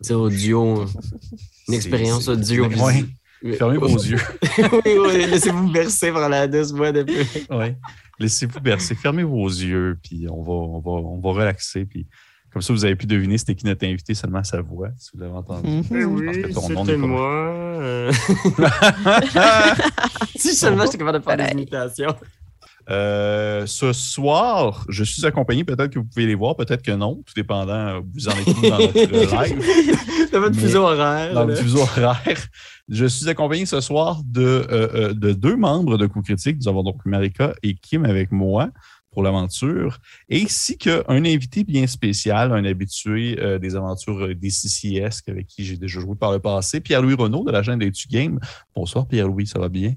C'est audio. Une expérience audio. Ouais. Fermez vos yeux. oui, oui, laissez-vous bercer par la douce voix de peu. Ouais. Laissez-vous bercer. Fermez vos yeux, puis on va, on va, on va relaxer. Puis comme ça, vous avez pu deviner c'était qui notre invité seulement sa voix, si vous l'avez entendu. Ton nom c'était moi. euh. si seulement j'étais capable de faire des imitations. Euh, ce soir, je suis accompagné. Peut-être que vous pouvez les voir, peut-être que non, tout dépendant. euh, Vous en êtes où dans notre live. Dans votre fuseau horaire. dans le là. fuseau horaire. Je suis accompagné ce soir de, euh, euh, de deux membres de Coup Critique. Nous avons donc Marika et Kim avec moi pour l'aventure, ainsi qu'un invité bien spécial, un habitué euh, des aventures des CCS avec qui j'ai déjà joué par le passé, Pierre-Louis Renaud de la chaîne des Game. Bonsoir Pierre-Louis, ça va bien?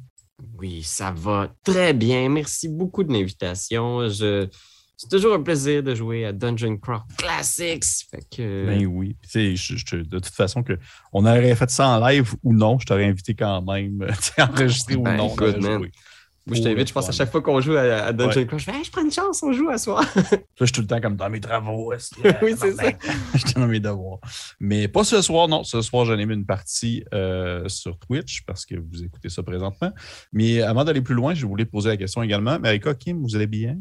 Oui, ça va très bien. Merci beaucoup de l'invitation. Je... C'est toujours un plaisir de jouer à Dungeon Craft Classics. Fait que... Ben oui. Je- de toute façon, que on aurait fait ça en live ou non, je t'aurais invité quand même, enregistré ou Ben, non. écoute. Moi, je Pour t'invite, je pense, à chaque fois qu'on joue à, à Dungeon Ouais. Je fais Hey, je prends une chance, on joue à soir. Là, je suis tout le temps comme dans mes travaux. Oui, c'est ça. J'étais dans mes devoirs. Mais pas ce soir, non. Ce soir, j'anime une partie euh, sur Twitch parce que vous écoutez ça présentement. Mais avant d'aller plus loin, je voulais poser la question également. Marika, Kim, vous allez bien?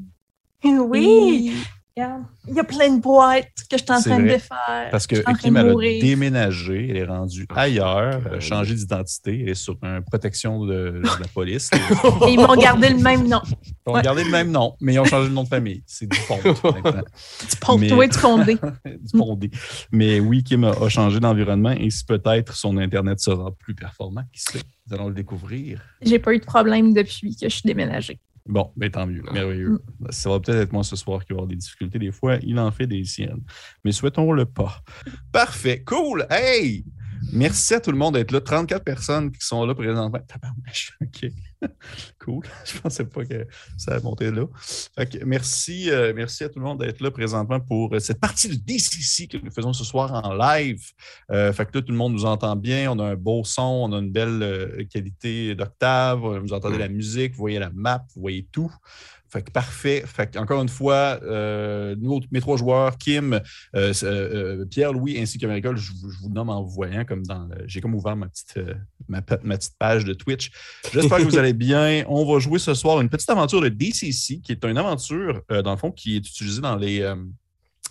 Oui. Regarde, Il y a plein de boîtes que je suis en train de défaire. Parce que Kim, elle a déménagé, elle est rendue Ah, ailleurs, elle a God. changé d'identité, elle est sur une protection de, de la police. Et ils m'ont gardé le même nom. Ils ont Ouais. gardé le même nom, mais ils ont changé de nom de famille. C'est du pont maintenant. Tu portes Mais- toi, tu fondé. du pondé. Mais oui, Kim a, a changé d'environnement et si peut-être son Internet sera plus performant, qui sait? Nous allons le découvrir. J'ai pas eu de problème depuis que je suis déménagée. Bon, mais tant mieux, merveilleux. Ça va peut-être être moi ce soir qui va avoir des difficultés. Des fois, il en fait des siennes. Mais souhaitons-le pas. Parfait, cool. Hey! Merci à tout le monde d'être là. 34 personnes qui sont là présentement. OK. cool. Je pensais pas que ça allait monter là. Merci, euh, merci à tout le monde d'être là présentement pour euh, cette partie de DCC que nous faisons ce soir en live. Euh, fait que là, tout le monde nous entend bien. On a un beau son, on a une belle euh, qualité d'octave. Vous entendez Mm. la musique, vous voyez la map, vous voyez tout. Fait que parfait. Fait que, encore une fois, euh, nous, mes trois joueurs, Kim, euh, euh, Pierre-Louis ainsi que Maricole, je, vous- je vous nomme en vous voyant comme dans le- J'ai comme ouvert ma petite, euh, ma, petite page de Twitch. J'espère que vous allez bien. On va jouer ce soir une petite aventure de DCC, qui est une aventure, euh, dans le fond, qui est utilisée dans les. euh,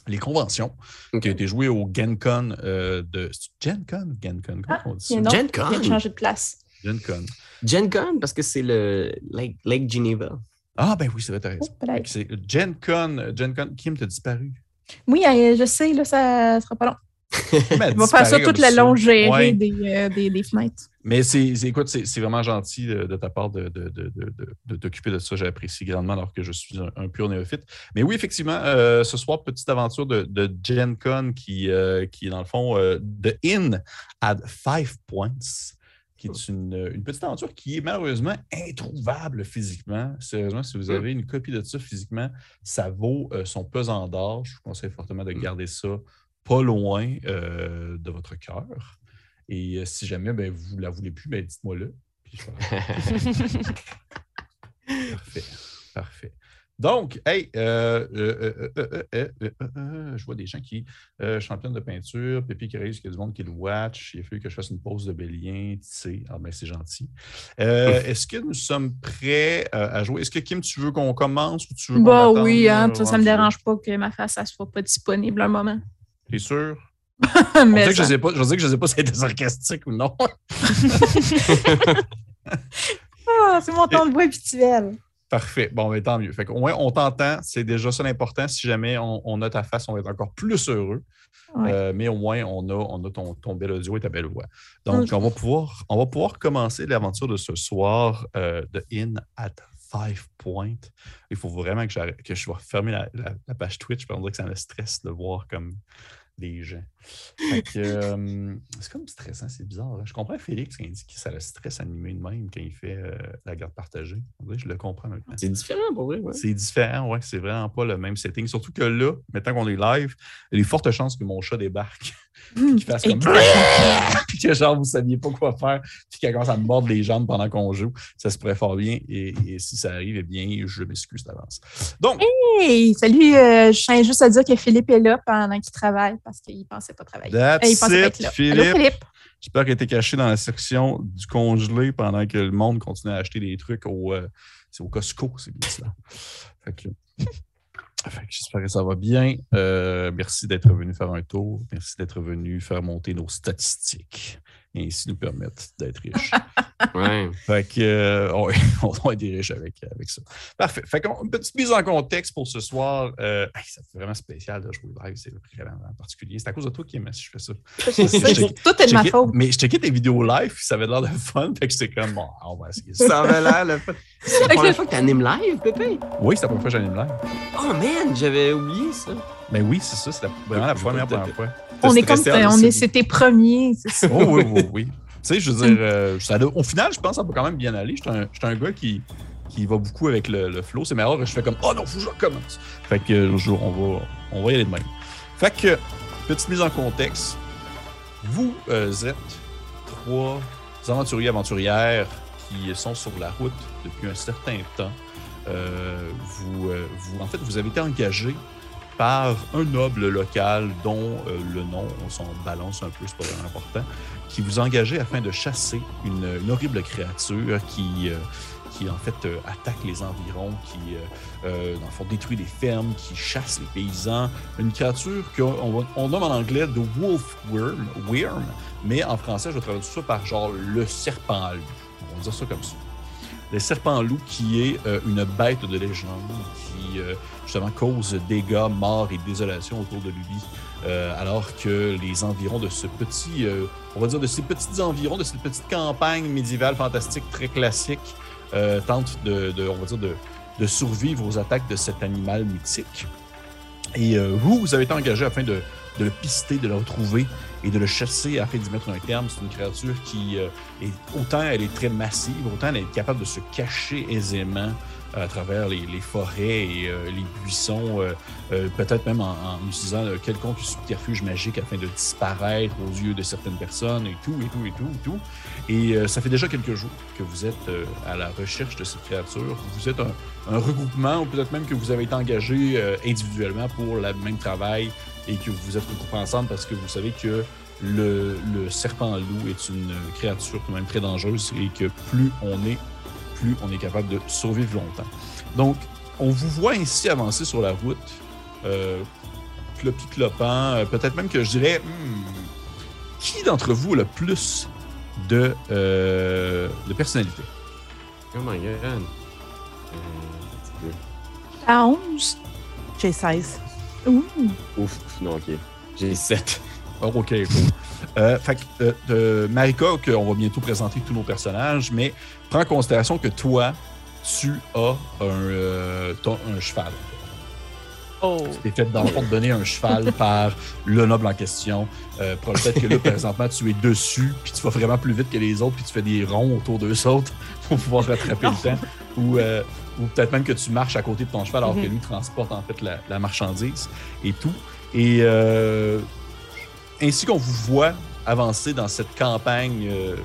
les conventions qui a été jouée au GenCon euh, de. GenCon GenCon? Comment Ah, on dit ça? il y a un autre Gen qui vient de place. GenCon. Gen Con, parce que c'est le Lake, Lake Geneva. Ah, ben oui, c'est vrai, t'as raison. Oh. C'est GenCon. GenCon. Kim, t'as disparu. Oui, euh, je sais, là, ça sera pas long. On va faire ça toute la longue, gérer Ouais. des, euh, des, des fenêtres. Mais c'est, écoute, c'est, vraiment gentil de, de ta part de, de, de, de, de- t'occuper ça. J'apprécie grandement alors que je suis un, un pur néophyte. Mais oui, effectivement, euh, ce soir, petite aventure de, Gen Con qui, euh, qui est dans le fond euh, The Inn at Five Points, qui est une, une petite aventure qui est malheureusement introuvable physiquement. Sérieusement, si vous avez une copie de ça physiquement, ça vaut euh, son pesant d'or. Je vous conseille fortement de Mm. garder ça pas loin euh, de votre cœur. Et euh, si jamais ben, vous ne la voulez plus, ben, dites-moi-le. Parfait. Parfait. Donc, hey, je vois des gens qui, championne de peinture, Pépi qui réalise qu'il y a du monde qui le watch, il a fallu que je fasse une pause de Bélien, tu sais, ah ben c'est gentil. Est-ce que nous sommes prêts à jouer? Est-ce que Kim, tu veux qu'on commence ou tu veux Bah oui, hein, ça ne me dérange pas que ma face, ne soit pas disponible un moment. T'es sûr? Mais On que je ne sais pas, je si c'était sarcastique ou non. c'est mon temps de voix habituel. Parfait. Bon, mais tant mieux. Fait qu'au moins, on t'entend. C'est déjà ça l'important. Si jamais on, on a ta face, on va être encore plus heureux. Ouais. Euh, mais au moins, on a, on a ton, ton bel audio et ta belle voix. Donc, on, va pouvoir, on va pouvoir commencer l'aventure de ce soir euh, de In at Five Point. Il faut vraiment que, que je vais fermer la, la- la page Twitch qu'on dirait que ça me stresse de voir comme des gens. Euh, c'est comme stressant, c'est bizarre. hein. Je comprends Félix quand il dit que ça le stresse animé de même quand il fait euh, la garde partagée. Je le comprends maintenant. C'est différent pour vrai, ouais. C'est différent, ouais, c'est vraiment pas le même setting. Surtout que là, maintenant qu'on est live, il y a des fortes chances que mon chat débarque. qu'il fasse comme. puis que genre vous saviez pas quoi faire, puis qu'elle commence à me mordre les jambes pendant qu'on joue, ça se pourrait fort bien. Et, et si ça arrive, eh bien, je m'excuse d'avance. Donc, Hey, salut, euh, je tiens juste à dire que Philippe est là pendant qu'il travaille parce qu'il pensait pas travailler. that's Euh, il pensait pas it, être là. Allô, Philippe? J'espère qu'elle était cachée dans la section du congelé pendant que le monde continuait à acheter des trucs au, euh, c'est au Costco, c'est bien ça. Fait que, fait que j'espère que ça va bien. Euh, merci d'être venu faire un tour. Merci d'être venu faire monter nos statistiques et ainsi nous permettre d'être riches. Ouais. Fait que, euh, on doit être riches avec, avec ça. Parfait. Fait qu'on, une petite mise en contexte pour ce soir. Euh, hey, ça fait vraiment spécial de jouer live. C'est vraiment particulier. C'est à cause de toi qui aimais si je fais ça. Tout est de ma faute. Mais je checkais tes vidéos live, puis ça avait l'air de fun. Fait que c'était comme, bon, on va essayer ça. Ça avait l'air le fun. C'est la première fois que t'animes live, Pépé? Oui, c'est la première fois que j'anime live. Oh man, j'avais oublié ça. Mais oui, c'est ça. C'est la- vraiment la première, première fois. On est comme on est, c'était premier. ça. Oh oui, oui, oui. Tu sais, je veux dire, euh, ça au final, je pense que ça peut quand même bien aller. J'étais un, j'étais un gars qui, qui va beaucoup avec le, le flow. C'est marrant que je fais comme, oh non, faut que je recommence. Fait que je- on, va, on va y aller de même. Fait que, petite mise en contexte. Vous euh, êtes trois aventuriers aventurières qui sont sur la route depuis un certain temps. Euh, vous, vous, en fait, vous avez été engagés par un noble local dont euh, le nom, on s'en balance un peu, c'est pas vraiment important, qui vous engageait afin de chasser une, horrible créature qui, euh, qui en fait euh, attaque les environs, qui dans le détruit les fermes, qui chasse les paysans. Une créature qu'on on nomme en anglais The Wolf Worm, Worm, mais en français, je vais traduire ça par genre le serpent loup. On va dire ça comme ça. Le serpent loup qui est euh, une bête de légende qui euh, justement cause dégâts, morts et désolation autour de lui. euh, alors que les environs de ce petit, on va dire de ces petits environs, de cette petite campagne médiévale fantastique très classique, tentent de, on va dire de, survivre aux attaques de cet animal mythique. Et vous, vous avez été engagé afin de, de le pister, de le retrouver et de le chasser afin d'y mettre un terme. C'est une créature qui euh, est autant elle est très massive, autant elle est capable de se cacher aisément à travers les, forêts et euh, les buissons, euh, euh, peut-être même en, utilisant euh, quelconque subterfuge magique afin de disparaître aux yeux de certaines personnes et tout, et tout, et tout, et tout. Et euh, ça fait déjà quelques jours que vous êtes euh, à la recherche de cette créature. Vous êtes un, un regroupement, ou peut-être même que vous avez été engagé euh, individuellement pour le même travail et que vous vous êtes regroupés ensemble parce que vous savez que le, le serpent loup est une créature quand même très dangereuse et que plus on est, plus on est capable de survivre longtemps. Donc, on vous voit ainsi avancer sur la route, euh, clopi-clopant, euh, peut-être même que je dirais, hmm, qui d'entre vous a le plus de, euh, de personnalité? Oh my god. Euh, un petit peu. À 11. J'ai 16. Ouh. Ouf, non, ok. J'ai 7. Oh, ok, cool. Euh, fait que, euh, euh, Marika, qu'on va bientôt présenter tous nos personnages, mais prends en considération que toi, tu as un, euh, un cheval. Oh. Tu t'es fait dans le fond de donner un cheval par le noble en question. Euh, pour le fait que là, présentement, tu es dessus, puis tu vas vraiment plus vite que les autres, puis tu fais des ronds autour d'eux autres pour pouvoir rattraper le temps. Ou, euh, ou peut-être même que tu marches à côté de ton cheval alors que Mhm. lui transporte en fait la, la marchandise et tout. Et euh, ainsi qu'on vous voit avancer dans cette campagne, euh,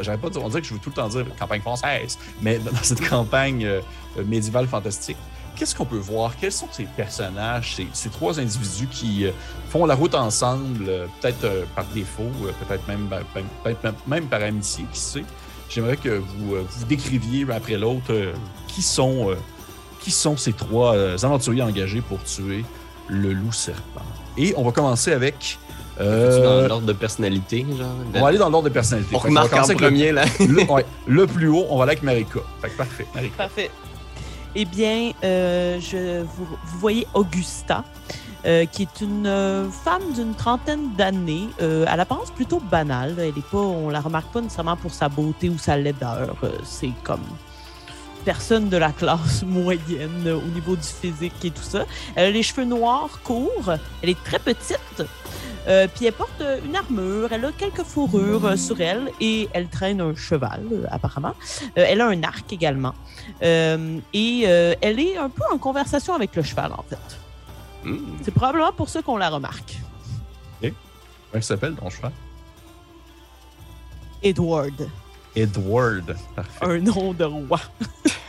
j'arrête pas de dire, on dirait que je veux tout le temps dire campagne française, mais dans cette campagne euh, médiévale fantastique, qu'est-ce qu'on peut voir? Quels sont ces personnages, ces, ces trois individus qui euh, font la route ensemble, euh, peut-être euh, par défaut, peut-être même, ben, ben, peut-être même, même par amitié, qui sait? J'aimerais que vous euh, vous décriviez l'un après l'autre euh, qui sont euh, qui sont ces trois euh, aventuriers engagés pour tuer le loup serpent. Et on va commencer avec. euh, dans l'ordre de personnalité, genre? on va aller dans l'ordre de personnalité. On Fait remarque en commencer avec premier, là. le, le- ouais, le plus haut, on va aller avec Marika. Fait que parfait. Marika. Parfait. Eh bien, euh, je, vous, vous voyez Augusta, euh, qui est une euh, femme d'une trentaine d'années, euh, à l'apparence plutôt banale. Elle est pas, on la remarque pas nécessairement pour sa beauté ou sa laideur. Euh, c'est comme personne de la classe moyenne au niveau du physique et tout ça. Elle a les cheveux noirs courts. Elle est très petite. Puis elle porte une armure, elle a quelques fourrures sur elle et elle traîne un cheval, apparemment. Elle a un arc également. Et elle est un peu en conversation avec le cheval, en fait. Hmm. C'est probablement pour ça qu'on la remarque. Comment il s'appelle ton cheval? Edward. Edward. Parfait. Un nom de roi.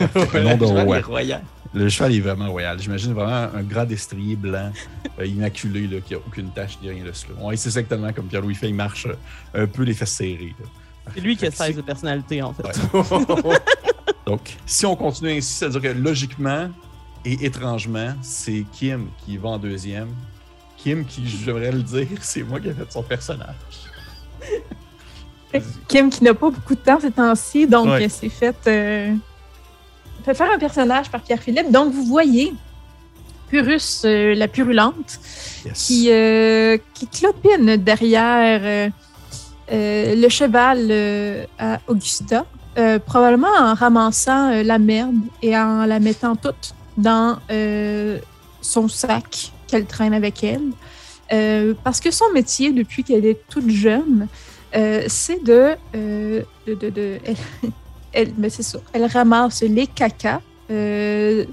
Un nom de roi. royal. Le cheval est vraiment royal. J'imagine vraiment un grand destrier blanc, euh, immaculé, là, qui n'a aucune tache, ni rien de cela. Ouais, c'est exactement comme Pierre-Louis fait, il marche euh, un peu les fesses serrées. là. C'est lui qui a Fait que 16 de personnalité, en fait. Ouais. Donc, si on continue ainsi, c'est-à-dire que logiquement et étrangement, c'est Kim qui va en deuxième. Kim, qui, j'aimerais le dire, c'est moi qui ai fait son personnage. Kim, qui n'a pas beaucoup de temps ces temps-ci, donc Ouais. fait, euh, fait faire un personnage par Pierre-Philippe. Donc, vous voyez Purus, euh, la purulente, Yes. qui, euh, qui clopine derrière le cheval à Augusta, probablement en ramassant la merde et en la mettant toute dans euh, son sac qu'elle traîne avec elle. Euh, parce que son métier, depuis qu'elle est toute jeune, euh, c'est de, de, de- elle, mais c'est ça, elle ramasse les cacas de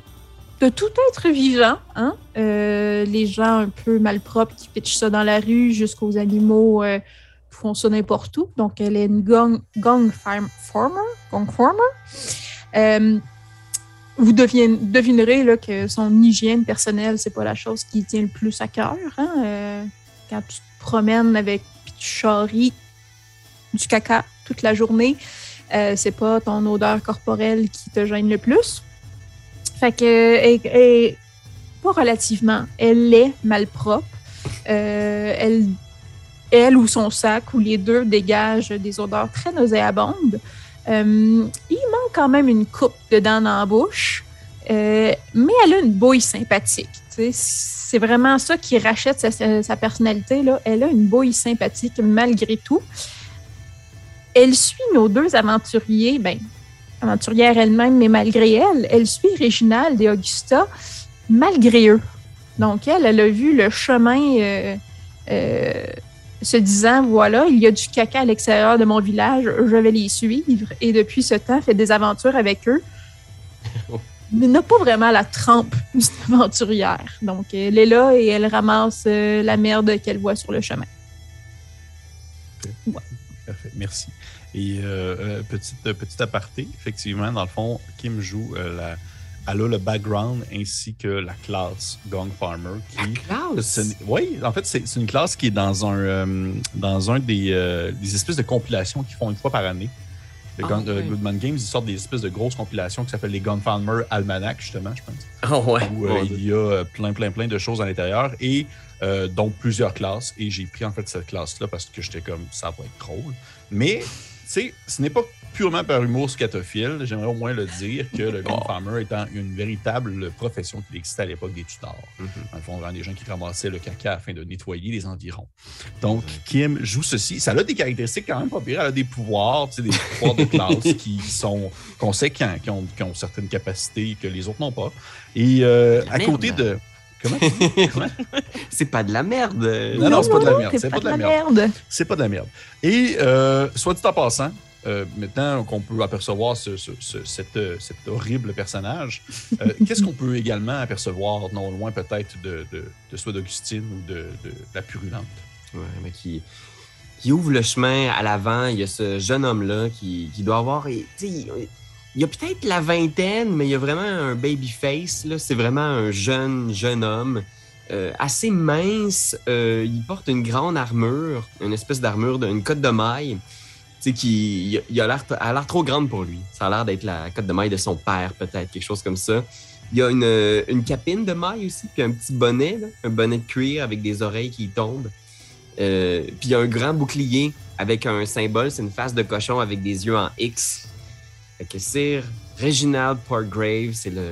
tout être vivant, hein? Les gens un peu malpropres qui pitchent ça dans la rue jusqu'aux animaux font ça n'importe où. Donc, elle est une gong, gong farm, farmer. Gong farmer. Vous devine- devinerez là, que son hygiène personnelle, c'est pas la chose qui tient le plus à cœur. Hein? Euh, quand tu te promènes avec puis du caca toute la journée, euh, c'est pas ton odeur corporelle qui te gêne le plus. Fait que, elle- pas relativement, elle est malpropre. Euh, elle, elle ou son sac, ou les deux, dégagent des odeurs très nauséabondes. Euh, il manque quand même une coupe de dents dans la bouche, euh, mais elle a une bouille sympathique. C'est vraiment ça qui rachète sa, personnalité. Là. Elle a une bouille sympathique malgré tout. Elle suit nos deux aventuriers, ben, aventurière elle-même, mais malgré elle, elle suit Réginald et Augusta malgré eux. Donc, elle, elle a vu le chemin euh, se disant, voilà, il y a du caca à l'extérieur de mon village, je vais les suivre. Et depuis ce temps, fait des aventures avec eux. Mais n'a pas vraiment la trempe d'une aventurière. Donc, elle est là et elle ramasse euh, la merde qu'elle voit sur le chemin. Parfait, merci. Et euh, euh, petite, euh, petit aparté, effectivement, dans le fond, Kim joue euh, la. Elle a le background ainsi que la classe Gong Farmer qui. Ce n'est- Oui, en fait, c'est une classe qui est dans un, euh, dans un des, euh, des espèces de compilations qu'ils font une fois par année. Les Ah, Gun- euh. Goodman Games, ils sortent des espèces de grosses compilations qui s'appellent les Gunfarmer Almanac, justement, je pense. Oh ouais. Où euh, il y a plein, plein, plein de choses à l'intérieur et euh, donc plusieurs classes. Et j'ai pris en fait cette classe-là parce que j'étais comme ça va être drôle. Mais, tu sais, ce n'est pas purement par humour scatophile. J'aimerais au moins le dire que le Oh. Farmer étant une véritable profession qui existait à l'époque des tuteurs. Mhm. Dans le fond, des gens qui ramassaient le caca afin de nettoyer les environs. Donc, Kim joue ceci. Ça a des caractéristiques quand même pas pires. Elle a des pouvoirs, des pouvoirs de classe qui sont conséquents, qui ont, qui ont certaines capacités que les autres n'ont pas. Et euh, à côté de. Comment? C'est pas de la merde. Non, non, c'est pas de la merde, c'est pas de la merde. C'est pas de la merde. Et euh, soit dit en passant, euh, maintenant qu'on peut apercevoir ce, ce- ce- cet, euh, cet horrible personnage, euh, qu'est-ce qu'on peut également apercevoir non loin peut-être de, de, de soit d'Augustine ou de, de la purulente? Ouais, mais qui, qui ouvre le chemin à l'avant. Il y a ce jeune homme-là qui, qui doit avoir. Il, il y a peut-être la vingtaine, mais il y a vraiment un baby face. là. C'est vraiment un jeune, jeune homme. euh, assez mince. Euh, il porte une grande armure, une espèce d'armure, une cotte de maille. Sais, qui il a- l'air a l'air trop grande pour lui. Ça a l'air d'être la cotte de maille de son père, peut-être, quelque chose comme ça. Il y a une, euh, une capine de maille aussi, puis un petit bonnet, un bonnet de cuir avec des oreilles qui tombent. Euh, puis il y a un grand bouclier avec un symbole, c'est une face de cochon avec des yeux en X. Fait que Sir Reginald Portgrave, c'est le,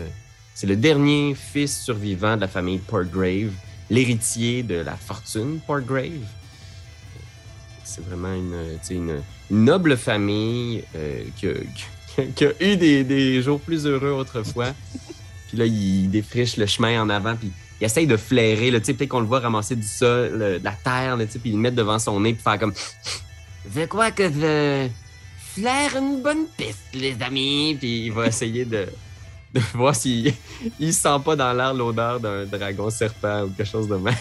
c'est le dernier fils survivant de la famille Portgrave, l'héritier de la fortune Portgrave. C'est vraiment une, une noble famille euh, qui, a, qui eu des, des jours plus heureux autrefois. Puis là, il défriche le chemin en avant, puis il essaye de flairer, peut-être qu'on le voit ramasser du sol, le- de la terre, là, puis le mettre devant son nez, puis faire comme Je crois que je flaire une bonne piste, les amis. Puis il va essayer de, de voir s'il il sent pas dans l'air l'odeur d'un dragon serpent ou quelque chose de même.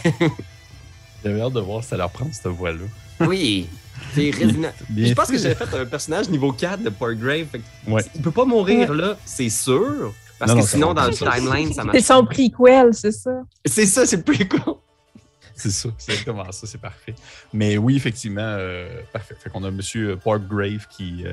J'avais hâte de voir si ça leur prend cette voix-là. Oui, Resident- Bien Je pense que j'avais fait un personnage niveau 4 de que Ouais. Il peut pas mourir là, c'est sûr. Parce Non, que non, sinon, dans le ça. timeline, ça C'est marche. son prequel, c'est ça? C'est ça, c'est le prequel. C'est ça, c'est exactement ça, c'est parfait. Mais oui, effectivement, euh, parfait. Fait qu'on a M. Parkgrave qui, euh,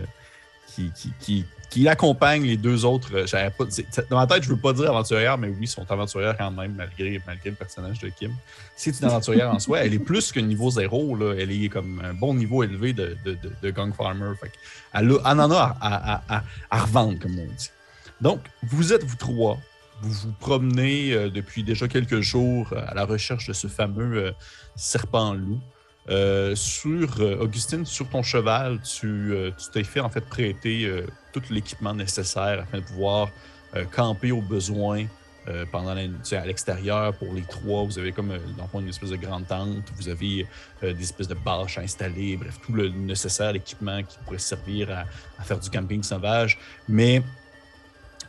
qui, qui, qui, qui accompagne les deux autres. euh, j'avais pas, dans ma tête, je veux pas dire aventurière, mais oui, ils sont aventurières quand même, malgré, malgré le personnage de Kim. C'est une aventurière en soi. Elle est plus que niveau zéro. Là. Elle est comme un bon niveau élevé de, de, de, Gang Farmer. Fait elle, elle en a à, à, à, à revendre, comme on dit. Donc, vous êtes vous trois. Vous vous promenez euh, depuis déjà quelques jours euh, à la recherche de ce fameux serpent-loup. Euh, sur euh, Augustine, sur ton cheval, tu euh, t'es fait en fait prêter euh, tout l'équipement nécessaire afin de pouvoir camper au besoin euh, pendant la, à l'extérieur pour les trois. Vous avez comme dans une espèce de grande tente. Vous avez des espèces de bâches installées. Bref, tout le nécessaire l'équipement qui pourrait servir à, faire du camping sauvage. Mais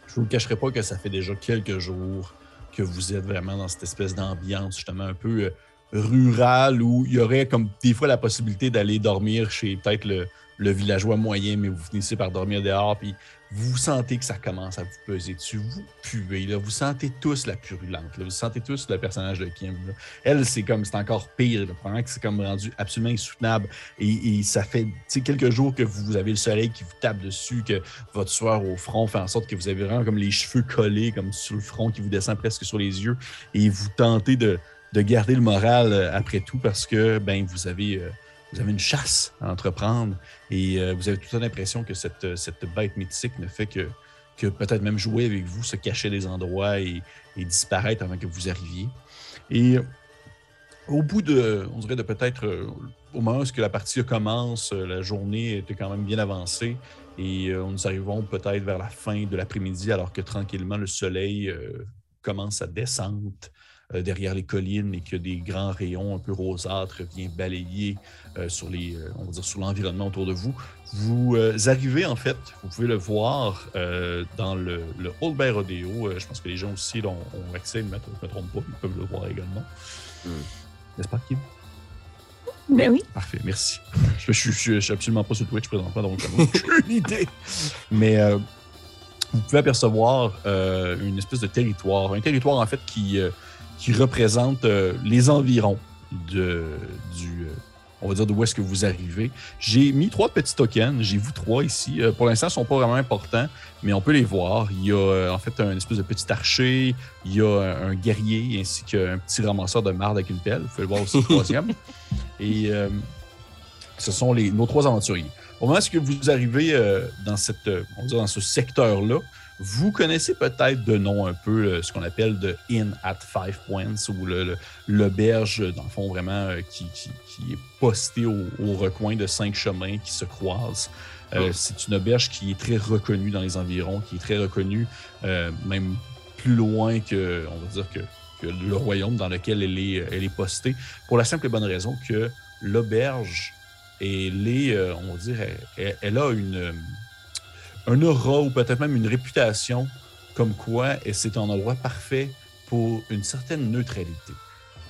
je vous le cacherai pas que ça fait déjà quelques jours que vous êtes vraiment dans cette espèce d'ambiance justement un peu rurale où il y aurait comme des fois la possibilité d'aller dormir chez peut-être le, villageois moyen, mais vous finissez par dormir dehors, puis vous sentez que ça commence à vous peser dessus. Vous puez. Vous sentez tous la purulente. là. Vous sentez tous le personnage de Kim. Elle, c'est comme, c'est encore pire. Le que c'est comme rendu absolument insoutenable. Et, ça fait quelques jours que vous avez le soleil qui vous tape dessus, que votre sueur au front fait en sorte que vous avez vraiment comme les cheveux collés, comme sur le front qui vous descend presque sur les yeux. Et vous tentez de, de garder le moral euh, après tout parce que ben, vous, avez, euh, vous avez une chasse à entreprendre et euh, vous avez toute l'impression que cette, cette bête mythique ne fait que, que peut-être même jouer avec vous, se cacher des endroits et, disparaître avant que vous arriviez. Et au bout de, on dirait de peut-être, au moment où la partie commence, la journée était quand même bien avancée et nous arrivons peut-être vers la fin de l'après-midi alors que tranquillement le soleil commence à descendre euh, derrière les collines et que des grands rayons un peu rosâtres viennent balayer euh, sur les, euh, on va dire sur l'environnement autour de vous. Vous arrivez en fait, vous pouvez le voir dans le, le Old Bear Rodeo. Je pense que les gens aussi là, ont, ont accès, mais je ne me trompe pas, ils peuvent le voir également. Hmm. N'est-ce pas, Kim? Ben oui. Parfait, merci. Je, je, je- je suis absolument pas sur Twitch présentement, donc aucune idée. Mais euh, vous pouvez apercevoir euh, une espèce de territoire, un territoire en fait qui, euh, qui représente euh, les environs de, du, euh, on va dire, d'où est-ce que vous arrivez. J'ai mis trois petits tokens, j'ai vous trois ici. Euh, pour l'instant, ils ne sont pas vraiment importants, mais on peut les voir. Il y a en fait un espèce de petit archer, il y a un, guerrier ainsi qu'un petit ramasseur de marde avec une pelle. Vous pouvez le voir aussi, le troisième. Et ce sont les, nos trois aventuriers. Au moment où vous arrivez dans, cette, on va dire dans ce secteur-là, vous connaissez peut-être de nom un peu euh, ce qu'on appelle de Inn at Five Points ou le- le- l'auberge, dans le fond, vraiment euh, qui, qui- qui est postée au, au recoin de cinq chemins qui se croisent. Euh, Oh. C'est une auberge qui est très reconnue dans les environs, qui est très reconnue même plus loin que, on va dire que, que le royaume dans lequel elle est, elle est postée, pour la simple et bonne raison que l'auberge, elle est, on va dire, elle, a une, un aura ou peut-être même une réputation comme quoi c'est un endroit parfait pour une certaine neutralité.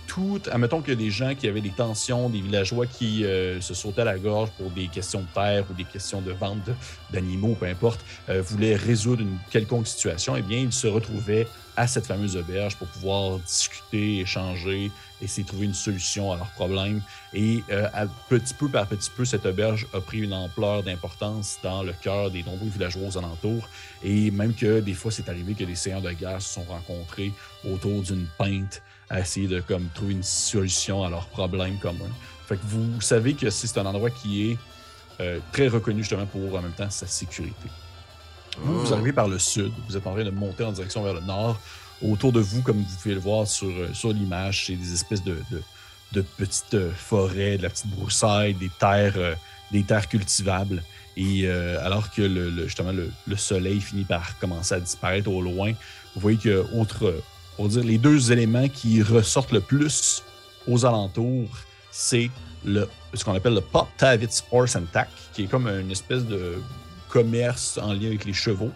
Tout, admettons qu'il y a des gens qui avaient des tensions, des villageois qui euh, se sautaient à la gorge pour des questions de terre ou des questions de vente d'animaux, peu importe, euh, voulaient résoudre une quelconque situation, eh bien, ils se retrouvaient à cette fameuse auberge pour pouvoir discuter, échanger, essayer de trouver une solution à leurs problèmes. Et euh, petit peu par petit peu, cette auberge a pris une ampleur d'importance dans le cœur des nombreux villageois aux alentours. Et même que des fois, c'est arrivé que des seigneurs de guerre se sont rencontrés autour d'une pinte à essayer de comme, trouver une solution à leurs problèmes communs. Fait que vous savez que c'est un endroit qui est euh, très reconnu justement pour en même temps sa sécurité. Vous, vous arrivez par le sud, vous êtes en train de monter en direction vers le nord. Autour de vous, comme vous pouvez le voir sur, euh, sur l'image, c'est des espèces de, de- de petites euh, forêts, de la petite broussaille, des terres, euh, des terres cultivables. Et alors que le, le- justement le, le soleil finit par commencer à disparaître au loin, vous voyez que autre, euh, va dire, les deux éléments qui ressortent le plus aux alentours, c'est le, ce qu'on appelle le Pop Tavitz Horse and Tack, qui est comme une espèce de commerce en lien avec les chevaux,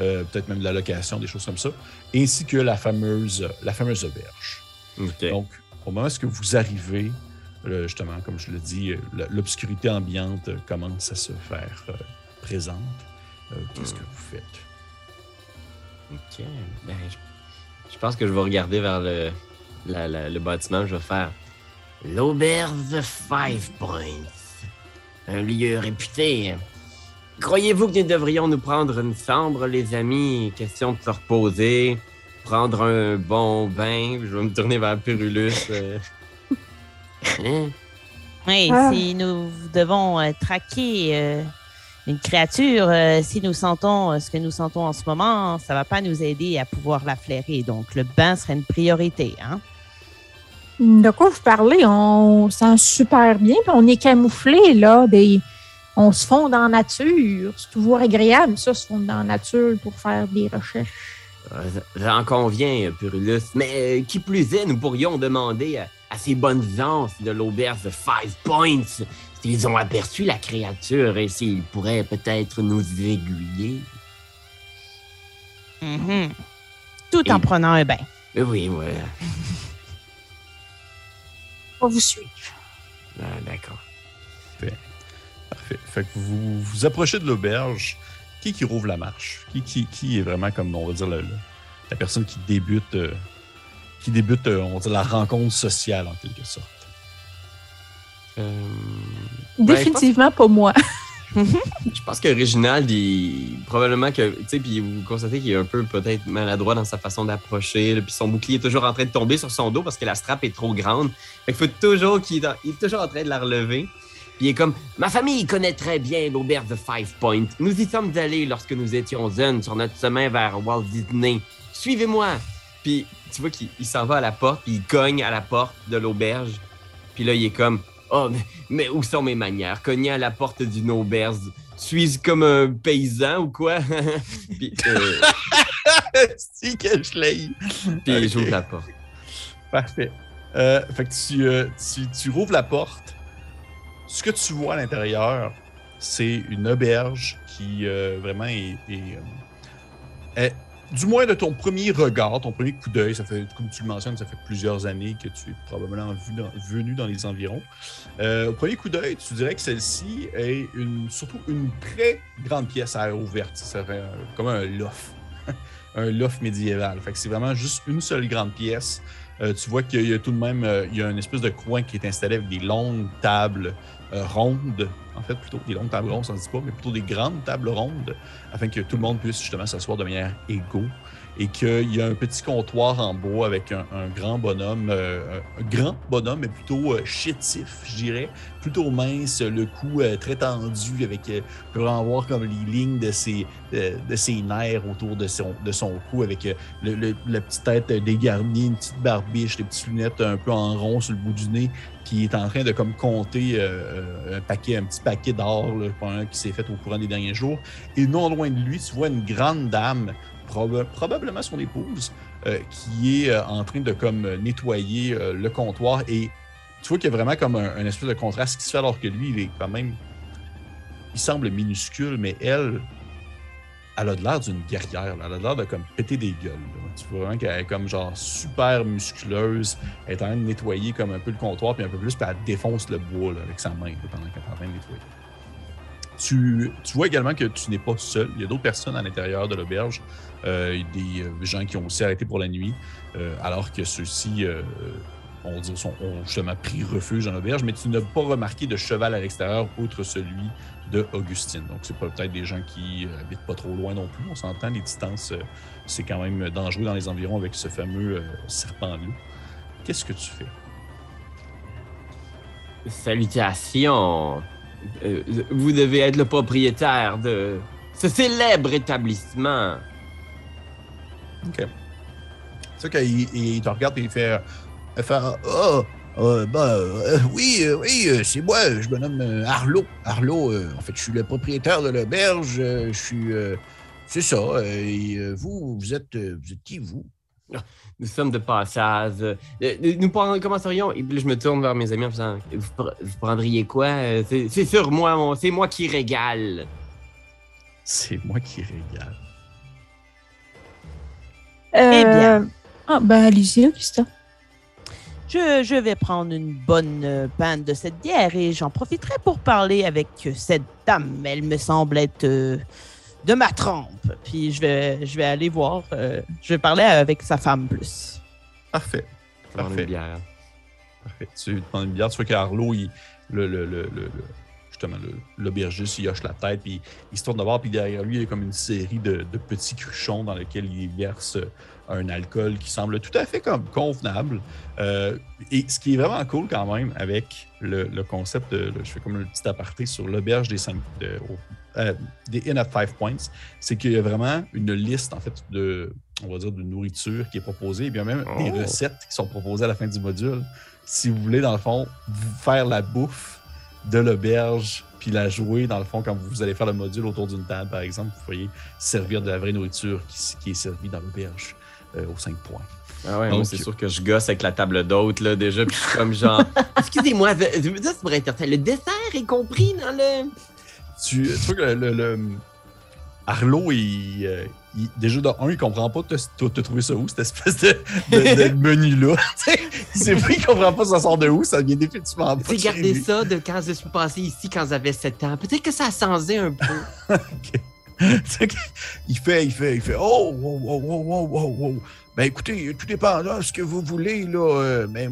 euh, peut-être même de la location, des choses comme ça, ainsi que la fameuse, la fameuse auberge. Donc, au moment où vous arrivez, le- justement, comme je le dis, euh, l'obscurité ambiante euh, commence à se faire euh, présente. Euh, Qu'est-ce que vous faites? Ok. Ben, je, je pense que je vais regarder vers le, la- la- le bâtiment. Je vais faire l'auberge de Five Points. Un lieu réputé. Croyez-vous que nous devrions nous prendre une chambre, les amis? Question de se reposer, prendre un bon bain. Je vais me tourner vers Pyrulus. euh. Hein? Oui, Ah. si nous devons euh, traquer euh, une créature, euh, si nous sentons euh, ce que nous sentons en ce moment, ça va pas nous aider à pouvoir la flairer. Donc, le bain serait une priorité. Hein? De quoi vous parlez? On sent super bien, puis on est camouflé, là. Des... On se fond dans la nature. C'est toujours agréable, ça, se fondre dans la nature pour faire des recherches. Euh, J'en conviens, Pyrulus. Mais euh, qui plus est, nous pourrions demander à, à ces bonnes gens de l'auberge de Five Points s'ils ont aperçu la créature et s'ils pourraient peut-être nous aiguiller. Mhm. Tout en prenant un bain. Oui, ouais. On va vous suivre. Ah, D'accord. Parfait. Fait que vous vous approchez de l'auberge. Qui qui rouvre la marche? Qui, qui, qui est vraiment comme, on va dire, le- le- la personne qui débute, euh, qui débute, euh, on va dire, la rencontre sociale en quelque sorte? Euh, Ouais, Définitivement pas moi. je pense que Reginald, il, probablement que, tu sais, puis vous constatez qu'il est un peu peut-être maladroit dans sa façon d'approcher, puis son bouclier est toujours en train de tomber sur son dos parce que la strap est trop grande. Fait qu'il faut toujours qu'il est, il est toujours en train de la relever. Puis il est comme, ma famille connaît très bien l'auberge de Five Point. Nous y sommes allés lorsque nous étions jeunes sur notre chemin vers Walt Disney. Suivez-moi. Puis tu vois qu'il il s'en va à la porte, puis il cogne à la porte de l'auberge. Puis là, il est comme, oh, mais, mais où sont mes manières? Cogner à la porte d'une auberge. Suis-je comme un paysan ou quoi? puis euh, si que je l'ai. puis j'ouvre la porte. Parfait. Euh, fait que tu, euh, tu, tu rouvres la porte. Ce que tu vois à l'intérieur, c'est une auberge qui euh, vraiment est, est, est- du moins de ton premier regard, ton premier coup d'œil, ça fait, comme tu le mentionnes, ça fait plusieurs années que tu es probablement venu dans les environs. Euh, au premier coup d'œil, tu dirais que celle-ci est une, surtout une très grande pièce à air ouverte. Ça fait comme un loft. un loft médiéval. Fait que c'est vraiment juste une seule grande pièce. Euh, tu vois qu'il y a tout de même euh, il y a une espèce de coin qui est installé avec des longues tables rondes. En fait, plutôt des longues tables rondes, ça ne dit pas, mais plutôt des grandes tables rondes, afin que tout le monde puisse justement s'asseoir de manière égaux. Et qu'il y a un petit comptoir en bois avec un, grand bonhomme, euh, un grand bonhomme, mais plutôt euh, chétif, je dirais. Plutôt mince, le cou euh, très tendu, avec, on peut vraiment voir comme les lignes de ses, de ses nerfs autour de son, de son cou, avec la petite tête dégarnie, une petite barbiche, des petites lunettes un peu en rond sur le bout du nez, qui est en train de comme compter un paquet, un petit paquet d'or qui s'est fait au courant des derniers jours. Et non loin de lui, tu vois une grande dame, proba- probablement son épouse, euh, qui est euh, en train de comme euh, nettoyer le comptoir et tu vois qu'il y a vraiment comme un, espèce de contraste qui se fait alors que lui, il est quand même. Il semble minuscule, mais elle, elle a de l'air d'une guerrière. Elle a de l'air de comme péter des gueules. Tu vois vraiment qu'elle est comme genre super musculeuse. Elle est en train de nettoyer comme un peu le comptoir, puis un peu plus, puis elle défonce le bois avec sa main pendant qu'elle est en train de nettoyer. Tu, tu vois également que tu n'es pas seul. Il y a d'autres personnes à l'intérieur de l'auberge. Euh, des euh, gens qui ont aussi arrêté pour la nuit, euh, alors que ceux-ci on ont justement pris refuge dans l'auberge, mais tu n'as pas remarqué de cheval à l'extérieur outre celui de Augustine. Donc, c'est peut-être des gens qui habitent pas trop loin non plus. On s'entend, les distances, c'est quand même dangereux dans les environs avec ce fameux serpent-loup. Qu'est-ce que tu fais? Salutations. Vous devez être le propriétaire de ce célèbre établissement. OK. C'est qu'il il, il te regarde et il fait, il fait Ah, euh, ben, euh, oui, euh, oui, euh, c'est moi, je me nomme euh, Arlo. Arlo, euh, en fait, je suis le propriétaire de l'auberge. euh, je suis. euh, c'est ça. euh, et euh, vous, vous êtes, euh, vous êtes qui, vous? Nous sommes de passage. Euh, nous commencerions. Et puis je me tourne vers mes amis en faisant Vous, pr- vous prendriez quoi? C'est sur moi, c'est moi qui régale. C'est moi qui régale. Euh, Eh bien. Ah, ben, allez-y, Augusta. Je, je vais prendre une bonne euh, pinte de cette bière et j'en profiterai pour parler avec euh, cette dame. Elle me semble être euh, de ma trempe. Puis je vais, je vais aller voir. euh, je vais parler avec sa femme plus. Parfait. Parfait. une bière. Parfait. Tu demandes une bière? Tu vois qu'Arlo, il, le, le, le, le- le- justement, l'aubergiste, il hoche la tête, puis il se tourne de voir, puis derrière lui, il y a comme une série de, de petits cruchons dans lesquels il verse un alcool qui semble tout à fait comme convenable. Euh, et ce qui est vraiment cool quand même avec le, le concept de, je fais comme un petit aparté sur l'auberge des cinq, de- euh, des Inn at Five Points, c'est qu'il y a vraiment une liste en fait de, on va dire, de nourriture qui est proposée, et bien même des Oh. recettes qui sont proposées à la fin du module. Si vous voulez, dans le fond, vous faire la bouffe de l'auberge, puis la jouer, dans le fond, quand vous allez faire le module autour d'une table, par exemple, vous pourriez servir de la vraie nourriture qui, qui est servie dans l'auberge euh, aux 5 points. Ah ouais, Donc- moi, c'est sûr que je gosse avec la table d'hôte, là, déjà. Puis je suis comme genre. Excusez-moi, ça ça pourrait être intéressant. Le dessert est compris dans le. Tu, tu vois que le, le- le- Arlo, il, euh, il- déjà, de un, il comprend pas, t'as trouvé ça où, cette espèce de, de- de menu-là? C'est vrai qu'il comprend pas ça sort de où, ça vient définitivement pas. Lui. ça de quand je suis passé ici quand j'avais 7 ans. Peut-être que ça a changé un peu. Que- il fait, il fait, il fait, oh, wow, wow, wow, wow, wow. Ben écoutez, tout dépend de ce que vous voulez, là. euh, mais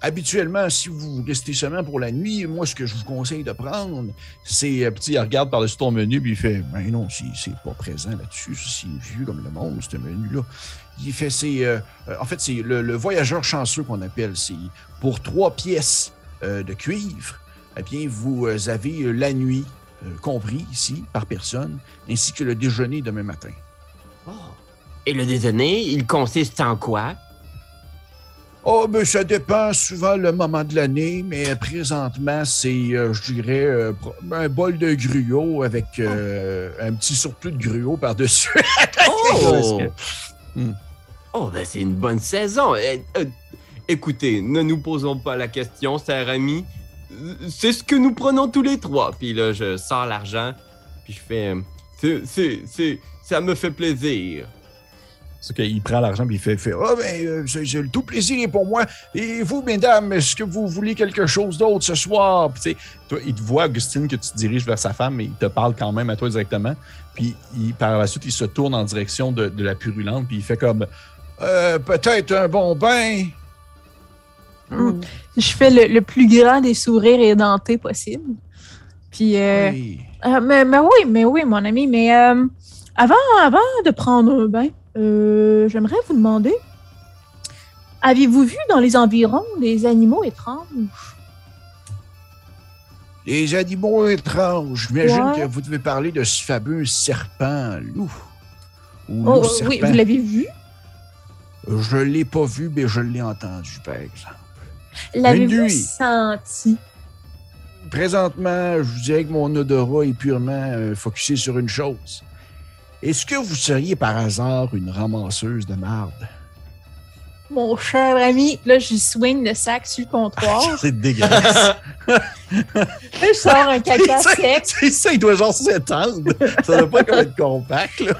habituellement, si vous restez seulement pour la nuit, moi, ce que je vous conseille de prendre, c'est, euh, petit, il regarde par-dessus ton menu, puis il fait, ben non, c'est pas présent là-dessus, c'est vieux comme le monde, ce menu-là. Il fait, c'est, euh, euh, en fait, c'est le, le voyageur chanceux qu'on appelle, c'est pour trois pièces euh, de cuivre, eh bien, vous avez la nuit euh, compris ici par personne, ainsi que le déjeuner demain matin. Oh. Et le déjeuner, il consiste en quoi? Oh, ben ça dépend souvent le moment de l'année, mais présentement, c'est, euh, je dirais, euh, un bol de gruau avec euh, un petit surplus de gruau par-dessus. Oh! Hmm. Oh, ben c'est une bonne saison. Euh, euh, écoutez, ne nous posons pas la question, cher ami. C'est ce que nous prenons tous les trois. Puis là, je sors l'argent, puis je fais... C'est, c'est, ça me fait plaisir. C'est qu'il prend l'argent puis il fait, fait Ah, ben, euh, c'est- tout plaisir pour moi. Et vous, mesdames, est-ce que vous voulez quelque chose d'autre ce soir? Puis, toi, il te voit, Augustine, que tu te diriges vers sa femme, mais il te parle quand même à toi directement. Puis, par la suite, il se tourne en direction de, de la purulente, puis il fait comme Euh, Peut-être un bon bain? Mm. Je fais le, le plus grand des sourires édentés possible. Puis, euh, Oui. euh, mais, mais oui, mais oui, mon ami, mais euh, avant, avant de prendre un bain, j'aimerais vous demander, avez-vous vu dans les environs des animaux étranges? Les animaux étranges. J'imagine Ouais. que vous devez parler de ce fameux serpent loup. Ou Oh, loup oui, vous l'avez vu? Je ne l'ai pas vu, mais je l'ai entendu, par exemple. L'avez-vous nuit. senti? Présentement, je vous dirais que mon odorat est purement euh, focusé sur une chose. Est-ce que vous seriez par hasard une ramasseuse de marde? Mon cher ami, là, je swing le sac sur le comptoir. C'est dégueulasse. Là, je sors un caca sec. Ça, il doit genre s'étendre. Ça doit pas comme être compact, là.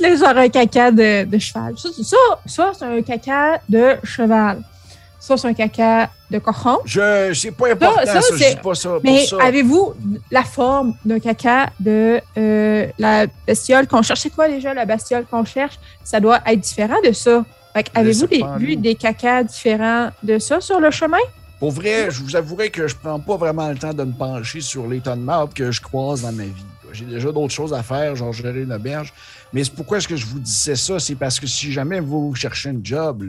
Là, je sors un caca de, de cheval. Ça, ça, ça, c'est un caca de cheval. Ça, c'est un caca de cochon. Je, c'est pas important, ça, ça, je dis pas ça pour Mais avez-vous la forme d'un caca de euh, la bestiole qu'on cherche? C'est quoi déjà la bestiole qu'on cherche? Ça doit être différent de ça. Fait avez-vous vu des cacas différents de ça sur le chemin? Pour vrai, je vous avouerai que je prends pas vraiment le temps de me pencher sur les tonnes de que je croise dans ma vie. J'ai déjà d'autres choses à faire, genre gérer une auberge. Mais c'est pourquoi est-ce que je vous disais ça? C'est parce que si jamais vous cherchez un job,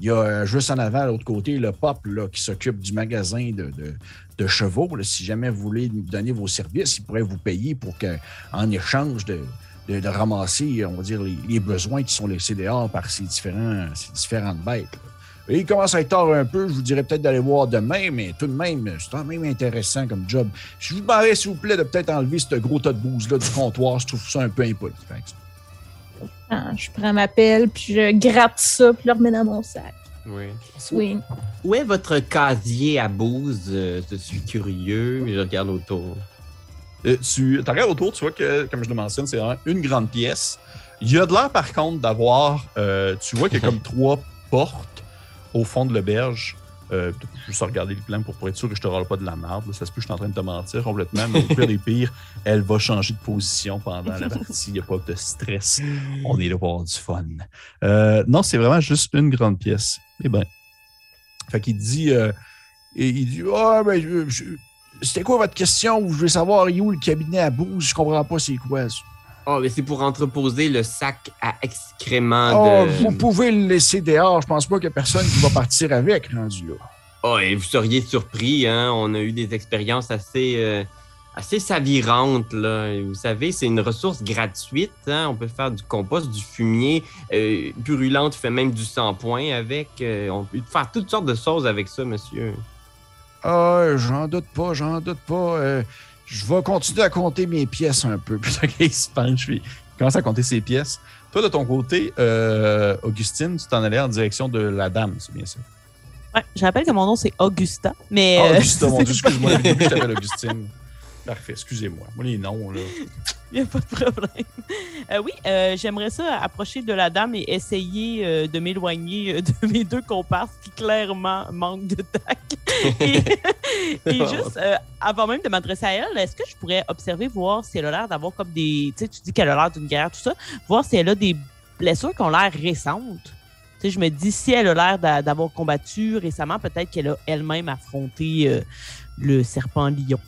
il y a euh, juste en avant, à l'autre côté, le pop là, qui s'occupe du magasin de, de- chevaux. Si jamais vous voulez nous donner vos services, il pourrait vous payer pour que, en échange de, de, ramasser, on va dire, les, besoins qui sont laissés dehors par ces, différents, ces différentes bêtes. Et il commence à être tard un peu. Je vous dirais peut-être d'aller voir demain, mais tout de même, c'est quand même intéressant comme job. Je vous demanderais, s'il vous plaît, de peut-être enlever ce gros tas de bouse-là du comptoir. Je trouve ça un peu impoli. Ah, je prends ma pelle, puis je gratte ça, puis je le remets dans mon sac. Oui. Swing. Où est votre casier à bouse? Euh, Je suis curieux, mais je regarde autour. Euh, tu regardes autour, tu vois que, comme je le mentionne, c'est vraiment une grande pièce. Il y a de l'air, par contre, d'avoir. euh, tu vois qu'il y a comme trois portes au fond de l'auberge. Euh, juste regarder le plan pour, être sûr que je te râle pas de la merde. Ça se peut que je suis en train de te mentir complètement, mais au pire des pires, elle va changer de position pendant la partie. Il n'y a pas de stress. On est là pour avoir du fun. Euh, non, c'est vraiment juste une grande pièce. Eh ben. Fait qu'il dit. euh, et il dit Ah, ben, c'était quoi votre question? Je veux savoir, où le cabinet à bouse? Je comprends pas c'est quoi ça. Oh, mais c'est pour entreposer le sac à excréments Oh, de. vous pouvez le laisser dehors. Je pense pas qu'il y a personne qui va partir avec, rendu là. Oh, et vous seriez surpris, hein? On a eu des expériences assez, euh, assez savirantes, là. Vous savez, c'est une ressource gratuite, hein? On peut faire du compost, du fumier. Euh, Purulente fait même du sang-point avec. Euh, on peut faire toutes sortes de choses avec ça, monsieur. Ah, j'en doute pas, j'en doute pas. Je vais continuer à compter mes pièces un peu. Puis là, il se penche, puis il commence à compter ses pièces. Toi, de ton côté, euh, Augustine, tu t'en allais en direction de la dame, c'est bien ça? Ouais, je rappelle que mon nom, c'est Augusta. Mais, Ah, euh, Augusta, mon Dieu, excuse-moi, je t'appelle Augustine. Parfait, excusez-moi. Moi, les noms, là. Il n'y a pas de problème. Euh, oui, euh, j'aimerais ça approcher de la dame et essayer euh, de m'éloigner de mes deux comparses qui clairement manquent de tact. et, et juste, euh, avant même de m'adresser à elle, est-ce que je pourrais observer, voir si elle a l'air d'avoir comme des. Tu sais, tu dis qu'elle a l'air d'une guerre, tout ça. Voir si elle a des blessures qui ont l'air récentes? Tu sais, je me dis, si elle a l'air d'a- d'avoir combattu récemment, peut-être qu'elle a elle-même affronté le serpent lion.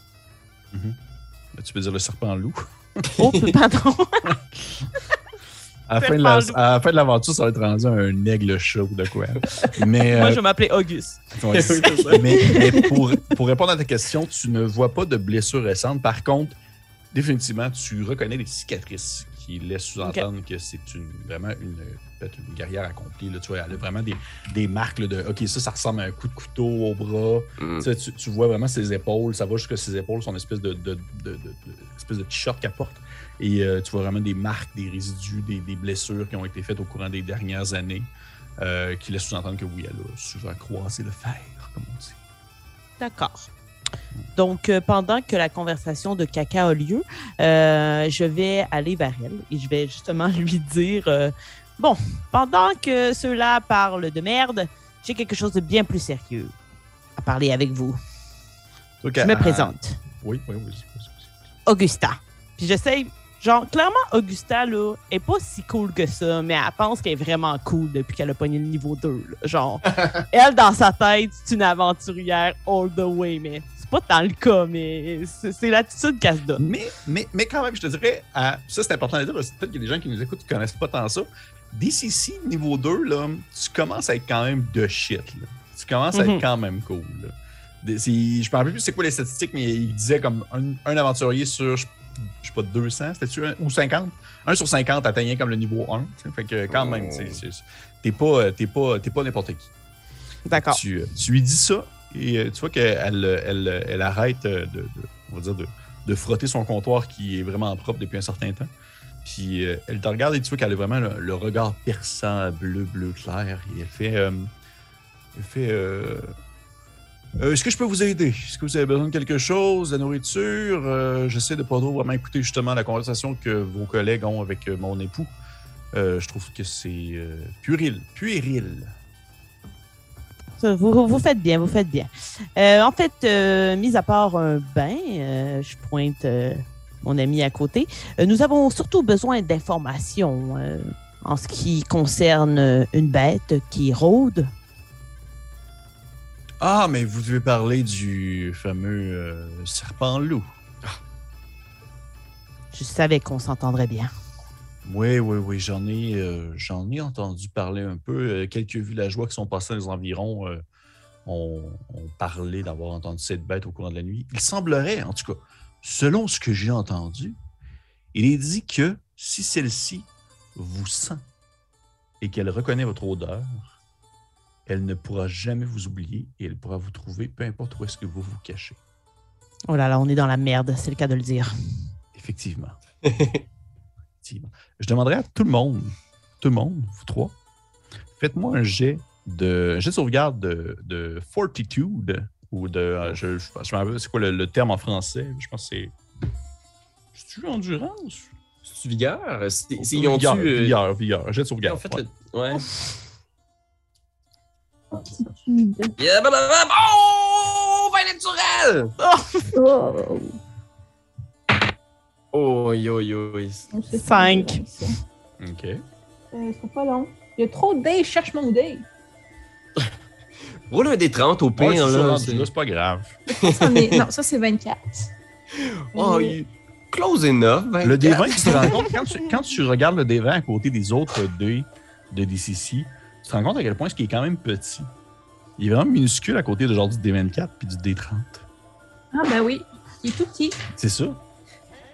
Tu peux dire le serpent loup. Oh, pardon. À la, fin de la, Serpent loup. à la fin de l'aventure, ça va être rendu un aigle chat ou de quoi. Mais, Moi, euh, je vais m'appeler Auguste. Ouais, mais mais pour, pour répondre à ta question, tu ne vois pas de blessures récentes. Par contre, définitivement, tu reconnais les cicatrices qui laissent sous-entendre que c'est une, vraiment une, une guerrière accomplie. Là, tu vois, elle a vraiment des, des marques là, de OK, ça, ça ressemble à un coup de couteau au bras. Mm. Tu, sais, tu- tu vois vraiment ses épaules, ça va jusqu'à ses épaules, son espèce de, de, de, de- de- espèce de t-shirt qu'elle porte. Et euh, tu vois vraiment des marques, des résidus, des, des blessures qui ont été faites au courant des dernières années, euh, qui laissent sous-entendre que oui, elle a souvent croisé le fer, comme on dit. D'accord. Donc, euh, pendant que la conversation de caca a lieu, euh, je vais aller vers elle et je vais justement lui dire euh, Bon, pendant que ceux-là parlent de merde, j'ai quelque chose de bien plus sérieux à parler avec vous. Je me présente. Oui, oui, oui. Augusta. Puis j'essaye, genre, clairement, Augusta, là, est pas si cool que ça, mais elle pense qu'elle est vraiment cool depuis qu'elle a pogné le niveau 2. là. Genre, elle, dans sa tête, c'est une aventurière all the way, mais c'est pas tant le cas, mais c'est l'attitude qu'elle se donne. Mais, mais, mais quand même, je te dirais, à- ça c'est important à dire, parce que peut-être qu'il y a des gens qui nous écoutent qui connaissent pas tant ça. DCC niveau 2, là, tu commences à être quand même de shit. là. Tu commences à Mhm. être quand même cool. là. Je me rappelle plus c'est quoi les statistiques, mais il disait comme un, un aventurier sur, je, je sais pas, 200, c'était-tu, ou 50? Un sur 50 atteignait comme le niveau 1. tu sais. Fait que quand même, Oh. t'es pas, t'es pas, pas n'importe qui. D'accord. Tu, tu lui dis ça et euh, tu vois qu'elle elle, elle arrête euh, de, de- on va dire de, de frotter son comptoir qui est vraiment propre depuis un certain temps. Puis euh, elle te regarde et tu vois qu'elle a vraiment le, regard perçant, bleu, bleu clair. Et elle fait. euh, elle fait. euh, Est-ce que je peux vous aider? Est-ce que vous avez besoin de quelque chose, de la nourriture? J'essaie de pas trop vraiment écouter justement la conversation que vos collègues ont avec mon époux. Je trouve que c'est puéril. Puéril. Vous, vous faites bien, vous faites bien. En fait, mis à part un bain, je pointe mon ami à côté, euh, nous avons surtout besoin d'informations euh, en ce qui concerne euh, une bête qui rôde. Ah, mais vous devez parler du fameux euh, serpent loup. Je savais qu'on s'entendrait bien. Oui, oui, oui, j'en ai, euh, j'en ai entendu parler un peu. Euh, quelques villageois qui sont passés dans les environs ont, ont parlé d'avoir entendu cette bête au courant de la nuit. Il semblerait, en tout cas, selon ce que j'ai entendu, il est dit que si celle-ci vous sent et qu'elle reconnaît votre odeur, elle ne pourra jamais vous oublier et elle pourra vous trouver peu importe où est-ce que vous vous cachez. Oh là là, on est dans la merde, c'est le cas de le dire. Effectivement. Effectivement. Je demanderais à tout le monde, tout le monde, vous trois, faites-moi un jet de, un jet de sauvegarde de, de fortitude ou de, euh, je, je, je me rappelle, c'est quoi le, le terme en français? Je pense que c'est, c'est-tu endurance? C'est vigueur? C'est- c'est- Ils Vigueur, ont-tu. euh, vigueur, vigueur, jet de sauvegarde. ont fait ouais. le- Ouais. Yeah, bah, bah, bah, oh! Vin naturel! Oh, Oh, yo, yo. c'est Cinq. OK. Euh, c'est pas long. Il y a trop de dés, je cherche mon dé. Roule un des 30 au pire, Ouais, c'est ça, là. c'est- là, c'est pas grave. Est- Non, ça c'est 24. Oh, Euh, il- close enough. Le 24. D20, tu te rends compte, quand tu, quand tu regardes le D20 à côté des autres dés de DCC, tu te rends compte à quel point ce qui est quand même petit. Il est vraiment minuscule à côté de genre du D24 puis du D30. Ah, ben oui, il est tout petit. C'est ça?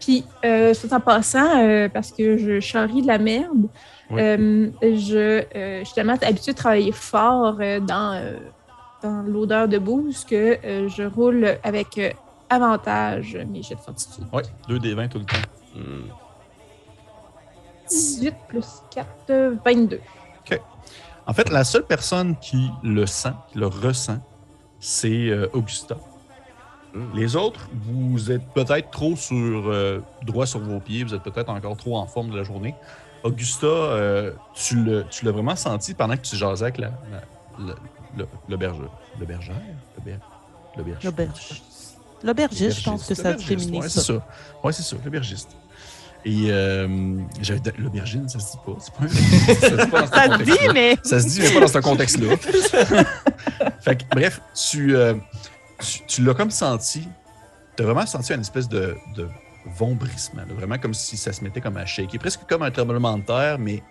Puis, euh, tout en passant, euh, parce que je charrie de la merde, Oui. euh, je, euh, je suis tellement habituée de travailler fort euh, dans, euh, dans l'odeur de bouse que euh, je roule avec euh, avantage mes jets de fortitude. Oui, 2 D20 tout le temps. Hmm. 18 plus 4, euh, 22. En fait, la seule personne qui le sent, qui le ressent, c'est euh, Augusta. Mm. Les autres, vous êtes peut-être trop sur euh, droit sur vos pieds, vous êtes peut-être encore trop en forme de la journée. Augusta, euh, tu l'as vraiment senti pendant que tu jasais avec la, le berger. L'aubergiste. L'aubergiste, je pense que ça se L'aubergiste, féminise. ouais, c'est ça. Ouais, c'est ça, l'aubergiste. Et euh, j'avais l'aubergine, ça se dit pas. C'est pas un- ça se dit pas dans Ça se dit, mais. Ça se dit, mais pas dans ce contexte-là. fait que, bref, tu, euh, tu, tu l'as comme senti. Tu as vraiment senti une espèce de, de vombrissement. là, vraiment comme si ça se mettait comme à shaker. Presque comme un tremblement de terre, mais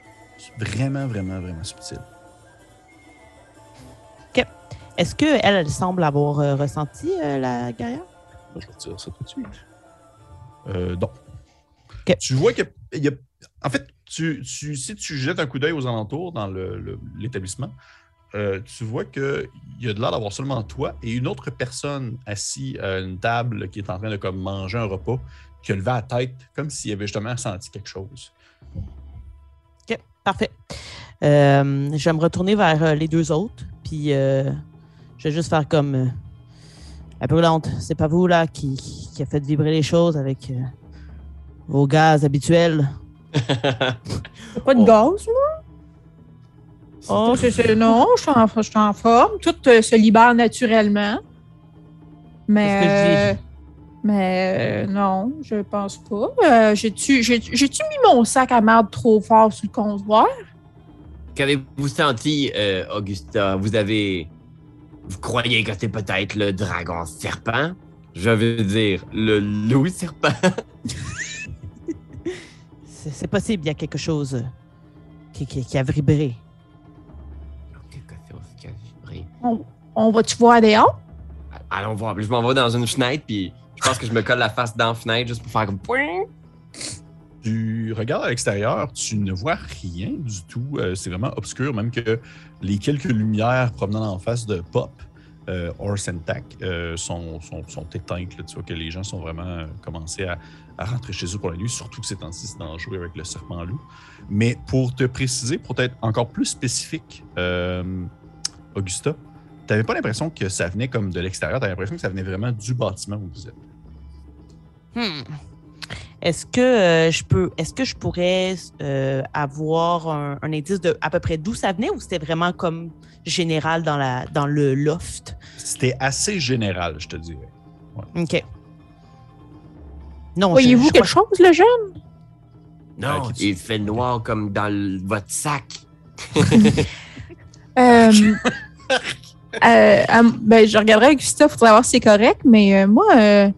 vraiment, vraiment, vraiment subtil. Est-ce qu'elle, elle semble avoir euh, ressenti euh, la guerrière? Je vais dire ça tout de suite. Euh, non. Tu vois que. il y a- en fait, tu, tu- si tu jettes un coup d'œil aux alentours dans l'établissement, euh, tu vois qu'il y a de l'air d'avoir seulement toi et une autre personne assise à une table qui est en train de comme, manger un repas, qui a levé la tête comme s'il avait justement senti quelque chose. OK, parfait. Euh, je vais me retourner vers les deux autres, puis euh, je vais juste faire comme euh, la brûlante. C'est pas vous, là, qui, qui a fait vibrer les choses avec euh, vos gaz habituels. T'as pas de Oh. gaz, moi? Oh, C'est- c'est- non, je suis, en, je suis en forme. Tout euh, se libère naturellement. Mais. Ce que je dis? euh, mais euh, non, je pense pas. Euh, J'ai-tu j'ai- j'ai-tu mis mon sac à merde trop fort sur le comptoir? Qu'avez-vous senti, euh, Augusta? Vous avez. Vous croyez que c'est peut-être le dragon serpent? Je veux dire, le loup serpent. c'est possible, il y a quelque chose qui, qui- qui a vibré. Quelque chose qui a vibré. On va-tu voir dehors? Allons voir. Je m'en vais dans une fenêtre, puis je pense que je me colle la face dans la fenêtre juste pour faire comme. Tu regardes à l'extérieur, tu ne vois rien du tout. Euh, c'est vraiment obscur, même que les quelques lumières promenant en face de Pop, euh, Tack, euh, sont, sont, éteintes. Tu vois que les gens sont vraiment euh, commencés à, rentrer chez eux pour la nuit, surtout que ces temps-ci, c'est dangereux avec le serpent loup. Mais pour te préciser, pour être encore plus spécifique, euh, Augusta, tu n'avais pas l'impression que ça venait comme de l'extérieur, tu l'impression que ça venait vraiment du bâtiment où vous êtes? Hmm. Est-ce que euh, je peux, est-ce que je pourrais euh, avoir un, un indice de à peu près d'où ça venait ou c'était vraiment comme général dans la dans le loft? C'était assez général, je te dirais. Ok. Non, Voyez-vous je quelque crois- chose, le jeune? Non, tu- il fait noir comme dans le- votre sac. Euh, euh, euh, ben, je regarderai Gustave, faudrait voir si c'est correct, mais euh, moi, euh,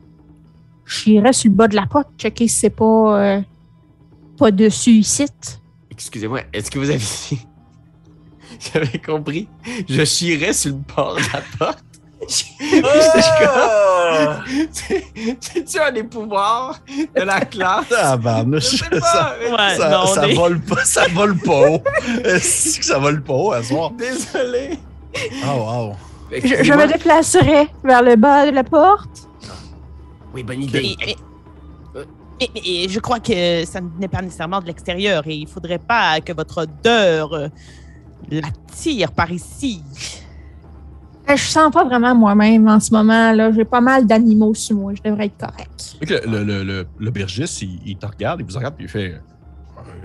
j'irais sur le bas de la porte, checker si c'est pas, euh, pas dessus ici. Excusez-moi, est-ce que vous avez. J'avais compris? Je chierais sur le bord de la porte. Ah! C'est-tu un des pouvoirs de la classe? Ah, bah, Je sais pas. Ouais, ça, non, ça est- vole pas, ça vole pas haut. Est-ce que ça vole pas haut à soir? Désolé. Ah, wow. Je, je me déplacerai vers le bas de la porte. Oui, bonne Mais, idée. mais- mais- mais je crois que ça n'est pas nécessairement de l'extérieur et il faudrait pas que votre odeur euh, l'attire par ici. Euh, Je sens pas vraiment moi-même en ce moment. là. J'ai pas mal d'animaux sur moi. Je devrais être correct. Le, le, le, le bergiste, il, il te regarde, il vous regarde, puis il fait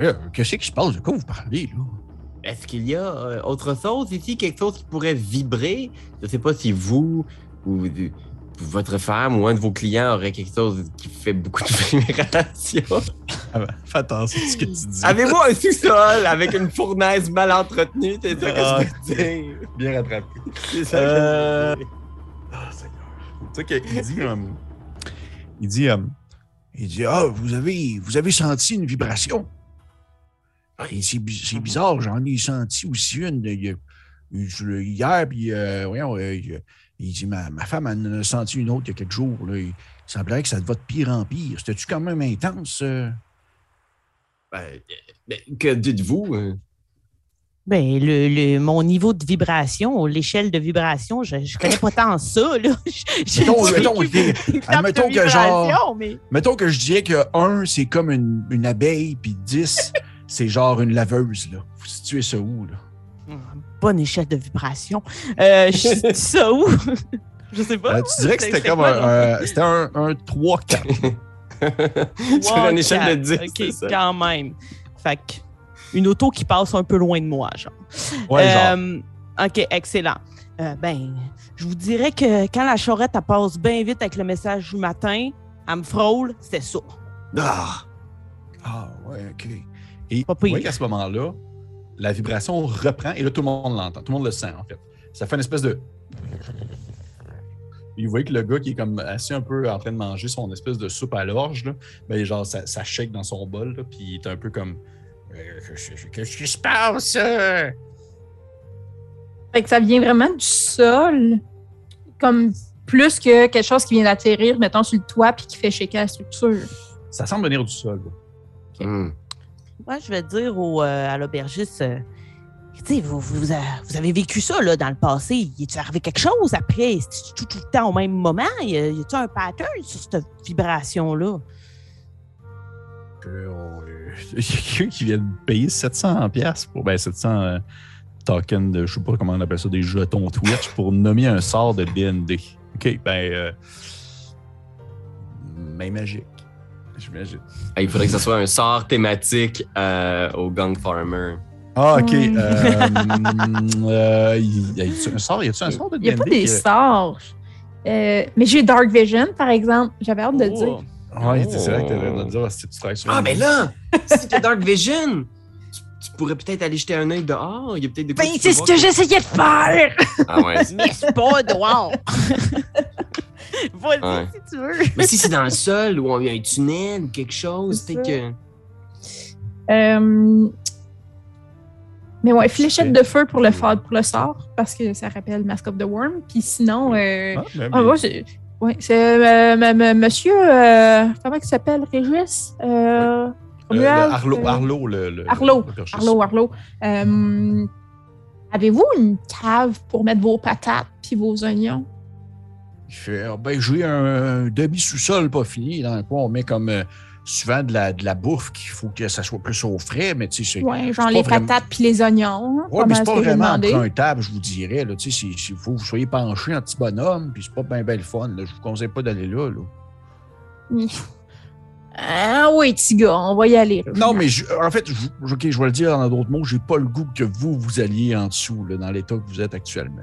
euh, Qu'est-ce qui se passe? De quoi vous parlez, là? est-ce qu'il y a euh, autre chose ici, quelque chose qui pourrait vibrer? Je ne sais pas si vous ou votre femme ou un de vos clients aurait quelque chose qui fait beaucoup de vibration. Ah ben, fais attention à ce que tu dis. Avez-vous un sous-sol avec une fournaise mal entretenue? C'est ça que Ah. je veux dire. Bien rattrapé. C'est ça que je veux Euh, dire. Ah, Seigneur. Tu sais qu'il dit. euh, il dit. euh, il dit Ah, vous avez, vous avez senti une vibration? Ah, c'est bi- c'est bizarre, j'en ai senti aussi une. de- hier, puis, euh, voyons, il, dit ma, ma femme elle en a senti une autre il y a quelques jours. Là. Il semblerait que ça va de pire en pire. C'était-tu quand même intense? euh? Ben, ben, que dites-vous? euh? Ben, le, le- mon niveau de vibration, l'échelle de vibration, je, je connais pas tant ça, là. Je- Mettons, que genre- mais- Mettons que je dirais que 1, c'est comme une, une abeille, puis 10, c'est genre une laveuse. Là. Vous situez ça où? Là? Bonne échelle de vibration. Euh, je ça où? je sais pas. Euh, tu dirais que C'est- c'était c'est comme quoi, un, un- c'était un, un 3-4. Sur une échelle de quatre. 10. OK, c'est ça? quand même. Fait que, une auto qui passe un peu loin de moi, genre. Ouais, genre. Euh, OK, excellent. Euh, ben, je vous dirais que quand la charrette, elle passe bien vite avec le message du matin, elle me frôle, c'était ça. Ah! Ah, ouais, OK. Et vous voyez qu'à ce moment-là, la vibration reprend et là, tout le monde l'entend. Tout le monde le sent, en fait. Ça fait une espèce de. Et vous voyez que le gars qui est comme assis un peu en train de manger son espèce de soupe à l'orge, là, ben, genre, ça, ça shake dans son bol, là, puis il est un peu comme. Euh, Qu'est-ce qui se passe? Fait que ça vient vraiment du sol, comme plus que quelque chose qui vient d'atterrir, mettons, sur le toit puis qui fait shaker la structure. Ça semble venir du sol. là. Hmm. Moi, je vais dire au, euh, à l'aubergiste, euh, tu sais, vous, a- vous avez vécu ça là, dans le passé. Y est arrivé quelque chose après? C'est tout, tout le temps au même moment? Y a-t-il un pattern sur cette vibration-là? euh, Il y a quelqu'un qui vient de payer 700 pièces pour ben 700 euh, tokens de je sais pas comment on appelle ça des jetons Twitch pour nommer un sort de D&D. OK, ben euh, main magique. J'imagine. Ah, Il faudrait que ce soit un sort thématique euh, au Gang Farmer. Ah, OK. Ouais. euh, euh, y a- a-tu un sort, y a-tu un sort de Il n'y a pas des sorts. Euh, mais j'ai Dark Vision, par exemple. J'avais hâte de le dire. Oh. Ouais, c'est vrai que t'avais de dire si tu travailles sur Ah, mais là, si t'as Dark Vision, tu, tu pourrais peut-être aller jeter un œil dehors. Il y a peut-être des Ben, c'est ce que j'essayais de faire! Ah ouais. Mais c'est pas Ouais. si tu veux. Mais si c'est dans le sol ou il y a un tunnel ou quelque chose, C'est peut-être que. Euh, Mais ouais, fléchette de feu pour le, fa- pour le sort, parce que ça rappelle Mask of the Worm. Puis sinon, euh, Ah, ben, ah, c'est ouais, c'est, euh, monsieur, euh, comment il s'appelle, Régis? Euh, euh, le? Arlo, Euh, Arlo, le, le- Arlo, l'aubergiste. Arlo, Arlo. Euh, Avez-vous une cave pour mettre vos patates puis vos oignons? Il fait Ah, ben, j'ai un, un demi-sous-sol pas fini dans le coin. On met comme euh, souvent de la, de la bouffe qu'il faut que ça soit plus au frais, mais tu sais, c'est. Ouais, genre les vraiment- patates puis les oignons. hein, Ouais, mais c'est pas vraiment empruntable, je vous dirais. Tu sais, il faut que vous soyez penché en petit bonhomme, puis c'est pas bien belle fun. Là. Je vous conseille pas d'aller là. là. Ah oui, petit gars, on va y aller. là, Non, mais je- en fait, je, je vais le dire dans d'autres mots, j'ai pas le goût que vous, vous alliez en dessous, là, dans l'état que vous êtes actuellement.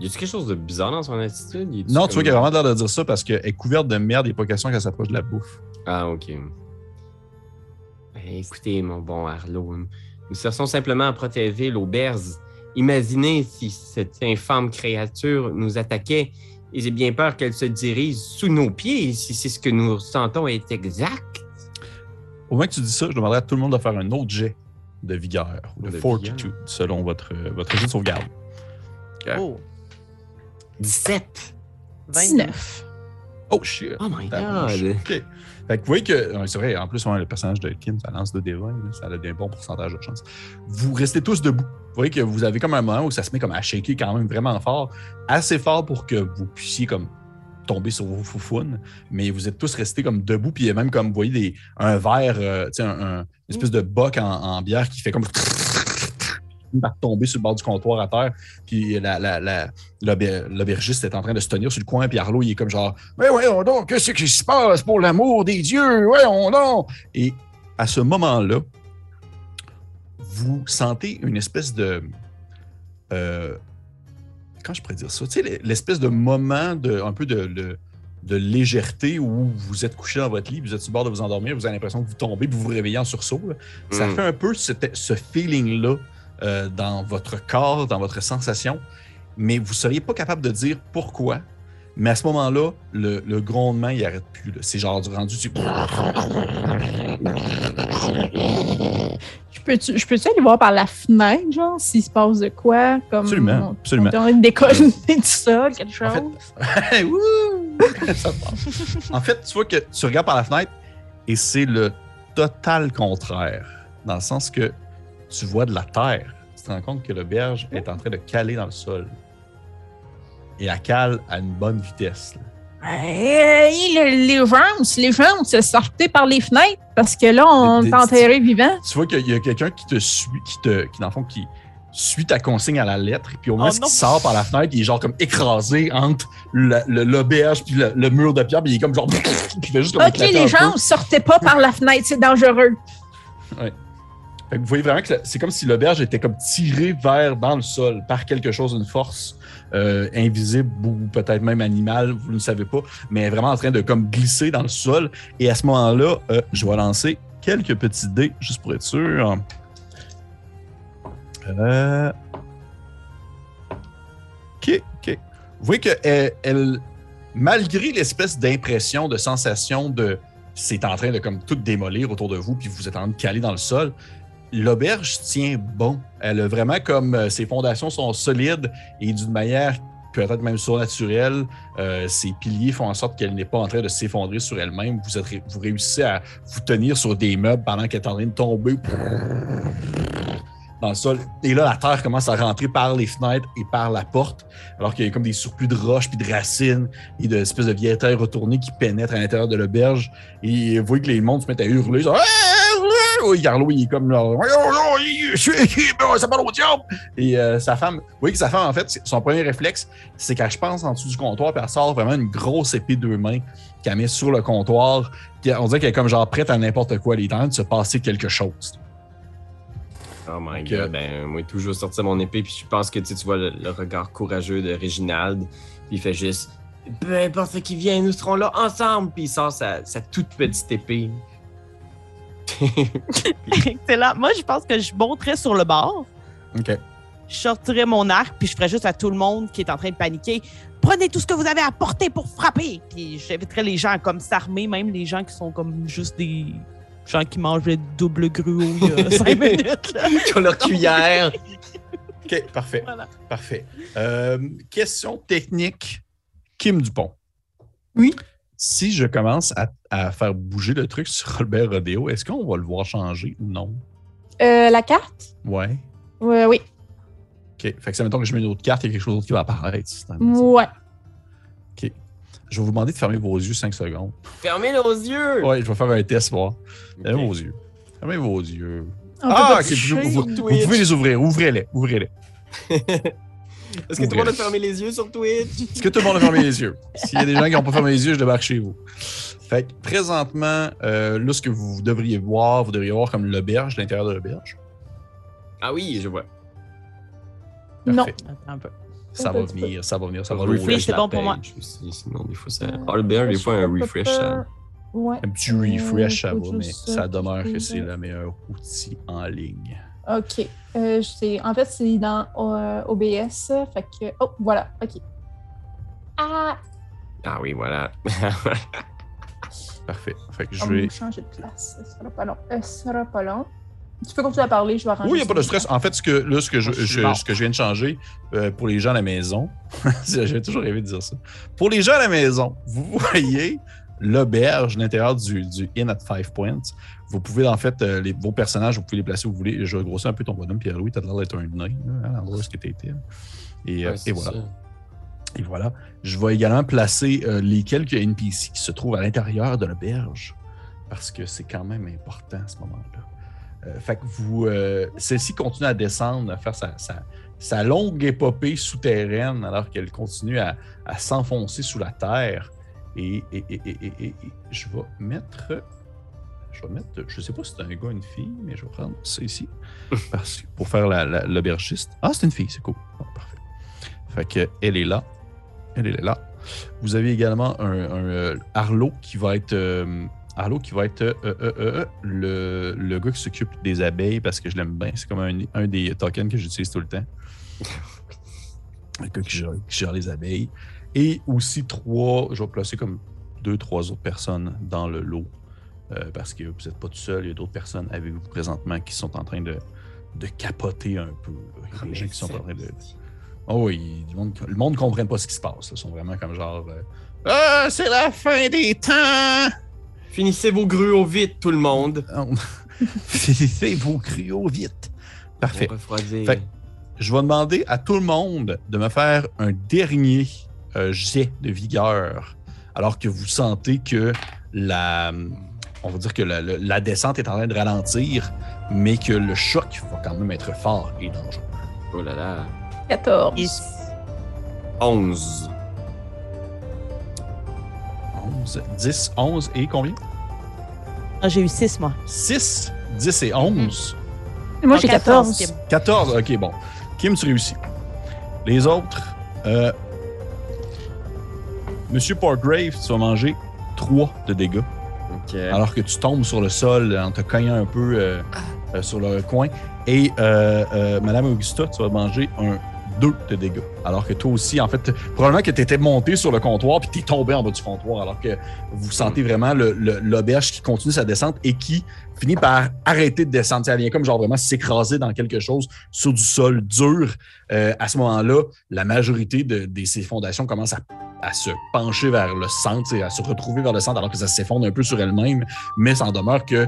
Y a-tu quelque chose de bizarre dans son attitude? Y Non, tu vois qu'elle a vraiment l'air de dire ça parce qu'elle est couverte de merde, il n'est pas question qu'elle s'approche de la bouffe. Ah, ok. Ben, écoutez, mon bon Arlo, nous cherchons simplement à protéger l'auberge. Imaginez si cette infâme créature nous attaquait et j'ai bien peur qu'elle se dirige sous nos pieds si c'est ce que nous sentons est exact. Au moins que tu dis ça, je demanderais à tout le monde de faire un autre jet de vigueur ou de, De fortitude selon votre, votre jet de sauvegarde. Oh, 17. 19. Oh shit! Oh my god. OK. Fait que vous voyez que, c'est vrai, en plus, le personnage de Kim, ça lance de D20, là, ça a un bon pourcentage de chance. Vous restez tous debout. Vous voyez que vous avez comme un moment où ça se met comme à shaker quand même vraiment fort, assez fort pour que vous puissiez comme tomber sur vos foufounes, mais vous êtes tous restés comme debout, puis il y a même comme, vous voyez, des, un verre, euh, tu sais, un, un- une espèce de boc en, en bière qui fait comme par tomber sur le bord du comptoir à terre, puis la, la, la, l'auber- l'aubergiste est en train de se tenir sur le coin, puis Arlo, il est comme genre mais voyons donc, qu'est-ce qui se passe pour l'amour des dieux? Voyons donc! Et à ce moment-là, vous sentez une espèce de. euh, comment je pourrais dire ça? Tu sais, l'espèce de moment de, un peu de, de- de légèreté où vous êtes couché dans votre lit, vous êtes sur le bord de vous endormir, vous avez l'impression que vous tombez, puis vous vous réveillez en sursaut. là. Ça Mm. fait un peu ce feeling-là euh, dans votre corps, dans votre sensation, mais vous ne seriez pas capable de dire pourquoi. Mais à ce moment-là, le, le grondement, il n'arrête plus. C'est genre du rendu. du- Je peux-tu je peux-tu aller voir par la fenêtre, genre, s'il se passe de quoi? Comme Absolument, on- absolument. On décoller du sol, quelque chose? En fait-! Ça en fait, tu vois que tu regardes par la fenêtre et c'est le total contraire. Dans le sens que tu vois de la terre. Tu te rends compte que l'auberge est en train de caler dans le sol. Et elle cale à une bonne vitesse. là. Hey, le- les gens, si les gens se sortaient par les fenêtres parce que là, on est enterré vivant. Tu vois qu'il y a quelqu'un qui te suit, qui te, qui dans le fond, qui suit ta consigne à la lettre. Et puis au moment Oh où il sort par la fenêtre, il est genre comme écrasé entre l'auberge puis le, le mur de pierre. Puis il est comme genre. Puis il fait juste comme Ok, les gens, sortez pas par la fenêtre, c'est dangereux. Vous voyez vraiment que c'est comme si l'auberge était comme tirée vers dans le sol par quelque chose, une force euh, invisible ou peut-être même animale, vous ne savez pas, mais vraiment en train de comme glisser dans le sol. Et à ce moment-là, euh, je vais lancer quelques petits dés juste pour être sûr. Euh... Ok, ok. Vous voyez que malgré l'espèce d'impression, de sensation de c'est en train de comme tout démolir autour de vous, puis vous êtes en train de caler dans le sol, l'auberge tient bon. Elle a vraiment comme euh, ses fondations sont solides et d'une manière peut-être même surnaturelle. euh, ses piliers font en sorte qu'elle n'est pas en train de s'effondrer sur elle-même. Vous, êtes, vous réussissez à vous tenir sur des meubles pendant qu'elle est en train de tomber dans le sol. Et là, la terre commence à rentrer par les fenêtres et par la porte, alors qu'il y a comme des surplus de roches, puis de racines, et d'espèces de vieille terre retournée qui pénètrent à l'intérieur de l'auberge. Et vous voyez que les mondes se mettent à hurler. Genre, oui, Carlo, il est comme là. Je suis ça parle au diable. Et euh, sa femme, vous voyez que sa femme, en fait, son premier réflexe, c'est qu'elle, je pense, en dessous du comptoir, puis elle sort vraiment une grosse épée de deux mains qu'elle met sur le comptoir. On dirait qu'elle est comme genre prête à n'importe quoi. Il est en train de se passer quelque chose. Oh my god, ben, moi, toujours sortir mon épée, puis je pense que tu vois le, le regard courageux de Réginald, puis il fait juste Peu importe ce qui vient, nous serons là ensemble, puis il sort sa, sa toute petite épée. Excellent. Moi, je pense que je monterais sur le bord. OK. Je sortirais mon arc, puis je ferais juste à tout le monde qui est en train de paniquer. Prenez tout ce que vous avez à porter pour frapper. Puis j'inviterais les gens à comme s'armer, même les gens qui sont comme juste des gens qui mangeaient double gruau il y a cinq minutes. là. Sur leur cuillère. OK, parfait. Voilà. Parfait. Euh, question technique. Kim Dupont. Oui. Si je commence à, à faire bouger le truc sur Robert Rodeo, est-ce qu'on va le voir changer ou non? Euh, la carte? Ouais. Ouais, oui. OK. Fait que ça, mettons que je mets une autre carte, il y a quelque chose d'autre qui va apparaître. Ouais. Je vais vous demander de fermer vos yeux 5 secondes. Fermez nos yeux! Ouais, je vais faire un test, voir. Ok. Fermez vos yeux. Fermez vos yeux. On ah, ok. Vous, vous- pouvez les ouvrir. Ouvrez-les. Ouvrez-les. Est-ce que tout le monde a fermé les yeux sur Twitch? Est-ce que tout le monde a fermé les yeux? S'il y a des gens qui n'ont pas fermé les yeux, je débarque chez vous. Fait que présentement, euh, là, ce que vous devriez voir, vous devriez voir comme l'auberge, l'intérieur de l'auberge. Ah oui, je vois. Non. Parfait. Attends un peu. Ça va venir, ça va venir, ça va Refresh l'ouvrir. c'est bon pour moi. aussi, sinon, des fois, ça. Ah, le bien, des fois, un refresh, ça. Ouais. Un petit refresh, ça va, mais ça demeure que c'est le meilleur outil en ligne. OK. Euh, c'est- en fait, c'est dans euh, OBS. Fait que. Oh, voilà. OK. Ah! Ah oui, voilà. Parfait. Fait que je On vais. va changer de place. Ce sera pas long. Euh, Ce sera pas long. Tu peux continuer à parler, je vais arranger. Oui, il n'y a pas de stress. En fait, ce que, là, ce que je, ce que je viens de changer euh, pour les gens à la maison, j'ai toujours rêvé de dire ça. Pour les gens à la maison, vous voyez l'auberge, l'intérieur du, du Inn at Five Points. Vous pouvez, en fait, euh, les, vos personnages, vous pouvez les placer où vous voulez. Je vais grossir un peu ton bonhomme, Pierre-Louis. Tu as l'air d'être un nain à l'endroit où tu étais. Et, euh, Ouais, et voilà. ça. Et voilà. Je vais également placer euh, les quelques NPC qui se trouvent à l'intérieur de l'auberge parce que c'est quand même important à ce moment-là. Euh, fait que vous, euh, celle-ci continue à descendre, à faire sa, sa- sa longue épopée souterraine alors qu'elle continue à, à s'enfoncer sous la terre. Et je vais mettre je vais mettre. Je sais pas si c'est un gars ou une fille, mais je vais prendre ça ici parce, pour faire la- la- l'aubergiste. Ah, c'est une fille, c'est cool. Bon, parfait. Fait que elle est là. Elle est là. Vous avez également un, un, euh, Arlo qui va être. euh, Arlo qui va être euh, le, le gars qui s'occupe des abeilles parce que je l'aime bien. C'est comme un, un des tokens que j'utilise tout le temps. Le gars qui gère, qui gère les abeilles. Et aussi trois, je vais placer comme deux, trois autres personnes dans le lot. Euh, parce que vous n'êtes pas tout seul, il y a d'autres personnes avec vous présentement qui sont en train de, de capoter un peu. là. Il y a des gens qui sont en train de. Oh oui, le monde, ne comprend pas ce qui se passe. là. Ils sont vraiment comme genre. euh, Ah, c'est la fin des temps! Finissez vos gruaux vite, tout le monde. Faites vos cryos vite! Parfait. Fait- Je vais demander à tout le monde de me faire un dernier euh, jet de vigueur, alors que vous sentez que la, on va dire que la, la- la descente est en train de ralentir, mais que le choc va quand même être fort et dangereux. Oh là là. 14. Yes. 11. 11, 10, 11 et combien? Ah, J'ai eu 6, moi. 6, 10 et 11. Moi, j'ai Donc, 14, 14. Kim. 14, ok, bon. Kim, tu réussis. Les autres, euh, Monsieur Portgrave, tu vas manger 3 de dégâts. Alors que tu tombes sur le sol en te cognant un peu euh, euh, sur le coin. Et euh, euh, Madame Augusta, tu vas manger un 2 de dégâts. Alors que toi aussi, en fait, probablement que tu étais monté sur le comptoir puis tu es tombé en bas du comptoir. Alors que vous sentez vraiment le- le- l'auberge qui continue sa descente et qui finit par arrêter de descendre. Elle vient comme genre vraiment s'écraser dans quelque chose sur du sol dur. Euh, à ce moment-là, la majorité de, de ces fondations commence à à se pencher vers le centre, à se retrouver vers le centre alors que ça s'effondre un peu sur elle-même, mais ça en demeure que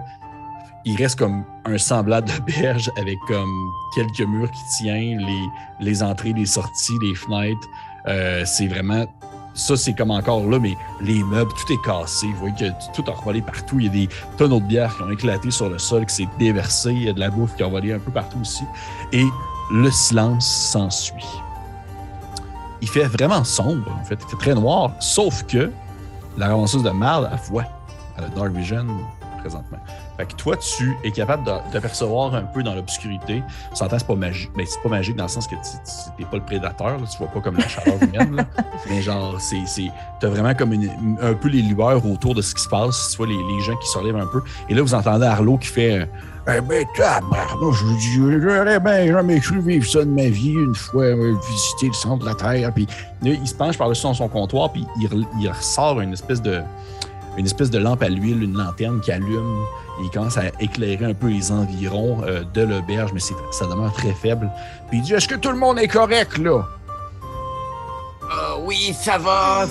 il reste comme un semblant de berge avec comme quelques murs qui tiennent, les, les entrées, les sorties, les fenêtres. Euh, c'est vraiment. Ça, c'est comme encore là, mais les meubles, tout est cassé. Vous voyez que tout a revolé partout. Il y a des tonneaux de bière qui ont éclaté sur le sol, qui s'est déversé. Il y a de la bouffe qui a volé un peu partout aussi. Et le silence s'ensuit il fait vraiment sombre, en fait. Il fait très noir, sauf que la ramasseuse de marde, elle voit. Elle a Dark Vision présentement. Fait que toi, tu es capable de- d'apercevoir un peu dans l'obscurité. Tu s'entend, c'est pas magique. Mais c'est pas magique dans le sens que tu t'es pas le prédateur, là. tu vois pas comme la chaleur humaine. là. Mais genre, c'est. T'as vraiment comme une- un peu les lueurs autour de ce qui se passe. Tu vois les, les gens qui se relèvent un peu. Et là, vous entendez Arlo qui fait. Eh ben, tabarnouche, je vous dis, j'aurais bien jamais cru vivre ça de ma vie, une fois euh, visiter le centre de la Terre. Puis là, il se penche par-dessus dans son comptoir, puis il, il ressort une espèce de une espèce de lampe à l'huile, une lanterne qui allume. Et il commence à éclairer un peu les environs euh, de l'auberge, mais c'est- ça demeure très faible. Puis il dit Est-ce que tout le monde est correct, là? Ah oui, ça va.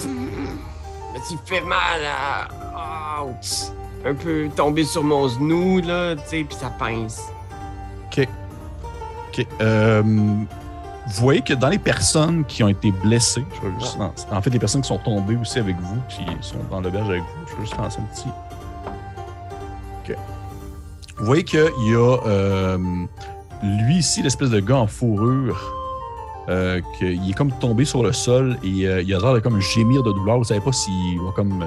Mais tu fais mal à. Un peu tombé sur mon genou, là, tu sais, puis ça pince. OK. OK. Euh, vous voyez que dans les personnes qui ont été blessées, je juste lancer- en fait, les personnes qui sont tombées aussi avec vous, qui sont dans l'auberge avec vous, je vais juste lancer un petit. OK. Vous voyez qu'il y a euh, lui ici, l'espèce de gars en fourrure, euh, qu'il est comme tombé sur le sol et euh, il a l'air de comme gémir de douleur. Vous savez pas s'il va comme. euh,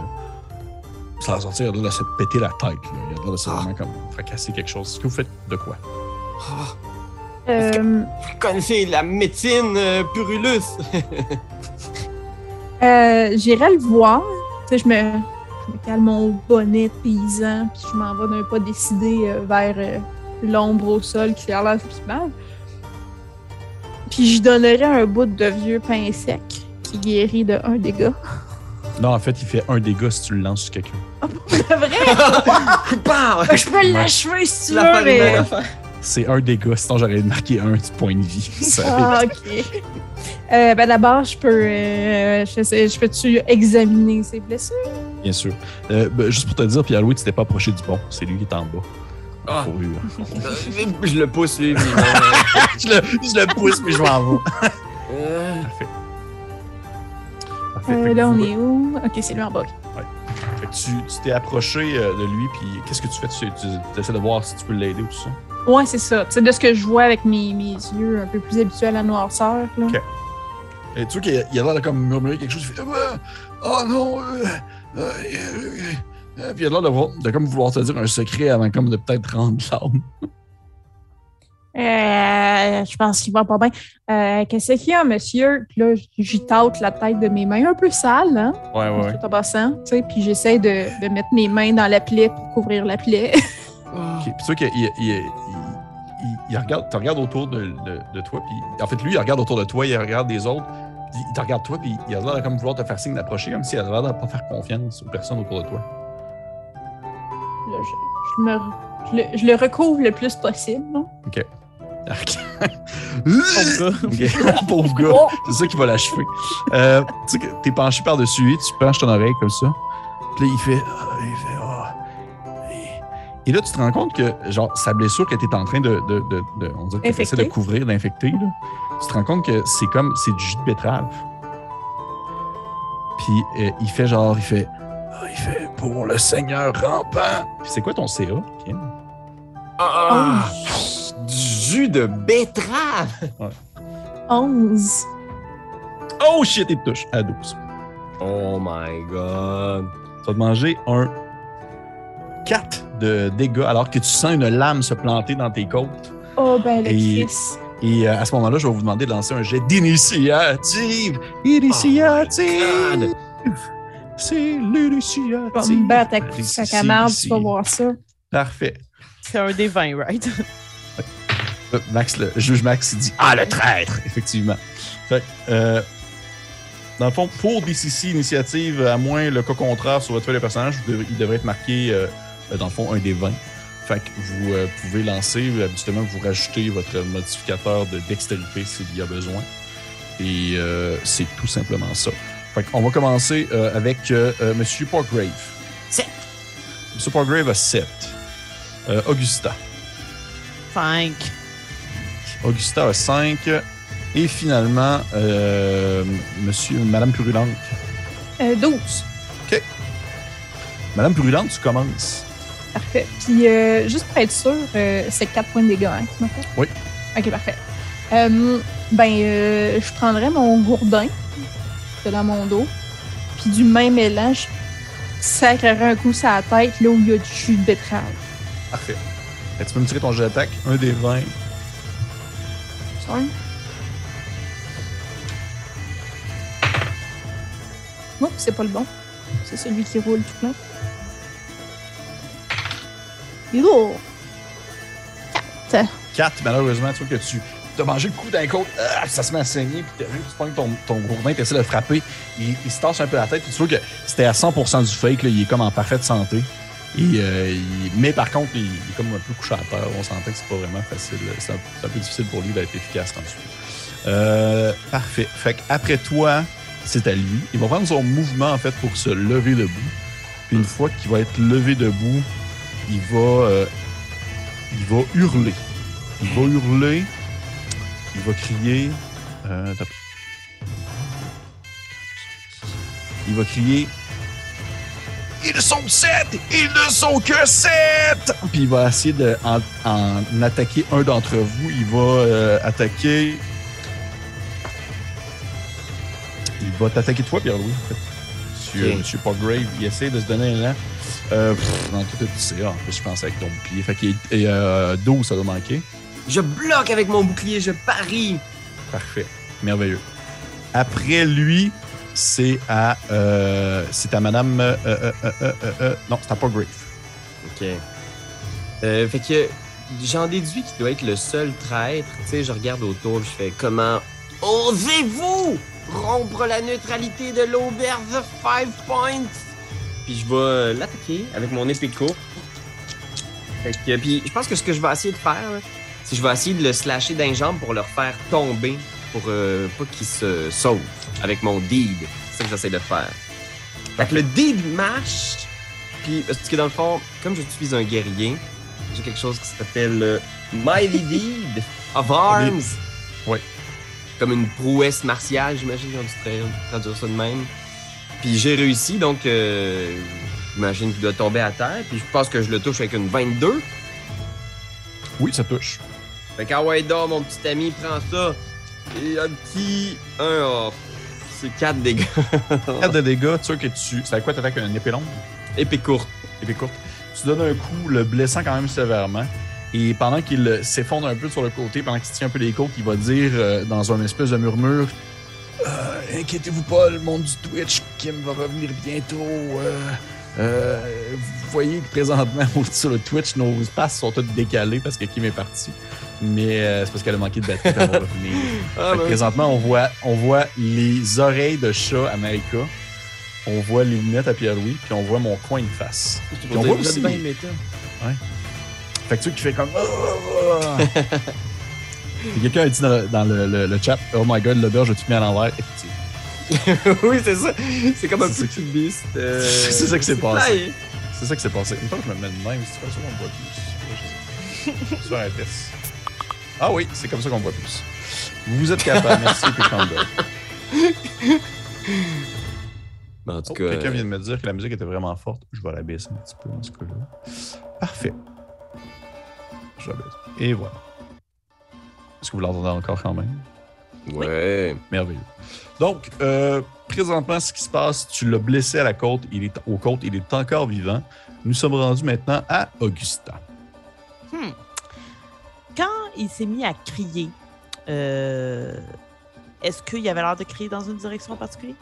ça va sortir, il a l'air de se péter la tête. là. Il a l'air de se Ah. vraiment comme fracasser quelque chose. Est-ce que vous faites de quoi? Ah, Euh, vous connaissez la médecine, euh, Purulus? euh, J'irai le voir. Tu sais, je me, je me cale mon bonnet de paysan, puis je m'en vais d'un pas décidé euh, vers euh, l'ombre au sol qui a l'air qui mal. Puis je donnerai un bout de vieux pain sec qui guérit de un dégât. Non, en fait, il fait un dégât si tu le lances sur quelqu'un. C'est vrai? Bah, je peux l'achever si tu la veux, mais... C'est un dégât, sinon j'aurais marqué un petit point de vie. Ah, ok. Euh, ben d'abord, je peux, euh, je, sais- je peux-tu examiner ses blessures? Bien sûr. Euh, ben, juste pour te dire, Pierre-Louis, tu t'es pas approché du pont. C'est lui qui est en bas. Ah. Pour lui, là. Euh, Je le pousse, lui. puis, je, le, je le pousse, mais je m'en vais. euh, Parfait. Parfait. Euh, là, on est où? Ok, c'est lui en bas. fait que tu tu t'es approché de lui, puis qu'est-ce que tu fais? Tu, tu essaies de voir si tu peux l'aider ou tout ça? Ouais, c'est ça. Tu sais, de ce que je vois avec mes, mes yeux un peu plus habitués à la noirceur. Là. Ok. Et tu vois qu'il a l'air de comme murmurer quelque chose. Il fait Ah, Oh non! euh, euh, euh, Euh, puis il a l'air de, comme vouloir te dire un secret avant comme de peut-être rendre l'âme. Euh, je pense qu'il va pas bien. Euh, Qu'est-ce qu'il y a, monsieur? Puis là, j'y tâte la tête de mes mains, un peu sale, hein? Ouais, ouais. Tout en passant, tu sais, puis j'essaie de, de mettre mes mains dans la plaie pour couvrir la plaie. Ok. Puis tu vois qu'il il, il, il, il- il regarde, tu regardes autour de, de, de toi, puis en fait, lui, il regarde autour de toi, il regarde les autres, il te regarde toi, puis il a l'air de comme vouloir te faire signe d'approcher, comme s'il a l'air de pas faire confiance aux personnes autour de toi. Là, je, je me, je, le, je le recouvre le plus possible. non? Arc. Pauvre gars. Ok. Pauvre gars. Oh! C'est ça qui va l'achever. Euh, tu sais que t'es penché par-dessus lui, tu penches ton oreille comme ça. Puis là, il fait. il fait ah. Et, là, tu te rends compte que, genre, sa blessure que t'es en train de. de, de, de- on dirait que de couvrir, d'infecter, là. Tu te rends compte que c'est comme. C'est du jus de betterave. Puis euh, il fait genre. Il fait. ah, il fait pour le Seigneur rampant. Puis c'est quoi ton CA, Kim? Ah! Du jus de betterave! 11. Oh shit, il te touche à 12. Oh my god. Tu vas te manger un 4 de dégâts alors que tu sens une lame se planter dans tes côtes. Oh, ben, le Et-. Et euh, à ce moment-là, je vais vous demander de lancer un jet d'initiative. Initiative! Oh C'est Je vais me l'initiative. battre sac à marde, tu vas voir ça. Parfait. C'est un des 20, right? Euh, Max, le juge Max, il dit Ah, le traître! Effectivement. Fait que, euh, dans le fond, pour DCC Initiative, à moins le cas contraire sur votre feuille de personnage, il devrait être marqué, euh, dans le fond, un des 20. Fait que vous euh, pouvez lancer, euh, justement, vous rajoutez votre modificateur de dextérité s'il y a besoin. Et euh, c'est tout simplement ça. Fait qu'on va commencer euh, avec euh, euh, Monsieur Portgrave. Sept. Monsieur Portgrave a 7. Augusta. 5. Augusta a 5. Et finalement, euh, Monsieur, Madame Purulente. Euh, 12. Madame Purulente, tu commences. Parfait. Puis, euh, juste pour être sûr, euh, c'est 4 points de dégâts, hein, qui m'a fait? Oui. Ok, parfait. Euh, ben, euh, je prendrais mon gourdin de dans mon dos, puis du même élan, je sacrerais un coup sur la tête là où il y a du jus de betterave. Parfait. Fait que tu peux me tirer ton jet d'attaque. Un des 20. Ça? Non, c'est pas le bon. C'est celui qui roule tout plein. Yo! 4, malheureusement, tu vois que tu as mangé le coup d'un côte, ah, ça se met à saigner, puis t'as tu pognes ton, ton gourdin, tu essaies de le frapper, il, il se tasse un peu la tête, puis tu vois que c'était à 100% du fake, là, il est comme en parfaite santé. Euh, il- mais par contre, il, il est comme un peu couché à terre. On sentait que c'est pas vraiment facile. C'est un, c'est un peu difficile pour lui d'être efficace en dessous. Euh, parfait. Fait après toi, c'est à lui. Il va prendre son mouvement en fait pour se lever debout. Puis une fois qu'il va être levé debout, il va, euh, il va hurler. Il va hurler. Il va crier. euh, il va crier. Ils sont sept! Ils ne sont que sept! Puis il va essayer de en, en attaquer un d'entre vous. Il va euh, attaquer. Il va t'attaquer toi, Pierre-Louis, en fait. Monsieur, Ok. Monsieur Grave, il essaie de se donner un élan. Euh, pff, est tiré. En plus, je pense avec ton bouclier. Fait qu'il est euh, 12, ça doit manquer. Je bloque avec mon bouclier, je parie. Parfait. Merveilleux. Après lui, c'est à, euh, c'est à Madame. euh, euh, euh, non, c'est à pas Grave. Ok. Fait que j'en déduis qu'il doit être le seul traître. Tu sais, je regarde autour, je fais comment osez-vous rompre la neutralité de l'auberge de Five Points? Puis je vais euh, l'attaquer avec mon épée courte. Fait que, puis je pense que ce que je vais essayer de faire, c'est que je vais essayer de le slasher d'un jambe pour le faire tomber, pour euh, pas qu'il se sauve avec mon deed. C'est ça que j'essaie de faire. Fait que le deed marche, puis, parce que dans le fond, comme je suis un guerrier, j'ai quelque chose qui s'appelle le Mighty Deed of Arms. Ouais. Comme une prouesse martiale, j'imagine qu'ils ont dû tra- traduire ça de même. Puis j'ai réussi, donc euh, j'imagine qu'il doit tomber à terre. Puis je pense que je le touche avec une 22. Oui, ça touche. Fait qu'Hawaii d'or, mon petit ami, prends ça. Et un petit. Un. oh, c'est 4 dégâts. 4 de dégâts, tu sais que tu. C'est à quoi t'attaques un épée longue? Épée courte. épée courte. Tu donnes un coup, le blessant quand même sévèrement. Et pendant qu'il s'effondre un peu sur le côté, pendant qu'il se tient un peu les côtes, il va dire euh, dans un espèce de murmure Euh, Inquiétez-vous pas, le monde du Twitch, Kim va revenir bientôt. Euh, vous voyez que présentement, sur le Twitch, nos passes sont toutes décalées parce que Kim est parti. Mais c'est parce qu'elle a manqué de batterie revenir. Ah, ben, présentement, on voit, on voit les oreilles de chat à Marika. On voit les lunettes à Pierre-Louis, puis on voit mon coin de face. on voit aussi- méta. Fait que tu qui fait comme. Et Quelqu'un a dit dans, le, dans le- le- le chat Oh my god, l'auberge a tout mis à l'envers. Effectivement. oui, c'est ça. C'est comme un petit beast. euh, C'est ça qui s'est passé. C'est ça qui s'est passé. Une fois que je me mets de même, si tu fais ça, on voit plus. Sur un test. Ah oui, c'est comme ça qu'on voit plus. Vous êtes capable. Merci, puis Ben, en tout Oh, cas, Quelqu'un euh, vient de me dire que la musique était vraiment forte. Je vais la baisser un petit peu dans ce cas-là. Parfait. Je la baisse. Et voilà. Est-ce que vous l'entendez encore quand même? ouais. Merveilleux. Donc, euh, présentement, ce qui se passe, tu l'as blessé à la côte, il est aux côtes, il est encore vivant. Nous sommes rendus maintenant à Augusta. Hmm. Quand il s'est mis à crier, euh, est-ce qu'il avait l'air de crier dans une direction en particulier?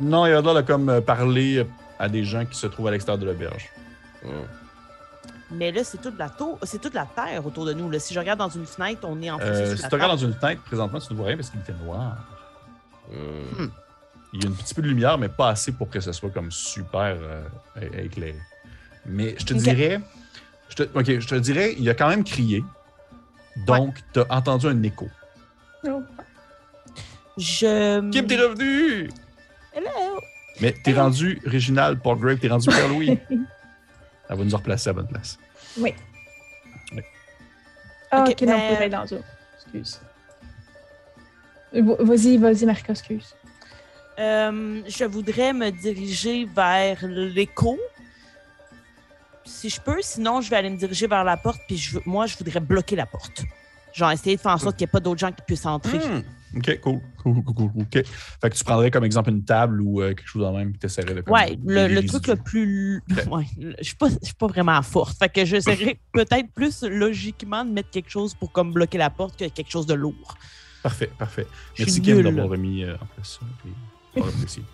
Non, il a l'air de comme euh, parler à des gens qui se trouvent à l'extérieur de l'auberge. Hum. Mais là, c'est toute la tour, c'est toute la terre autour de nous. Là. Si je regarde dans une fenêtre, on est en Euh, sur si tu regardes dans une fenêtre, présentement, tu ne vois rien parce qu'il fait noir. Hum. Il y a un petit peu de lumière, mais pas assez pour que ce soit comme super euh, éclairé. Mais je te dirais, je te, ok, je te dirais, il a quand même crié. Donc, tu as entendu un écho. Je. Kim, t'es revenu! Hello! Mais t'es rendu Réginal, Paul Grave, t'es rendu Père Louis. Elle va nous replacer à la bonne place. Ah, Ok, ok, non, ben- aller dans ça. Excuse. Va- Vas-y, vas-y, Marco, excuse. Euh, je voudrais me diriger vers l'écho. Si je peux, sinon je vais aller me diriger vers la porte, puis je moi, je voudrais bloquer la porte. Genre, essayer de faire en sorte qu'il n'y ait pas d'autres gens qui puissent entrer. Hmm. Ok, cool. Cool, cool, cool. Ok. Fait que tu prendrais comme exemple une table ou euh, quelque chose de même, puis t'essaierais de. comme, Ouais, le, le truc le plus. Ouais, le- je suis pas, pas vraiment forte. Fait que j'essaierais peut-être plus logiquement de mettre quelque chose pour comme bloquer la porte que quelque chose de lourd. Parfait, parfait. Je Merci Kim d'avoir remis euh, en place ça. puis.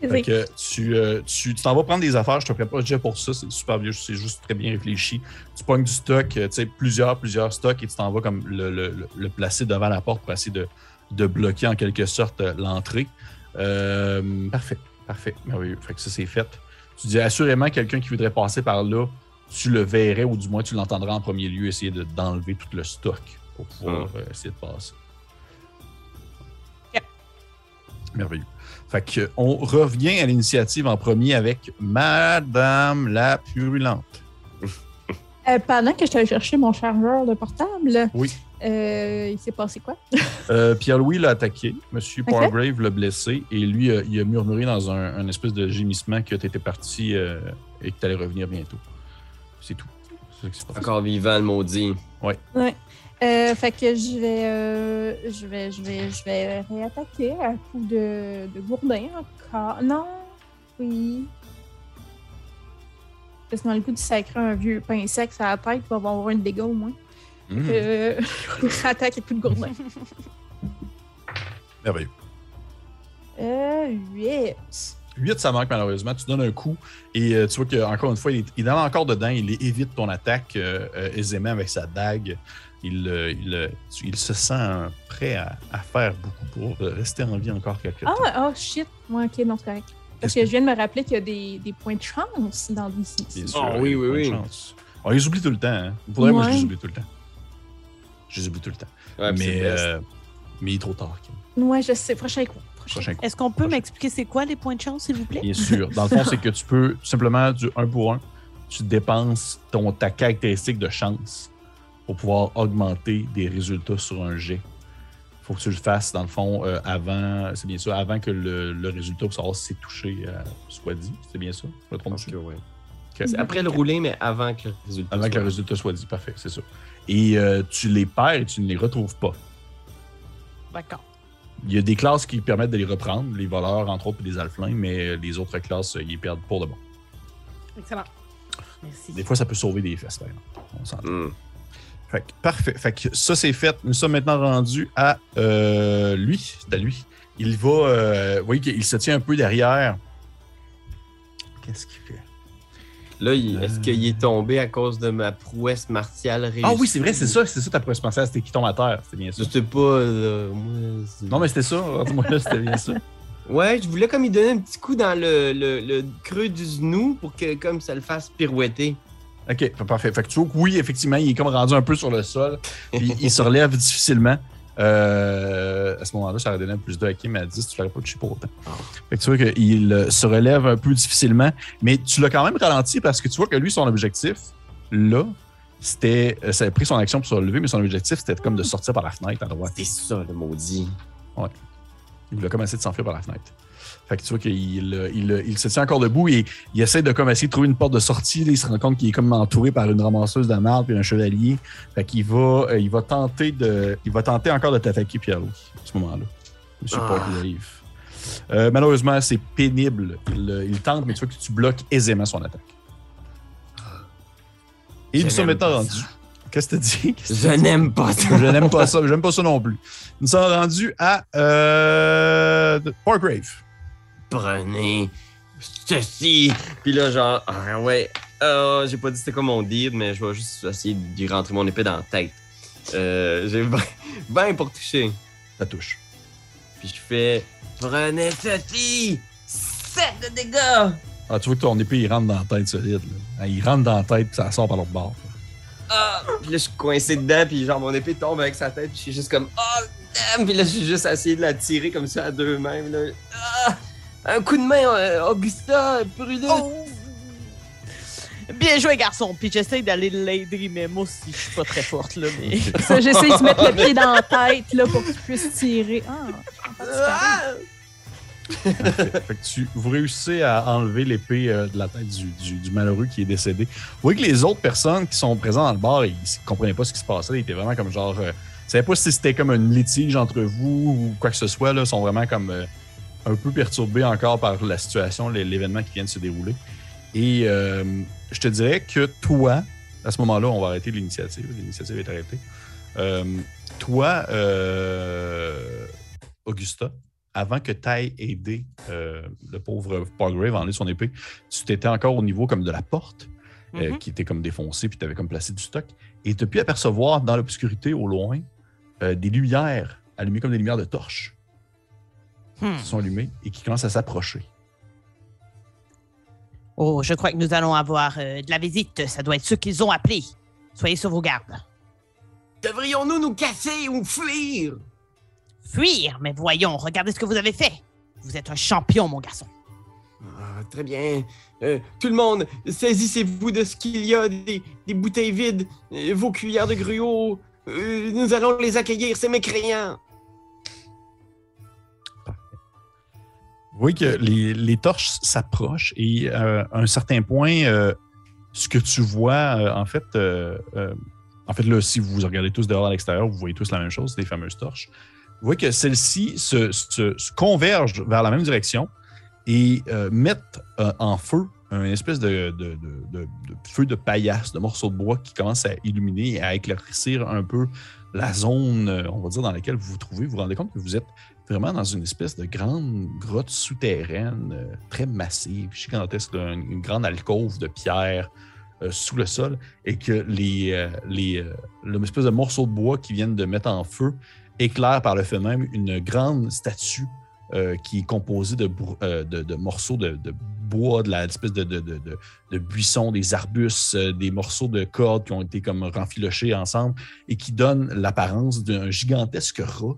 Fait que tu euh, tu tu t'en vas prendre des affaires, je te prépare déjà pour ça, c'est super bien, c'est juste très bien réfléchi. Tu pognes du stock, euh, tu sais, plusieurs, plusieurs stocks et tu t'en vas comme le, le- le- le placer devant la porte pour essayer de, de bloquer en quelque sorte euh, l'entrée. Euh, parfait, parfait, merveilleux. Fait que ça, c'est fait. Tu dis assurément quelqu'un qui voudrait passer par là, tu le verrais ou du moins tu l'entendras en premier lieu essayer de- d'enlever tout le stock pour pouvoir euh, essayer de passer. Merveilleux. Fait que, on revient à l'initiative en premier avec Madame la Purulente. Euh, pendant que je t'allais chercher mon chargeur de portable, Oui. euh, il s'est passé quoi? Euh, Pierre-Louis l'a attaqué, Monsieur. Pargrave l'a blessé et lui, euh, il a murmuré dans un, un espèce de gémissement que tu étais parti euh, et que tu allais revenir bientôt. C'est tout. C'est ça qui s'est passé. Encore vivant, le maudit. Euh, fait que je vais, euh, je vais, je vais, je vais réattaquer à coup de, de gourdin encore. Non, oui. Parce que dans le coup de sacrer un vieux pain sec sur la tête, il va avoir un dégât au moins. Mhm. Euh, je réattaque à coup de gourdin. Merveilleux. Euh, 8. 8, ça manque malheureusement. Tu donnes un coup et euh, tu vois qu'encore une fois, il est, il est encore dedans. Il évite ton attaque euh, euh, aisément avec sa dague. Il, euh, il, euh, il se sent prêt à, à faire beaucoup pour rester en vie encore quelques temps. Ah, oh shit. Ouais, ok, non, c'est correct. Parce que que- je viens de me rappeler qu'il y a des, des points de chance dans DC. Bien Ah, sûr, oui, il y a oui, oui. chance. On les oublie tout le temps. Hein. Pour moi, je les oublie tout le temps. Je les oublie tout le temps. Ouais, mais, euh, mais il est trop tard. Kim. Ouais, je sais. Prochain coup. Prochain. Coup. Est-ce qu'on peut m'expliquer c'est quoi les points de chance, s'il vous plaît? Bien sûr. Dans le fond, c'est que tu peux tout simplement du 1 pour 1, tu dépenses ton, ta caractéristique de chance pour pouvoir augmenter des résultats sur un jet. Il faut que tu le fasses, dans le fond, euh, avant, c'est bien ça, avant que le, le résultat pour savoir si c'est touché euh, soit dit. C'est bien ça? Je me Je trompe pense que oui. Ok. C'est après le roulé, mais avant que le résultat. Avant que soit- le résultat soit dit, parfait, c'est ça. Et euh, tu les perds et tu ne les retrouves pas. D'accord. Il y a des classes qui permettent de les reprendre, les voleurs, entre autres, puis les alflins, mais les autres classes, ils les perdent pour de bon. Excellent. Merci. Des fois, ça peut sauver des fesses, par exemple. On s'entend. Hmm. Fait que, parfait. Fait que ça, c'est fait. Nous sommes maintenant rendus à euh, lui. C'est à lui. Il va. euh, vous voyez qu'il se tient un peu derrière. Qu'est-ce qu'il fait? Là, il- Euh. est-ce qu'il est tombé à cause de ma prouesse martiale réussie? Ah oui, c'est vrai, c'est ça. C'est ça ta prouesse spatiale. C'était qui tombe à terre. C'était bien ça. Je sais pas, là, moi, Non, mais c'était ça. Moi, là, c'était bien ça. Ouais, je voulais comme lui donner un petit coup dans le, le, le creux du genou pour que comme ça le fasse pirouetter. OK, parfait. Fait que tu vois que oui, effectivement, il est comme rendu un peu sur le sol. Puis il se relève difficilement. Euh, à ce moment-là, ça aurait donné un plus 2 à Kim à 10, tu l'aurais pas touché pour autant. Fait que tu vois qu'il euh, se relève un peu difficilement, mais tu l'as quand même ralenti parce que tu vois que lui, son objectif, là, c'était. euh, Ça a pris son action pour se relever, mais son objectif, c'était comme de sortir par la fenêtre à droite. C'est ça, le maudit. Il voulait comme essayer de s'enfuir par la fenêtre. Fait que tu vois qu'il il, il se tient encore debout et il essaie de comme essayer de trouver une porte de sortie. Là, il se rend compte qu'il est comme entouré par une ramasseuse de marde puis un chevalier. Fait qu'il va, euh, il va tenter de, il va tenter encore de t'attaquer Pierre-Louis à ce moment-là. Monsieur Ah. Paul arrive. Euh, malheureusement, c'est pénible. Il, il tente, mais tu vois que tu bloques aisément son attaque. Et nous Je sommes maintenant rendus. Qu'est-ce que tu dis? Tu Je n'aime pas ça. Je n'aime pas ça. J'aime pas ça non plus. Nous sommes rendus à euh, Parkgrave. Prenez ceci. Puis là, genre, ah ouais, euh, j'ai pas dit c'était quoi mon deal, mais je vais juste essayer de lui rentrer mon épée dans la tête. Euh, j'ai 20, 20 pour toucher. Ça touche. Puis je fais, prenez ceci. 7 de dégâts. Ah, tu vois que ton épée, il rentre dans la tête solide. là. Il rentre dans la tête, puis ça sort par l'autre bord. Ah! Puis là, je suis coincé dedans, puis genre, mon épée tombe avec sa tête, puis je suis juste comme, oh, damn! Puis là, je suis juste essayé de la tirer comme ça à deux mains. là, ah! Un coup de main, euh, Augusta, Prudence! Oh! Bien joué, garçon. Puis j'essaie d'aller l'aider, mais moi aussi, je suis pas très forte, là. Mais... Ça, J'essaie de se mettre le pied dans la tête là, pour qu'il puisse tirer. Ah. Ah! fait que tu, vous réussissez à enlever l'épée euh, de la tête du, du- du malheureux qui est décédé. Vous voyez que les autres personnes qui sont présentes dans le bar, ils ne comprenaient pas ce qui se passait. Ils étaient vraiment comme genre. euh, ils savaient pas si c'était comme une litige entre vous ou quoi que ce soit. Là, ils sont vraiment comme euh, un peu perturbés encore par la situation, l'é- l'événement qui vient de se dérouler. Et euh, je te dirais que toi, à ce moment-là, on va arrêter l'initiative. L'initiative est arrêtée. Euh, toi, euh, Augusta, avant que tu ailles aider le pauvre Pargrave à enlever son épée, tu t'étais encore au niveau comme de la porte, Mhm. qui était comme défoncée, puis tu avais comme placé du stock. Et tu as pu apercevoir dans l'obscurité au loin des lumières allumées comme des lumières de torches Hmm. qui sont allumées et qui commencent à s'approcher. Oh, je crois que nous allons avoir euh, de la visite. Ça doit être ceux qu'ils ont appelés. Soyez sur vos gardes. Devrions-nous nous casser ou fuir? Fuir, mais voyons, regardez ce que vous avez fait. Vous êtes un champion, mon garçon. Ah, très bien. Euh, tout le monde, saisissez-vous de ce qu'il y a, des, des bouteilles vides, euh, vos cuillères de gruau. Euh, nous allons les accueillir, c'est mécréant. Vous voyez que les, torches s'approchent et euh, à un certain point, euh, ce que tu vois, euh, en fait, en fait, là, si vous regardez tous dehors à l'extérieur, vous voyez tous la même chose, les fameuses torches. Vous voyez que celles-ci se, convergent vers la même direction et mettent en feu un espèce de, de- feu de paillasse, de morceaux de bois qui commence à illuminer et à éclaircir un peu la zone, on va dire, dans laquelle vous vous trouvez. Vous vous rendez compte que vous êtes vraiment dans une espèce de grande grotte souterraine, euh, très massive, gigantesque, une, grande alcôve de pierre euh, sous le sol, et que les, euh, les, l'espèce de morceaux de bois qui viennent de mettre en feu éclairent par le fait même une grande statue qui est composée de, de, morceaux de, de bois, de la espèce de, de, de, de- buissons, des arbustes, des morceaux de cordes qui ont été comme renfilochés ensemble et qui donnent l'apparence d'un gigantesque rat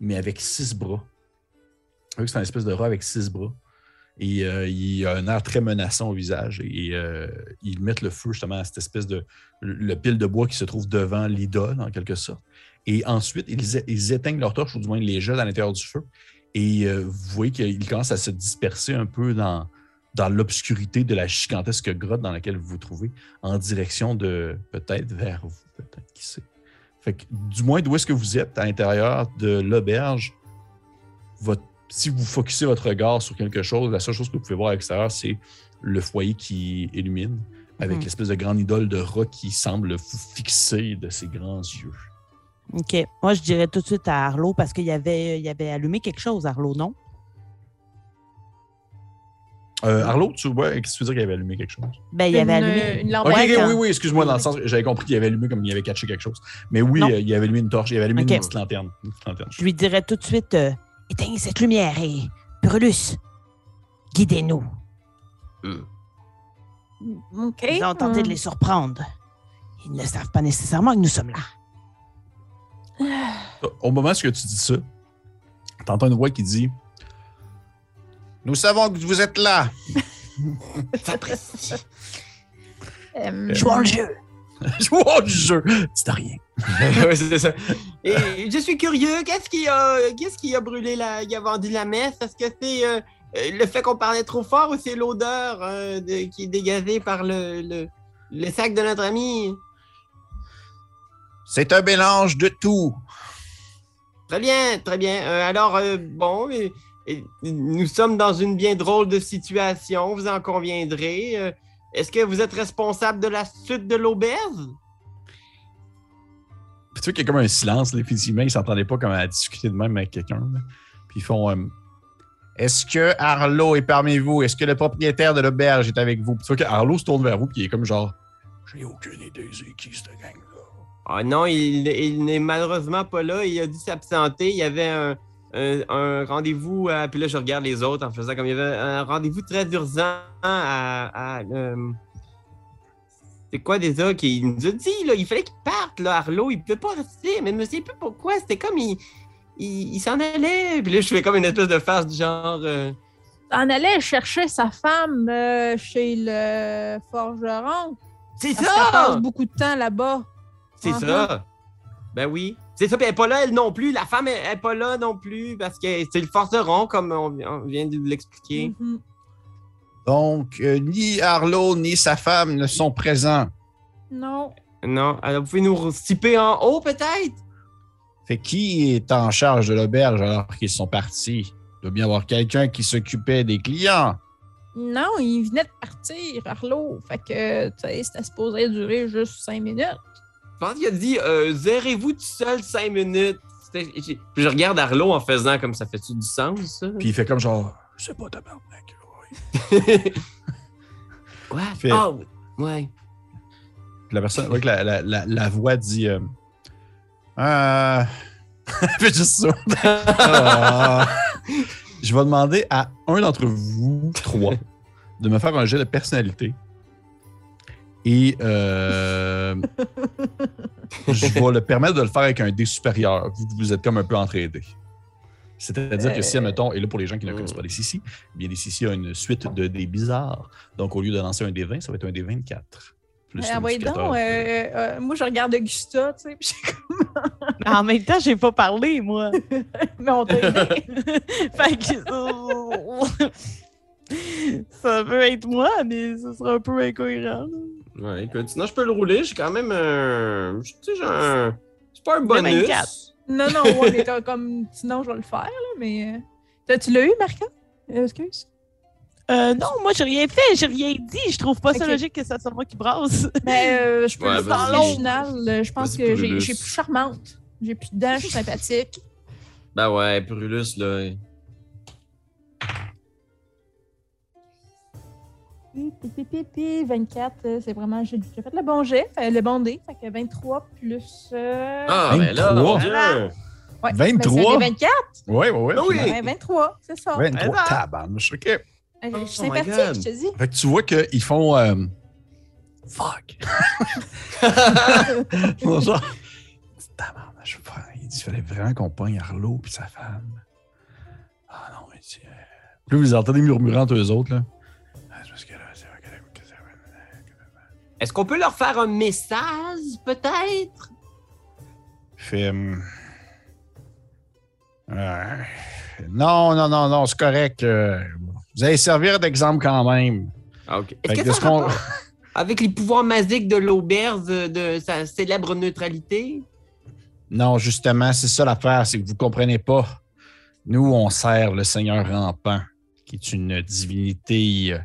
mais avec six bras. C'est un espèce de rat avec six bras. Et euh, il a un air très menaçant au visage. Et euh, ils mettent le feu justement à cette espèce de. le pile de bois qui se trouve devant l'idole, en quelque sorte. Et ensuite, ils éteignent leur torche, ou du moins ils les jettent à l'intérieur du feu. Et euh, vous voyez qu'ils commencent à se disperser un peu dans, dans l'obscurité de la gigantesque grotte dans laquelle vous vous trouvez, en direction de peut-être vers vous, peut-être, qui sait. Fait que, du moins, d'où est-ce que vous êtes à l'intérieur de l'auberge, votre- si vous focussez votre regard sur quelque chose, la seule chose que vous pouvez voir à l'extérieur, c'est le foyer qui illumine, avec Mhm. l'espèce de grande idole de rat qui semble vous fixer de ses grands yeux. OK. Moi, je dirais tout de suite à Arlo parce qu'il y avait, il avait allumé quelque chose, Arlo, non? Euh, Arlo, tu vois, qu'est-ce que tu veux dire qu'il avait allumé quelque chose? Ben, il avait allumé. une lampe Ok, à ok, camp. oui, oui, excuse-moi, dans le sens, j'avais compris qu'il avait allumé comme il avait catché quelque chose. Mais oui, euh, il avait allumé une torche, il avait allumé une petite lanterne. Une petite lanterne. Je lui dirais tout de suite euh, éteignez cette lumière et Brulus, guidez-nous. OK. Ils ont tenté de les surprendre. Ils ne savent pas nécessairement que nous sommes là. Au moment où tu dis ça, t'entends une voix qui dit Nous savons que vous êtes là. Euh, Jouons le jeu. Jouons au jeu. Dis rien. Ouais, c'est ça. Et je suis curieux, qu'est-ce qui a, qu'est-ce qui a brûlé la, qui a vendu la messe? Est-ce que c'est euh, euh, le fait qu'on parlait trop fort ou c'est l'odeur euh, de- qui est dégagée par le, le, le sac de notre ami? C'est un mélange de tout. Très bien, très bien. Euh, alors, euh, bon, et- nous sommes dans une bien drôle de situation, vous en conviendrez. Euh, Est-ce que vous êtes responsable de la suite de l'auberge? Puis tu vois qu'il y a comme un silence, là, effectivement, ils s'entendaient pas comme à discuter de même avec quelqu'un. Puis ils font euh, Est-ce que Arlo est parmi vous? Est-ce que le propriétaire de l'auberge est avec vous? Puis tu vois que Arlo se tourne vers vous, puis il est comme genre J'ai aucune idée c'est qui cette gang-là? Ah non, il, il n'est malheureusement pas là. Il a dû s'absenter. Il y avait un, un- un rendez-vous. à- Puis là, je regarde les autres en faisant comme il y avait un rendez-vous très urgent à. à, euh, c'est quoi déjà qu'il nous a dit? Là, il fallait qu'il parte, là, Arlo. Il ne pouvait pas rester. Mais je me sais plus pourquoi. C'était comme il. Il, il s'en allait. Puis là, je fais comme une espèce de face du genre. euh, en allait chercher sa femme euh, chez le forgeron. c'est Parce qu'elle passe ça! beaucoup de temps là-bas. C'est Uh-huh. ça. Ben oui. C'est ça, puis elle n'est pas là, elle non plus. La femme, n'est pas là non plus parce que c'est le forceron, comme on, on vient de l'expliquer. Mhm. Donc, euh, ni Arlo ni sa femme ne sont présents. Non. Non, alors vous pouvez nous stiper en haut peut-être? Fait qui est en charge de l'auberge alors qu'ils sont partis? Il doit bien y avoir quelqu'un qui s'occupait des clients. Non, il venait de partir, Arlo. Fait que, tu sais, c'était supposé durer juste cinq minutes. Je pense qu'il a dit euh, Zérez-vous tout seul cinq minutes. Puis je regarde Arlo en faisant comme ça fait-tu du sens, ça? Puis il fait comme genre, je sais pas? Fait- Ah, oui. ouais. Puis la personne, ouais, que la, la, la, la voix dit, euh, euh... fait juste ça. Ah. Je vais demander à un d'entre vous trois de me faire un jet de personnalité. Et euh, je vais le permettre de le faire avec un dé supérieur. Vous, vous êtes comme un peu entraidés. C'est-à-dire que si, admettons, et là pour les gens qui ne connaissent pas les Sissi, eh bien les Sissi ont une suite de dés bizarres. Donc au lieu de lancer un dé 20, ça va être un dé 24. Plus Ah, ouais, donc, euh, euh, moi, je regarde Augusta, tu sais, puis j'ai comme, En même temps, j'ai pas parlé, moi. mais on t'a aidé. fait que. Ça peut être moi, mais ça sera un peu incohérent. là. Ouais, écoute, sinon je peux le rouler. J'ai quand même un. Tu sais, j'ai un. C'est pas un bonus. 24. Non, non, ouais, mais t'as comme, sinon, je vais le faire, là, mais. euh, t'as- Tu l'as eu, Marca? Euh, excuse. Euh, non, moi, j'ai rien fait, j'ai rien dit. Je trouve pas ça logique que ça soit moi qui brasse. Mais euh, je peux Ouais, le faire vas-y. original. euh, Je pense que j'ai j'ai plus charmante. J'ai plus de dents, je suis sympathique. Ben ouais, Brulus, là. 24, euh, c'est vraiment. J'ai fait le bon jet, le bon dé. Fait que 23 plus. euh, Ah, ben là, 23. mon Dieu. ouais, 23? ben, c'est des 24? Ouais. Ah oui. Ouais, 23, c'est ça. 23 Attends. tabarnouche, OK. Euh, Je Oh sympathique, God. je te dis. Fait que tu vois qu'ils font. euh, Fuck. Genre. Je veux pas. Il fallait vraiment qu'on pogne Arlo puis sa femme. Ah non, mais tu. euh, là, vous entendez murmurant entre eux autres, là. Est-ce qu'on peut leur faire un message, peut-être? Fait. euh, Non, non, non, non, c'est correct. euh, Vous allez servir d'exemple quand même. Ah, ok. Est-ce que ça avec les pouvoirs magiques de l'auberge de, sa célèbre neutralité? Non, justement, c'est ça l'affaire, c'est que vous comprenez pas. Nous, on sert le Seigneur rampant, qui est une divinité euh,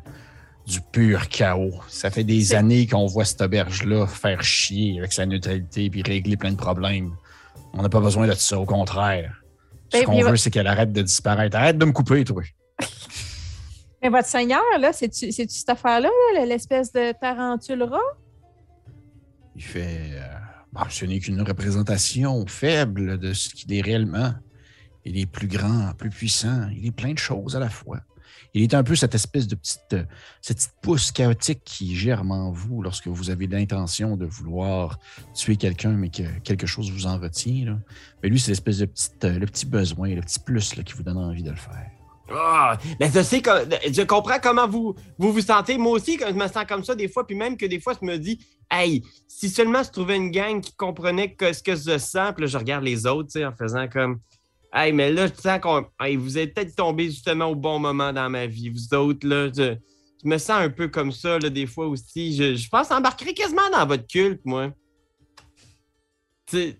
du pur chaos. Ça fait des années qu'on voit cette auberge-là faire chier avec sa neutralité puis régler plein de problèmes. On n'a pas besoin de ça, au contraire. Ce Ben, qu'on veut, c'est qu'elle arrête de disparaître. Arrête de me couper, toi. Mais votre seigneur, là, c'est-tu cette affaire-là, là, l'espèce de tarentule rat? Il fait. euh, bon, ce n'est qu'une représentation faible de ce qu'il est réellement. Il est plus grand, plus puissant. Il est plein de choses à la fois. Il est un peu cette espèce de petite, euh, cette pousse chaotique qui germe en vous lorsque vous avez l'intention de vouloir tuer quelqu'un, mais que quelque chose vous en retient. Mais lui, c'est l'espèce de petite, euh, le petit besoin, le petit plus là, qui vous donne envie de le faire. Ah, ben je sais, je comprends comment vous, vous sentez. Moi aussi, je me sens comme ça des fois, puis même que des fois, je me dis, hey, si seulement je trouvais une gang qui comprenait ce que je sens, puis là, je regarde les autres, en faisant comme, hey, mais là, je sens qu'on, hey, vous êtes peut-être tombé justement au bon moment dans ma vie, vous autres, là, je, je me sens un peu comme ça, là, des fois aussi. Je, je pense embarquerai quasiment dans votre culte, moi. Tu sais,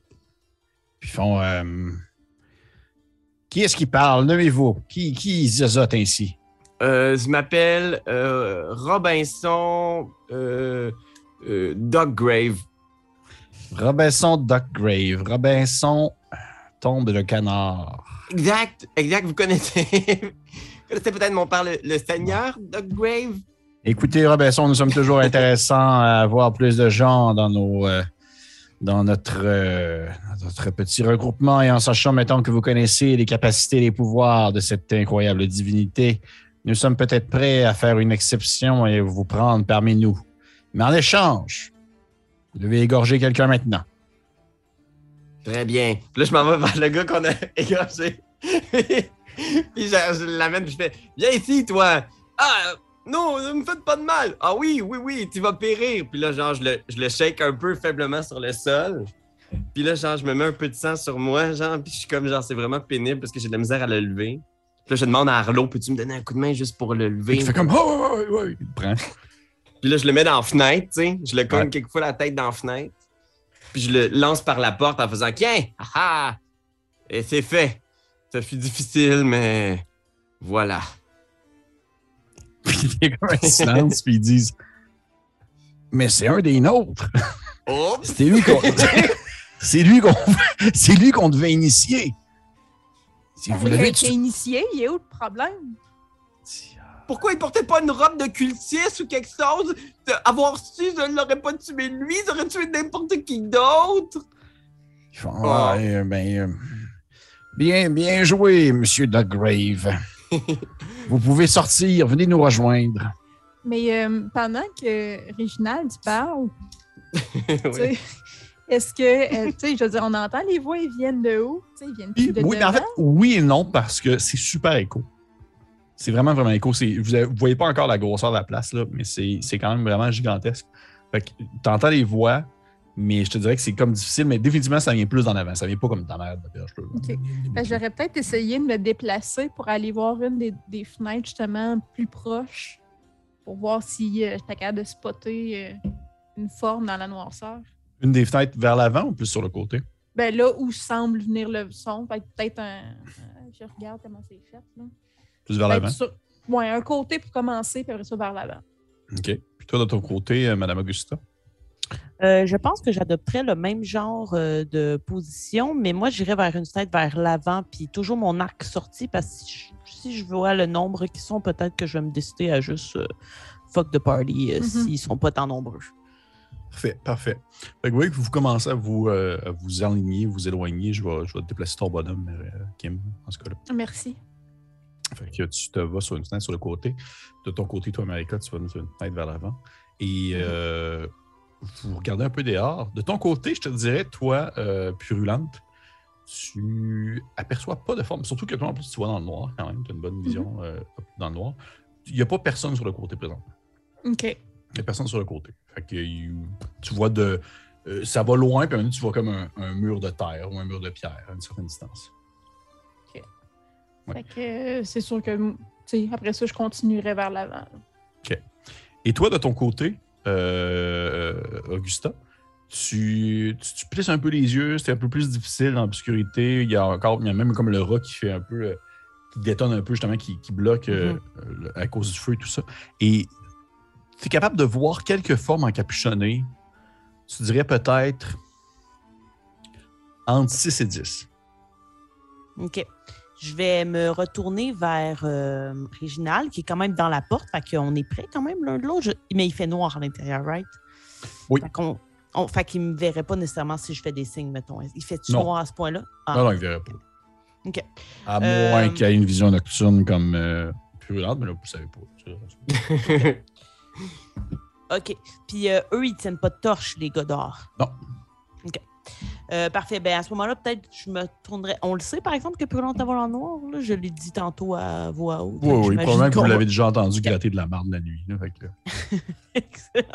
Puis ils font. euh, qui est-ce qui parle? Nommez-vous. Qui, qui zozote ainsi? Euh, je m'appelle euh, Robinson Doggrave. Robinson Duckgrave. Robinson tombe le canard. Exact, exact. Vous connaissez, vous connaissez peut-être mon père, le, le Seigneur Doggrave. Écoutez, Robinson, nous sommes toujours intéressants à avoir plus de gens dans nos. euh, dans notre, euh, notre petit regroupement et en sachant maintenant que vous connaissez les capacités et les pouvoirs de cette incroyable divinité, nous sommes peut-être prêts à faire une exception et vous prendre parmi nous. Mais en échange, vous devez égorger quelqu'un maintenant. Très bien. Puis là, je m'en vais vers le gars qu'on a égorgé. puis je, je l'amène, puis je fais Viens ici, toi. Ah, non, ne me faites pas de mal. Ah oui, oui, oui, tu vas périr. Puis là, genre, je le, je le shake un peu faiblement sur le sol. Puis là, genre, je me mets un peu de sang sur moi, genre, puis je suis comme, genre, c'est vraiment pénible parce que j'ai de la misère à le lever. Puis là, je demande à Arlo, peux-tu me donner un coup de main juste pour le lever? Il fait comme oh, ouais, ouais, il le prend. Puis là, je le mets dans la fenêtre, tu sais. Je le cogne Ouais. quelquefois la tête dans la fenêtre. Puis je le lance par la porte en faisant Tiens! Ah ah! Et c'est fait. Ça fut difficile, mais voilà. Puis il y a comme un silence, puis ils disent Mais c'est un des nôtres. C'était lui qu'on. c'est lui qu'on. c'est lui qu'on devait initier. Si vous Il a l'avez initié, il est où le problème? Pourquoi il portait pas une robe de cultiste ou quelque chose? De- avoir su, je ne l'aurais pas tué lui, j'aurais tué n'importe qui d'autre! Font, Ah, euh, ben, euh, bien, bien joué, Monsieur Duggrave. vous pouvez sortir, venez nous rejoindre. Mais euh, pendant que Réginald parle, Oui. est-ce que, euh, tu sais, je veux dire, on entend les voix, ils viennent de où? Ils viennent de oui, mais en fait, oui et non, parce que c'est super écho. C'est vraiment, vraiment écho. C'est- Vous ne voyez pas encore la grosseur de la place, là, mais c'est quand même vraiment gigantesque. Fait que t'entends les voix, mais je te dirais que c'est comme difficile, mais définitivement, ça vient plus en avant. Ça vient pas comme ta mère de perche. là. Ok. Ben, J'aurais peut-être essayé de me déplacer pour aller voir une des, des fenêtres justement plus proches pour voir si euh, j'étais capable de spotter euh, une forme dans la noirceur. Une des fenêtres vers l'avant ou plus sur le côté? Ben là où semble venir le son, peut-être un. euh, je regarde comment c'est fait. Là. Plus vers Peut-être l'avant. sur- Ouais, un côté pour commencer, puis après ça vers l'avant. OK. Puis toi, de ton côté, euh, Madame Augusta? Euh, je pense que j'adopterais le même genre euh, de position, mais moi, j'irais vers une fenêtre vers l'avant, puis toujours mon arc sorti, parce que si je, si je vois le nombre qui sont, peut-être que je vais me décider à juste euh, fuck the party euh, Mhm. s'ils sont pas tant nombreux. Parfait, parfait. Fait que vous voyez que vous commencez à vous, euh, à vous aligner, vous éloigner. Je vais, je vais déplacer ton bonhomme, euh, Kim, en ce cas-là. Merci. Fait que tu te vas sur une fenêtre sur le côté. De ton côté, toi, Marika, tu vas sur une fenêtre vers l'avant. Et euh, vous regardez un peu dehors. De ton côté, je te dirais, toi, euh, Purulente, tu aperçois pas de forme. Surtout que toi, en plus, tu vois dans le noir quand même. Tu as une bonne vision euh, dans le noir. Il n'y a pas personne sur le côté présent. OK. Il n'y a personne sur le côté. Fait que tu vois de. euh, ça va loin, puis à un moment tu vois comme un, un mur de terre ou un mur de pierre à une certaine distance. Ouais. Fait que euh, c'est sûr que, après ça, je continuerai vers l'avant. Et toi, de ton côté, euh, Augusta, tu, tu, tu plisses un peu les yeux, c'est un peu plus difficile dans l'obscurité. Il y a encore, il y a même comme le rat qui fait un peu, euh, qui détonne un peu justement, qui, qui bloque le- à cause du feu et tout ça. Et tu es capable de voir quelques formes encapuchonnées. Tu dirais peut-être entre 6 et 10. OK. Je vais me retourner vers euh, Réginal, qui est quand même dans la porte. Fait qu'on est prêt quand même l'un de l'autre. Mais il fait noir à l'intérieur, right? Oui. Fait qu'on. on- fait qu'il me verrait pas nécessairement si je fais des signes, mettons. Il fait-tu Non. noir à ce point-là? Ah. Non, non, il ne verrait pas. OK. À Euh, moins qu'il ait une vision nocturne comme euh, Purulente, mais là, vous ne savez pas. OK. Puis euh, eux, ils tiennent pas de torche, les gars dehors. Non. OK. Euh, parfait. Ben, à ce moment-là, peut-être je me tournerais. On le sait, par exemple, que Purulente a volé en noir. Là? Je l'ai dit tantôt à voix haute. Oui, oui, probablement que vous l'avez déjà entendu gratter de la marde la nuit. là, fait que- Excellent.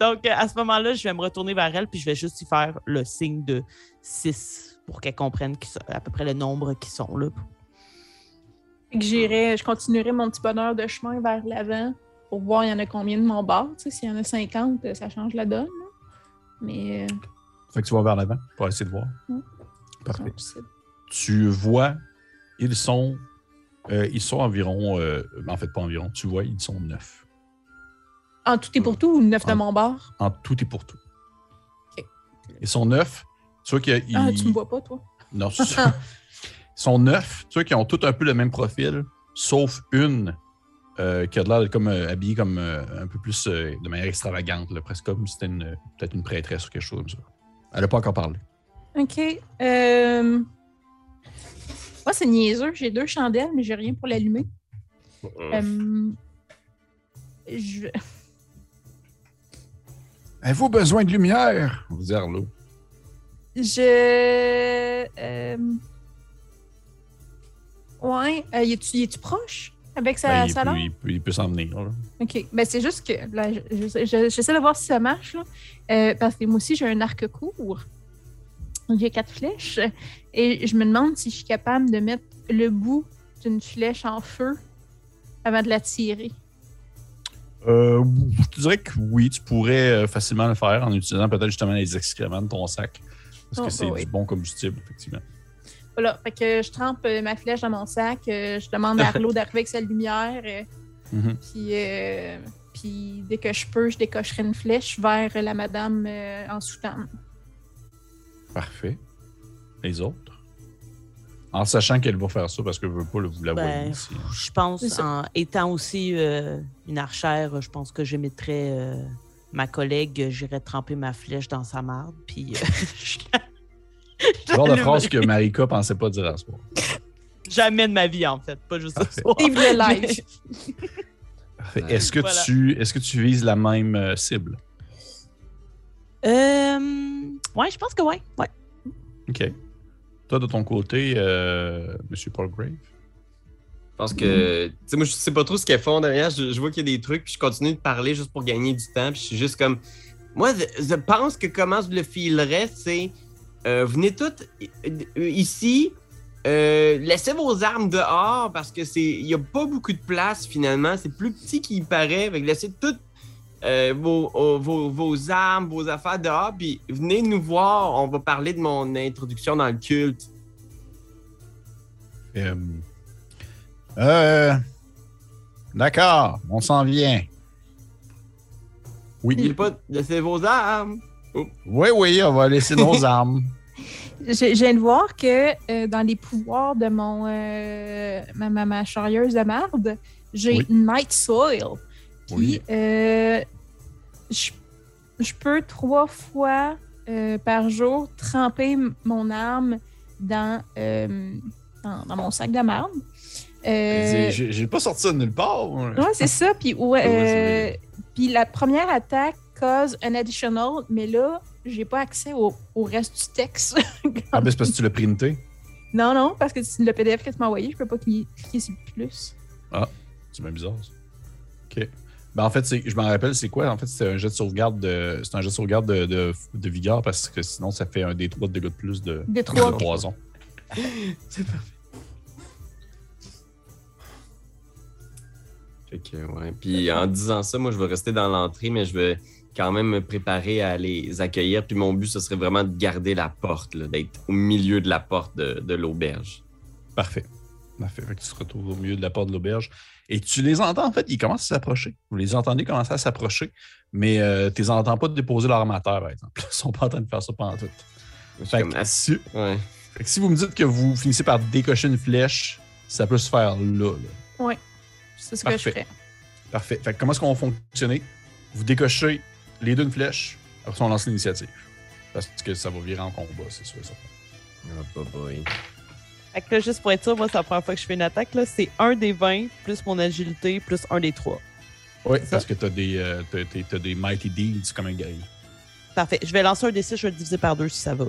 Donc, euh, à ce moment-là, je vais me retourner vers elle, puis je vais juste y faire le signe de 6 pour qu'elle comprenne à peu près le nombre qui sont là. Fait que j'irai, je continuerai mon petit bonheur de chemin vers l'avant pour voir il y en a combien de mon bord. S'il y en a 50, euh, ça change la donne. là. Mais euh, Fait que tu vas vers l'avant pour essayer de voir. Mm. Parfait. Tu vois, ils sont, euh, ils sont environ, euh, en fait pas environ, tu vois, ils sont neuf. en tout et pour tout, ou neuf de En- mon bord? En tout et pour tout. Ok. Ils sont neufs. Tu vois qu'ils. Ah, tu me vois pas, toi? Non, c'est ça. Ils sont neufs. Tu vois qu'ils ont tous un peu le même profil, sauf une euh, qui a de l'air comme euh, habillée comme euh, un peu plus euh, de manière extravagante, là, presque comme si c'était une- peut-être une prêtresse ou quelque chose comme ça. Elle n'a pas encore parlé. OK. Euh... Moi, c'est niaiseux. J'ai deux chandelles, mais j'ai rien pour l'allumer. Euh, Je... Avez-vous besoin de lumière? Vous dire là. Je. euh, Ouais. Euh, y es-tu proche? Avec sa, Ben, il, sa peut, lampe? il peut- il peut s'en venir. là. OK. Ben, c'est juste que là, je- je- je- j'essaie de voir si ça marche. Là. Euh, parce que moi aussi, j'ai un arc court. J'ai quatre flèches. Et je me demande si je suis capable de mettre le bout d'une flèche en feu avant de la tirer. Euh, je te dirais que oui, tu pourrais euh, facilement le faire en utilisant peut-être justement les excréments de ton sac. Parce Oh, que c'est bah oui. du bon combustible, effectivement. Voilà. Fait que je trempe euh, ma flèche dans mon sac. euh, je demande à Arlo d'arriver avec sa lumière. euh, Mhm. Puis, euh, puis dès que je peux, je décocherai une flèche vers la madame euh, en soutane. Parfait. Les autres? En sachant qu'elle va faire ça parce que je veux pas le- vous la Ben, voyez ici. hein. Je pense, en étant aussi euh, une archère, je pense que j'émettrais euh, ma collègue, j'irais tremper ma flèche dans sa marde, puis euh, je la- genre de phrase que. Marika pensait pas dire à ce moment. Jamais de ma vie, en fait, pas juste ce soir. Vive le live! Est-ce que, Voilà. tu, est-ce que tu vises la même euh, cible? Euh, ouais, je pense que ouais. ouais. OK. Toi, de ton côté, euh, Monsieur Paul Grave? Je pense que, tu sais, moi, je sais pas trop ce qu'elles font derrière. Je, je vois qu'il y a des trucs, puis je continue de parler juste pour gagner du temps. Puis je suis juste comme. Moi, je, je pense que comment je le filerais, c'est. Euh, venez toutes euh, ici. euh, laissez vos armes dehors parce que c'est. Il y a pas beaucoup de place finalement. C'est plus petit qu'il paraît. Fait que laissez toutes euh, vos, oh, vos, vos armes, vos affaires dehors. Puis venez nous voir. On va parler de mon introduction dans le culte. Euh, euh, D'accord, on s'en vient. Oui, N'oubliez pas de laisser vos armes. Oui, oui, on va laisser nos armes. Je, je viens de voir que euh, dans les pouvoirs de mon euh, ma, ma, ma charrieuse de marde, j'ai Oui. Night Soil. Puis Oui. euh, je, je peux trois fois euh, par jour tremper mon arme dans, euh, dans, dans mon sac de marde. Euh, J'ai pas sorti ça de nulle part. moi. Ouais, c'est ça. Puis, ouais, euh, puis la première attaque cause un additional, mais là, j'ai pas accès au, au reste du texte. Ah, ben c'est parce que tu l'as printé. non, non, parce que c'est le PDF que tu m'as envoyé, je peux pas cliquer cliquer sur le plus. C'est bien bizarre, ça. OK. Ben, en fait, je m'en rappelle, c'est quoi? En fait, c'est un jet de sauvegarde de. C'est un jet de sauvegarde de, de, de vigueur parce que sinon, ça fait un D3 de dégâts de plus de, Des de trois. poison. C'est parfait. Fait que, ouais. Puis en disant ça, moi, je vais rester dans l'entrée, mais je vais quand même me préparer à les accueillir. Puis mon but, ce serait vraiment de garder la porte, là, d'être au milieu de la porte de, de l'auberge. Parfait. Parfait. Fait que tu te retrouves au milieu de la porte de l'auberge. Et tu les entends, en fait, ils commencent à s'approcher. Vous les entendez commencer à s'approcher, mais euh, tu les entends pas déposer leur armateur, par exemple. Ils sont pas en train de faire ça pendant tout. Fait que, si, Ouais. fait que si vous me dites que vous finissez par décocher une flèche, ça peut se faire là. là. C'est ce que je Parfait. ferais. Parfait. Fait que comment est-ce qu'on va fonctionner? Vous décochez les deux une flèche, après ça, on lance l'initiative. Parce que ça va virer en combat, c'est sûr. Ça. Oh, bah, boy. Fait que là, juste pour être sûr, moi, c'est la première fois que je fais une attaque. là. C'est un des 20 plus mon agilité plus un des 3. Oui, parce que t'as des, euh, t'as- t'as- t'as des Mighty Deeds comme un guerrier. Parfait. Je vais lancer un des 6, je vais le diviser par deux si ça va.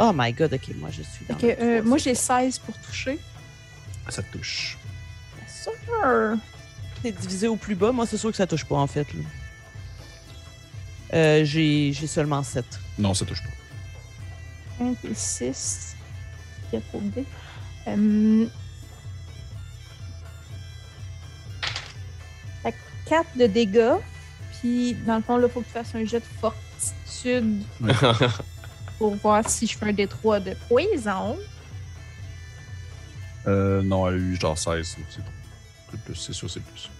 Oh my god, ok, moi je suis dans. Ok, le euh, moi j'ai 16 pour toucher. Ça te touche. Sûr. C'est divisé au plus bas. Moi, c'est sûr que ça touche pas, en fait. là. Euh, j'ai j'ai seulement 7. Non, ça touche pas. 1 et 6. Il y a trop de dés. Euh... 4 de dégâts. Puis, dans le fond, là, il faut que tu fasses un jet de fortitude pour voir si je fais un D3 de poison. Euh, non, elle a eu genre 16. C'est plus, c'est sûr, c'est plus.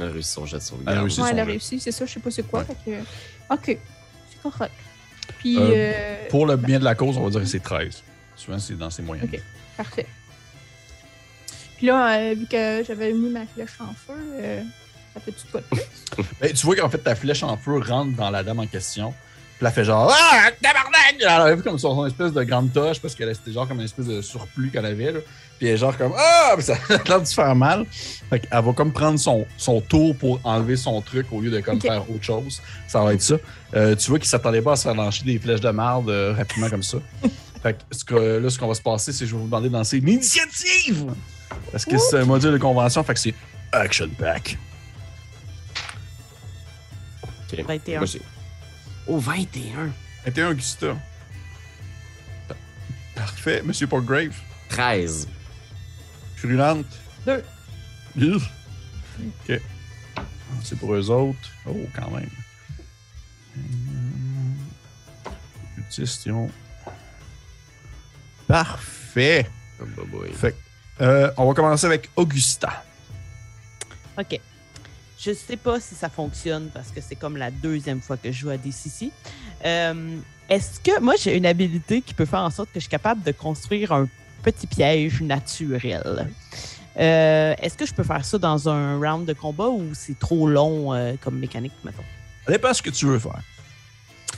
Elle a réussi son jet de Elle a réussi. Ouais, son elle a jet. réussi, c'est ça, je sais pas c'est quoi. Ouais. Fait que... Ok, c'est correct. Puis, Euh, euh, Pour le bien de la cause, on va dire que c'est 13. Souvent, c'est dans ces moyennes. Ok. Parfait. Puis là, euh, vu que j'avais mis ma flèche en feu, euh, ça fait tout quoi de plus? Ben, tu vois qu'en fait, ta flèche en feu rentre dans la dame en question. Puis elle fait genre Ah, tabarnak! Elle a vu comme son, son espèce de grande toche parce que c'était genre comme une espèce de surplus qu'elle avait. Là. Puis elle est genre comme Ah! Puis ça a l'air de se faire mal. Fait qu'elle va comme prendre son, son tour pour enlever son truc au lieu de comme faire autre chose. Ça va être ça. Euh, tu vois qu'il s'attendait pas à se faire lancer des flèches de marde euh, rapidement comme ça. Fait que ce que, là, ce qu'on va se passer, c'est que je vais vous demander de lancer une initiative! Parce que c'est un module de convention, fait que c'est Action Pack. Ok. 21. Moi, j'ai- Oh, 21. 21 Augusta. Pa- Parfait. Monsieur Portgrave. 13. Furulente. Deux. Deux? OK. C'est pour eux autres. Oh, quand même. Ont- Parfait. Oh, bah, boy. Fait que, euh, on va commencer avec Augusta. Ok. Je sais pas si ça fonctionne parce que c'est comme la deuxième fois que je joue à DCC. Euh, Est-ce que moi j'ai une habilité qui peut faire en sorte que je suis capable de construire un petit piège naturel? Euh, Est-ce que je peux faire ça dans un round de combat ou c'est trop long euh, comme mécanique, mettons? Ça dépend ce que tu veux faire.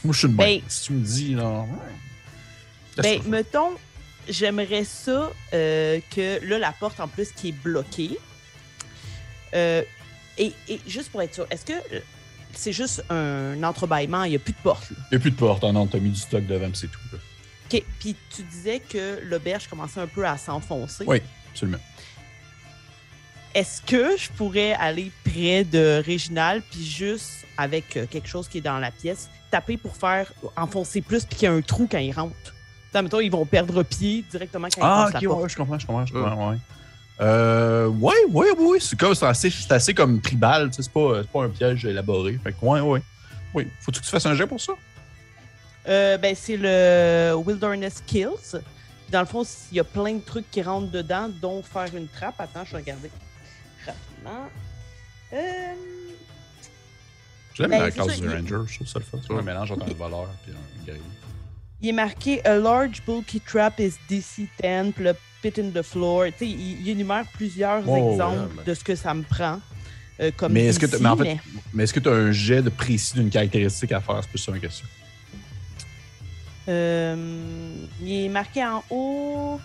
Moi, je suis une bonne. Ben- si tu me dis, là. Ben, mettons, j'aimerais ça euh, que là, la porte en plus qui est bloquée. Et, et juste pour être sûr, est-ce que c'est juste un entrebâillement, il n'y a plus de porte? Là? Il n'y a plus de porte. Ah non, t'as mis du stock devant, c'est tout. là. OK. Puis tu disais que l'auberge commençait un peu à s'enfoncer. Oui, absolument. Est-ce que je pourrais aller près de Réginal, puis juste avec euh, quelque chose qui est dans la pièce, taper pour faire enfoncer plus, puis qu'il y a un trou quand ils rentrent? Tu sais, mettons, ils vont perdre pied directement quand ils Ah, passent ok, la porte. ouais, je comprends, je comprends, je comprends, ouais. Euh, ouais, ouais, ouais, c'est comme, c'est assez, c'est assez comme tribal, tu sais, c'est pas, c'est pas un piège élaboré. Fait que, ouais, ouais. Oui, faut-tu que tu fasses un jet pour ça? Euh, ben, c'est le Wilderness Kills. Dans le fond, il y a plein de trucs qui rentrent dedans, dont faire une trappe. Attends, je vais regarder rapidement. Euh, J'aime Ben, la classe du il- Ranger, je trouve ça le fun. C'est un mélange entre un voleur et un guerrier. il est marqué A large bulky trap is DC 10, puis le pit in the floor. Tu sais, il, il énumère plusieurs Oh, exemples ouais. de ce que ça me prend. euh, comme Mais est-ce que t'as- mais en fait- mais- Mais est-ce que tu as un jet de précis d'une caractéristique à faire? C'est plus ça ma question. Euh, il est marqué en haut.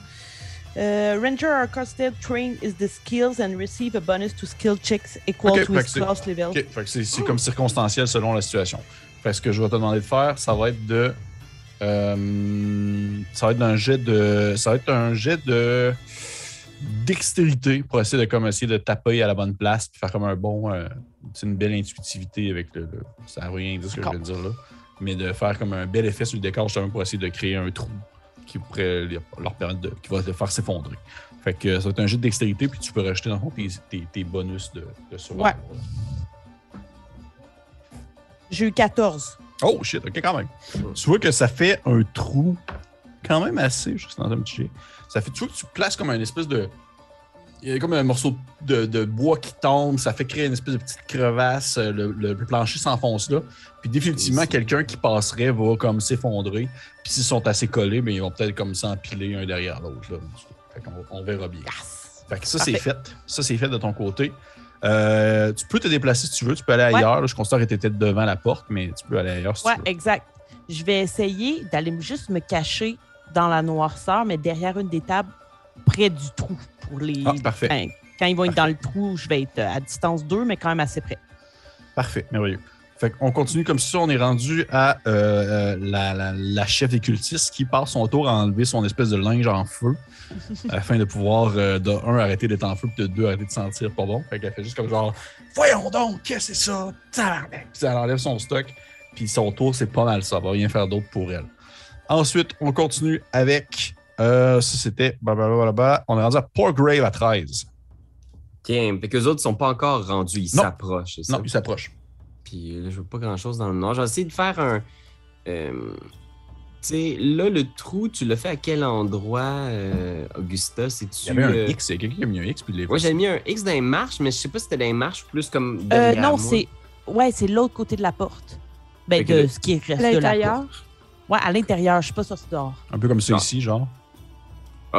euh, Ranger are considered trained is the skills and receive a bonus to skill checks equal to his class level. C'est comme circonstanciel selon la situation. Fait que ce que je vais te demander de faire, ça va être de. euh, ça va être un jet de. Ça va être un jet de dextérité pour essayer de comme essayer de taper à la bonne place puis faire comme un bon. euh, c'est une belle intuitivité avec le. le- ça veut rien dire ce que je viens de dire là. Mais de faire comme un bel effet sur le décor justement pour essayer de créer un trou qui pourrait leur permettre de. qui va le faire s'effondrer. Fait que ça va être un jet de dextérité, puis tu peux rajouter dans le fond tes, tes- tes bonus de, de survival. J'ai eu 14. Oh shit, ok, quand même. Tu vois que ça fait un trou quand même assez. Je suis dans un petit jet. Ça fait, tu vois que tu places comme un espèce de. Il y a comme un morceau de, de bois qui tombe, ça fait créer une espèce de petite crevasse, euh, le, le plancher s'enfonce là. Puis définitivement, quelqu'un qui passerait va comme s'effondrer. Puis s'ils sont assez collés, mais ils vont peut-être comme s'empiler un derrière l'autre. là. Fait qu'on on verra bien. Fait que ça, c'est fait. Ça, c'est fait de ton côté. Euh, tu peux te déplacer si tu veux. Tu peux aller Ouais. ailleurs. là. Je considère que tu étais devant la porte, mais tu peux aller ailleurs si Ouais, tu veux. exact. Je vais essayer d'aller juste me cacher dans la noirceur, mais derrière une des tables, près du trou. Pour les. Ah, parfait. Quand ils vont être dans le trou, je vais être à distance d'eux, mais quand même assez près. Parfait, merveilleux. Fait qu'on continue comme ça. On est rendu à euh, euh, la, la- la chef des cultistes qui passe son tour à enlever son espèce de linge en feu afin de pouvoir, euh, de un, arrêter d'être en feu, puis de deux, arrêter de sentir pas bon. Fait qu'elle fait juste comme genre Voyons donc, qu'est-ce que c'est ça? Tabarnak! Puis elle enlève son stock, puis son tour, c'est pas mal ça. Elle va rien faire d'autre pour elle. Ensuite, on continue avec. Euh, ça, c'était. blablabla. On est rendu à Poor Grave à 13. Tiens, fait qu'eux autres sont pas encore rendus, ils s'approchent. c'est? Non, il s'approche. Puis là, je veux pas grand chose dans le nord. J'ai essayé de faire un. euh, tu sais, là, le trou, tu l'as fait à quel endroit, euh, Augusta? C'est-tu. Il y avait un euh, X, il y a quelqu'un qui a mis un X, puis les Ouais, j'avais mis un X dans les marches, mais je sais pas si c'était dans les marches ou plus comme. Euh, derrière non, c'est. Ouais, c'est l'autre côté de la porte. Ben, Fait de le- ce qui reste À de la porte. Ouais, à l'intérieur. Je suis pas sorti dehors. Un peu comme ça Non. ici, genre.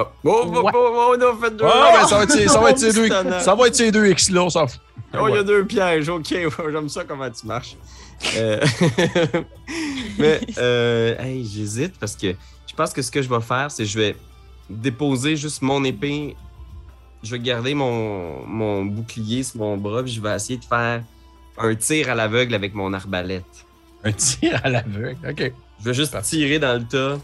Oh, oh, oh, Ouais. oh, on a fait deux. Ah, ben, ça va être ces- ça va être ces deux, ça va être ces deux X-là, on s'en fout. Oh, il y a deux pièges, ok, j'aime ça comment tu marches. Euh, Mais, euh, hey, j'hésite parce que je pense que ce que je vais faire, c'est que je vais déposer juste mon épée. Je vais garder mon, mon bouclier sur mon bras, puis je vais essayer de faire un tir à l'aveugle avec mon arbalète. Un tir à l'aveugle. OK. Je vais juste tirer dans le tas.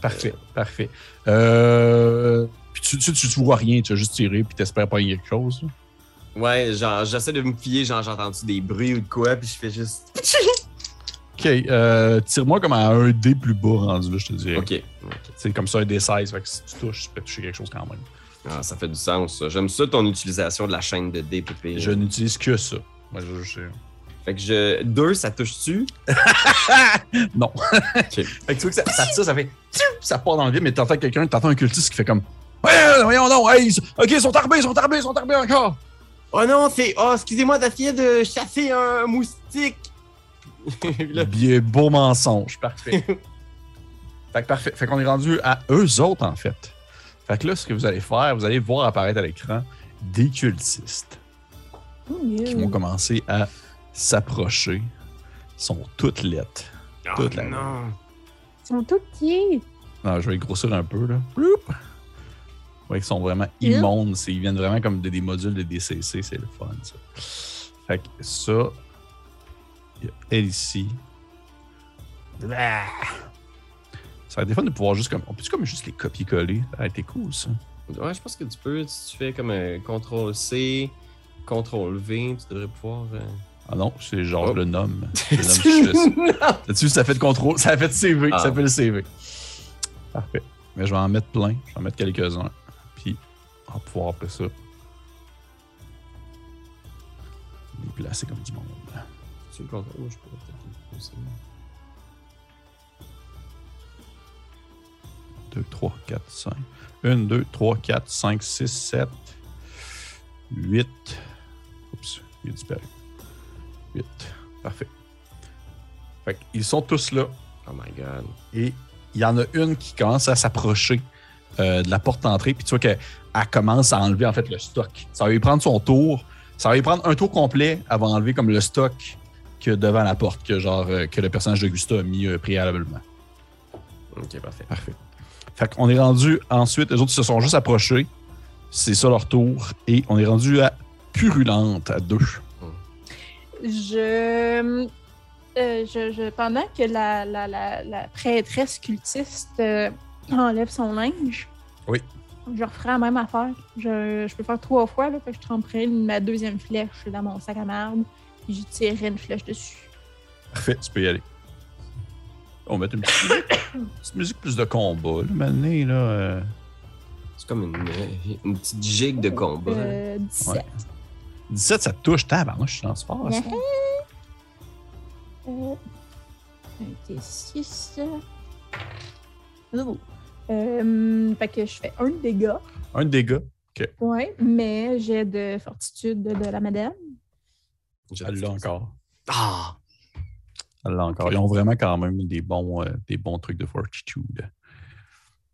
Parfait, parfait. Euh... Puis tu, tu, tu, tu vois rien, tu as juste tiré, puis t'espères pas quelque chose. Ouais, genre, j'essaie de me fier, genre, j'ai entendu des bruits ou de quoi, puis je fais juste. OK, euh, tire-moi comme à un dé plus bas rendu, là, je te dirais. Ok. C'est comme ça, un D16, fait que si tu touches, tu peux toucher quelque chose quand même. Ah, ça fait du sens, ça. J'aime ça, ton utilisation de la chaîne de DPP. Je n'utilise que ça. Moi, je, je- Fait que je. Deux, ça touche-tu? Non. Fait que tu vois que ça, ça tire, ça fait... Ça part dans le vide, mais t'entends quelqu'un, t'entends un cultiste qui fait comme... Ouais, voyons donc, hey, ils sont- OK, ils sont armés, ils sont armés, ils sont armés encore! Oh non, c'est. Oh, excusez-moi d'essayer de chasser un moustique! Là, Bien, beau mensonge, parfait. fait que parfait. Fait qu'on est rendu à eux autres, en fait. Fait que là, ce que vous allez faire, vous allez voir apparaître à l'écran des cultistes qui vont commencer à s'approcher. Ils sont toutes lettres. oh la- non! Ils sont tout petits. Non, je vais les grossir un peu, là. Bloup! Ouais, ils sont vraiment immondes. c'est- Ils viennent vraiment comme de, des modules de DCC. C'est le fun, ça. Fait que ça... Il y a elle ici. Ça va être des fun de pouvoir juste comme... On peut-tu comme juste les copier-coller? Ça a été cool, ça. Ouais, je pense que tu peux. Si tu fais comme un CTRL-C, CTRL-V, tu devrais pouvoir. euh, Ah non, c'est genre, Oh. je le nomme. Je le nomme. Là-dessus, ça fait de contrôle. Ça fait de CV. Ah. Ça fait le CV. Parfait. Mais je vais en mettre plein. Je vais en mettre quelques-uns. Puis, on va pouvoir après ça. Les placer comme du monde. Tu le contrôles, moi, je pourrais peut-être pousser. 2, 3, 4, 5. 1, 2, 3, 4, 5, 6, 7, 8. Oups, il a disparu. 8. Parfait. Fait qu'ils sont tous là. Oh my god. Et il y en a une qui commence à s'approcher euh, de la porte d'entrée. Puis tu vois qu'elle elle commence à enlever en fait le stock. Ça va lui prendre son tour. Ça va lui prendre un tour complet avant d'enlever comme le stock que devant la porte que genre euh, que le personnage de Gusta a mis euh, préalablement. Ok, parfait. Parfait. Fait qu'on est rendu ensuite, les autres se sont juste approchés. C'est ça leur tour. Et on est rendu à Purulente à deux. Je, euh, je, je- pendant que la, la, la, la prêtresse cultiste euh, enlève son linge, Oui. je referai la même affaire. Je, je peux faire trois fois, là, fait que je tremperai ma deuxième flèche dans mon sac à merde, puis j'y tirerai une flèche dessus. Parfait, tu peux y aller. On va mettre une petite musique, une petite musique plus de combat. Là, maintenant, là. euh, C'est comme une, une petite gigue de combat. Euh, 17. Ouais. 17, ça te touche. Tabarnouche, je lance fort. ça. Euh, un T6. Euh, fait que je fais un dégât. Un dégât. Ouais, mais j'ai de fortitude de la madame. Elle l'a encore. Ah! Elle l'a encore. Ils ont vraiment quand même des bons, euh, des bons trucs de fortitude.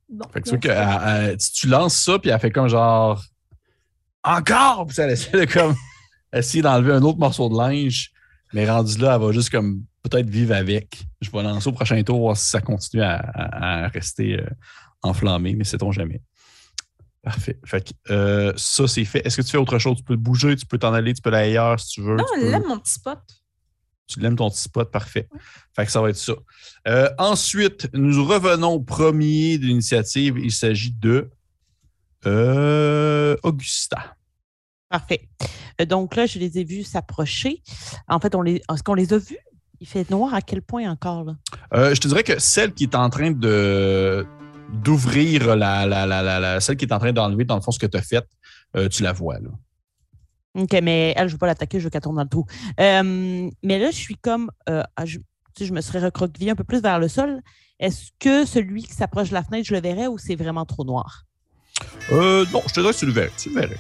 Bon, Fait que tu que elle- elle- si tu lances ça, puis elle fait comme genre encore, puis elle essaie de comme essayer d'enlever un autre morceau de linge, mais rendu là, elle va juste comme peut-être vivre avec. Je vais lancer au prochain tour, voir si ça continue à, à- à rester euh, enflammé, mais sait-on jamais. Parfait. Fait que euh, ça, c'est fait. Est-ce que tu fais autre chose? Tu peux bouger, tu peux t'en aller, tu peux aller ailleurs si tu veux. Non, tu peux- là, mon petit spot. tu l'aimes ton petit spot, parfait. Fait que ça va être ça. Euh, ensuite, nous revenons au premier de l'initiative. Il s'agit de Augusta. Parfait. Euh, Donc là, je les ai vus s'approcher. En fait, on les, est-ce qu'on les a vus? Il fait noir à quel point encore? Là? Euh, je te dirais que celle qui est en train de d'ouvrir la, la, la, la, celle qui est en train d'enlever dans le fond ce que tu as fait, euh, tu la vois là. OK, mais elle, je ne veux pas l'attaquer, je veux qu'elle tourne dans le trou. Euh, mais là, je suis comme. ah, je, tu sais, je me serais recroquevillée un peu plus vers le sol. Est-ce que celui qui s'approche de la fenêtre, je le verrais ou c'est vraiment trop noir? Euh, non, je te dirais que tu le verrais. Tu le verrais.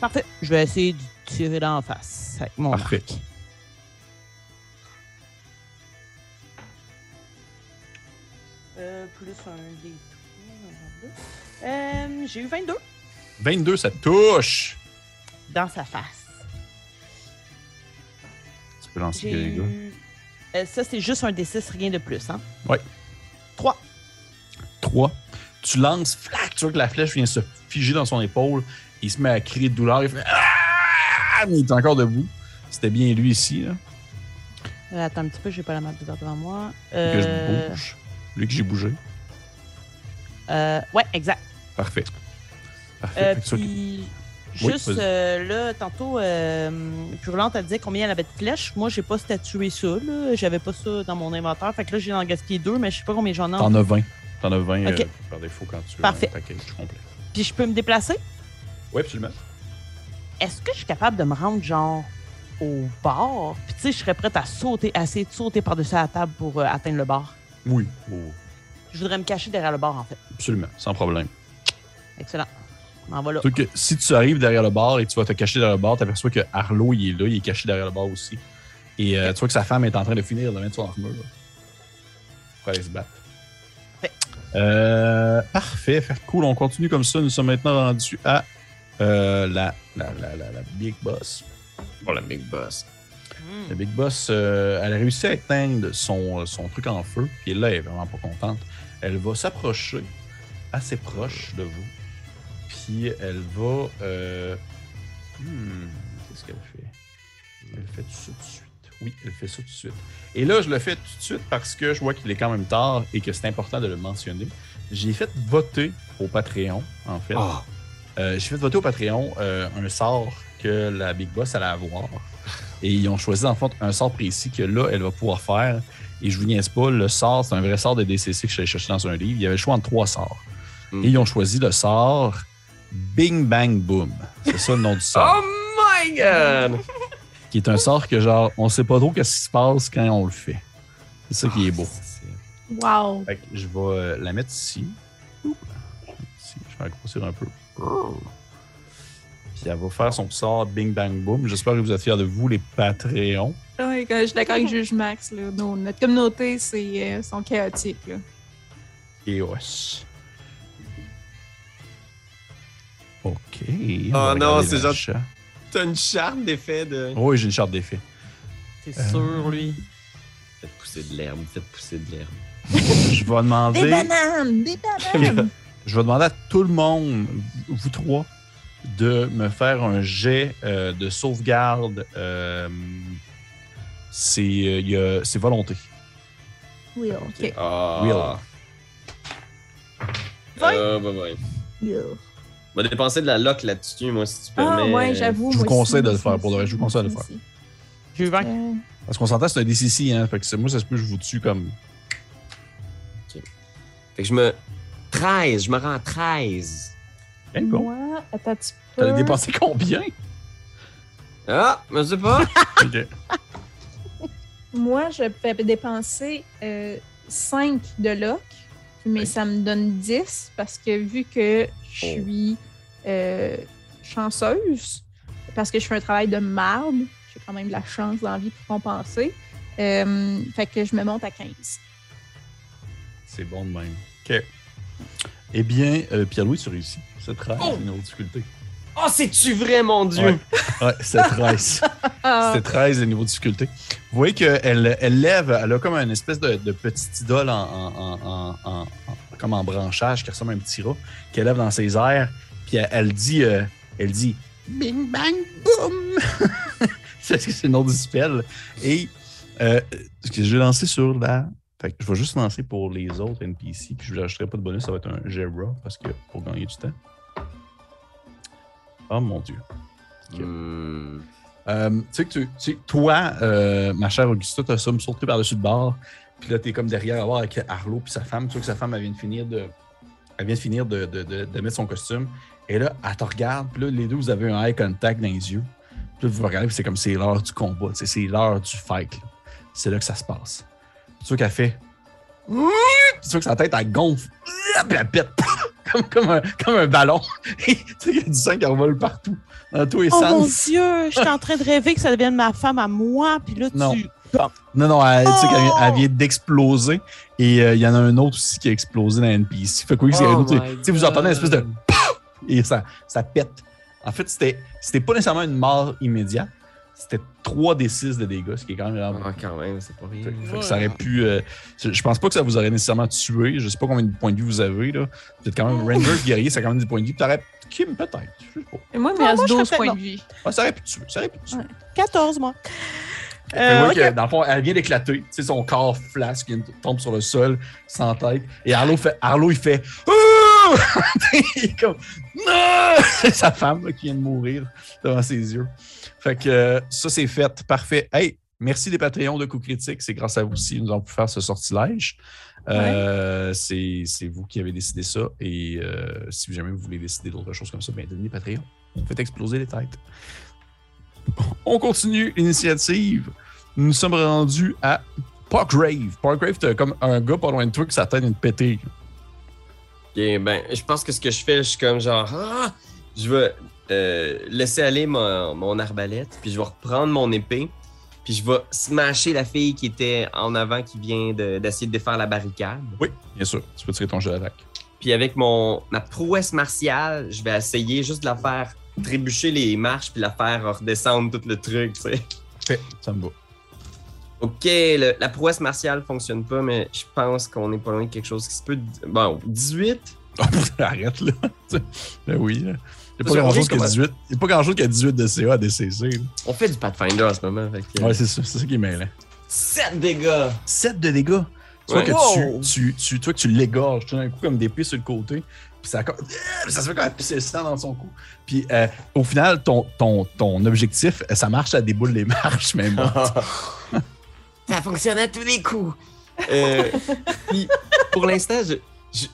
Parfait. Je vais essayer de tirer dans la face avec mon Parfait. arc. Euh, plus un des euh, J'ai eu 22 22, ça touche. dans sa face. Tu peux lancer les gars. eu... Euh, ça, c'est juste un D6, rien de plus. Hein? Ouais. 3. 3. Tu lances, flac, tu vois que la flèche vient se figer dans son épaule. Il se met à crier de douleur. Il fait Ah! Mais il est encore debout. C'était bien lui ici, là, Euh, attends un petit peu, j'ai pas la map de devant moi. que Euh, je bouge. Lui que j'ai bougé. euh, ouais, exact. Parfait. Parfait. Euh, puis, juste euh, là, tantôt, euh, Purulente, elle disait combien elle avait de flèches. Moi, j'ai pas statué ça. là. J'avais pas ça dans mon inventaire. Fait que là, j'ai en gaspillé deux, mais je sais pas combien j'en ai. en T'en as 20. T'en as 20 Ok. euh, par défaut quand tu Parfait. as un package complet. Puis je peux me déplacer? Oui, absolument. Est-ce que je suis capable de me rendre, genre, au bar? Puis tu sais, je serais prête à sauter, à essayer de sauter par-dessus la table pour euh, atteindre le bar. Oui. Oh, Je voudrais me cacher derrière le bar, en fait. absolument, sans problème. Excellent. En voilà. Sauf que si tu arrives derrière le bar et tu vas te cacher derrière le bar, tu aperçois que Arlo, il est là, il est caché derrière le bar aussi. Et euh, tu vois que sa femme est en train de finir de mettre son armure. là, Pour aller se battre. Parfait. Euh, parfait. Fait que cool, on continue comme ça. Nous sommes maintenant rendus à la, la, la, la, la Big Boss. Pour le Big Boss. Hmm. La Big Boss, euh, elle a réussi à éteindre son, son truc en feu. Puis là, elle est vraiment pas contente. Elle va s'approcher assez proche de vous. Puis elle va. euh, hmm, Qu'est-ce qu'elle fait? Elle fait ça tout de suite. Oui, elle fait ça tout de suite. Et là, je le fais tout de suite parce que je vois qu'il est quand même tard et que c'est important de le mentionner. J'ai fait voter au Patreon, en fait. Ah! Euh, j'ai fait voter au Patreon euh, un sort que la Big Boss allait avoir. Et ils ont choisi en fait un sort précis que là, elle va pouvoir faire. Et je vous niaise pas, le sort, c'est un vrai sort de DCC que je suis chercher dans un livre. Il y avait le choix entre trois sorts. Mm. Et ils ont choisi le sort Bing Bang Boom. C'est ça le nom du sort. Oh my god! Qui est un sort que genre, on sait pas trop qu'est-ce qui se passe quand on le fait. C'est ça qui est beau. Wow. Fait que je vais la mettre ici. Oups. Ici, Je vais la grossir un peu. Puis elle va faire son sort Bing Bang Boom. J'espère que vous êtes fiers de vous, les Patreons. Quand je suis d'accord avec Juge Max. Là. Nos- notre communauté, c'est euh, sont chaotiques. Là. Et os. OK. Oh non, c'est genre-. T'as une charte d'effet de. Oui, j'ai une charte d'effet. C'est Euh, sûr, lui? Faites pousser de l'herbe, faites pousser de l'herbe. Je vais demander. Des bananes! Des bananes! Je vais demander à tout le monde, vous trois, de me faire un jet euh, de sauvegarde. euh, c'est euh, c'est volonté. oui, ok. Ah. Will. Euh, bah, ouais. On va dépenser de la lock là-dessus, moi, si tu Ah, permets. ouais, j'avoue. Je vous aussi, conseille de le faire, pour de vrai, aussi, je vous conseille de le faire. aussi. J'ai eu 20. Euh, Parce qu'on s'entend, c'est un DCC, hein. Fait que c'est- moi, ça se peut que je vous tue comme. Fait que je me. 13, je me rends à 13. Hein, bon. Moi, attends un petit T'as peu. dépensé combien? Ah, je sais pas. Moi, je peux dépenser 5 de lock Mais Oui. ça me donne 10 parce que vu que je Oh. suis euh, chanceuse, parce que je fais un travail de marde, j'ai quand même de la chance dans la vie pour compenser. euh, fait que je me monte à 15. C'est bon de même. OK. Eh bien, euh, Pierre-Louis, tu réussis. C'est 13 Oh! niveau de difficulté. Oh, c'est-tu vrai, mon Dieu? Ouais. Ouais, c'est 13. Ah, C'était 13 le niveau de difficulté. Vous voyez qu'elle elle lève, elle a comme une espèce de, de petite idole en, en- en- en- en- en- comme en branchage qui ressemble à un petit rat qu'elle lève dans ses airs. Puis elle, elle dit, euh, elle dit Bing bang boom. c'est c'est le nom du spell. Et euh, ce que je vais lancer sur la. Fait que je vais juste lancer pour les autres NPC. Puis je ne rajouterai pas de bonus, ça va être un Jera parce que pour gagner du temps. Oh mon dieu. Hmm. Euh, tu sais que tu, toi, euh, ma chère Augusta, tu as ça me sauté par-dessus le bord. Puis là, tu es comme derrière à voir avec Arlo puis sa femme. Tu vois que sa femme, elle vient de finir de, elle vient de, finir de, de- de- de mettre son costume. Et là, elle te regarde. Puis là, les deux, vous avez un eye contact dans les yeux. Puis là, vous regardez, puis c'est comme c'est l'heure du combat. C'est l'heure du fight. C'est là que ça se passe. Tu vois qu'elle fait. Tu vois que sa tête, elle gonfle. Puis elle pète. Comme, comme, un, comme un ballon. Tu sais, il y a du sang qui revole partout. Dans tous les Oh mon sens. Dieu, je suis en train de rêver que ça devienne ma femme à moi, puis là, Non. tu... Non, non, elle, tu sais qu'elle vient- Oh! elle vient d'exploser. Et euh, il y en a un autre aussi qui a explosé dans NPC. Fait que oui, c'est un Oh Tu sais, vous entendez une espèce de. Et ça, ça pète. En fait, c'était c'était pas nécessairement une mort immédiate. C'était 3 des 6 de dégâts, ce qui est quand même vraiment. Ah, quand même, c'est pas rien. Fait, fait que ça aurait pu. euh, je pense pas que ça vous aurait nécessairement tué. Je sais pas combien de points de vie vous avez. là. Vous êtes quand même Ranger guerrier, ça a quand même des points de vie. T'aurais. Kim, peut-être. Je sais pas. Et moi, il me Ah, reste moi, je 12 serais points de vie. Ouais, ça aurait pu tuer. Ça aurait pu tuer. Ouais. 14, moi. Euh, que, dans le fond, elle vient d'éclater. Tu sais, son corps flasque, il tombe sur le sol, sans tête. Et Arlo, fait, Arlo il fait. Ah! comme. Non! C'est sa femme là, qui vient de mourir devant ses yeux. Fait que euh, ça, c'est fait. Parfait. Hey, merci les Patreons de Coup Critique. C'est grâce à vous si nous avons pu faire ce sortilège. Euh, c'est c'est vous qui avez décidé ça. Et euh, si jamais vous voulez décider d'autres choses comme ça, bien, devenez Patreon. Faites exploser les têtes. On continue l'initiative. Nous sommes rendus à Parkgrave. Parkgrave, t'as comme un gars pas loin de toi qui sa tête vient de péter. Ok, ben, je pense que ce que je fais, je suis comme genre, ah! je vais euh, laisser aller mon, mon arbalète, puis je vais reprendre mon épée, puis je vais smasher la fille qui était en avant, qui vient de- d'essayer de, défaire la barricade. Oui, bien sûr. Tu peux tirer ton jeu d'attaque. Puis avec mon ma prouesse martiale, je vais essayer juste de la faire trébucher les marches, puis la faire redescendre tout le truc, tu sais. Ça me va. Ok, le- la prouesse martiale fonctionne pas, mais je pense qu'on est pas loin de quelque chose qui se peut. Bon, 18. Arrête là. ben oui. là. Il n'y a pas grand-chose on qui a comment- 18. Il y a pas grand-chose qui a 18 de CA à DCC. là. On fait du Pathfinder en ce moment. Fait que, Ouais, c'est ça. C'est ça qui est mêlant. 7 dégâts. 7 de dégâts? Tu vois Ouais. que Wow. tu, tu, tu, toi, que tu l'égorges tout d'un coup comme des sur le côté. Puis ça, ça se fait comme un pisser le sang dans son cou. Puis euh, au final, ton, ton, ton objectif, ça marche, ça déboule les marches, mais bon. Ça fonctionne à tous les coups. Euh, puis, pour l'instant, je, je- tu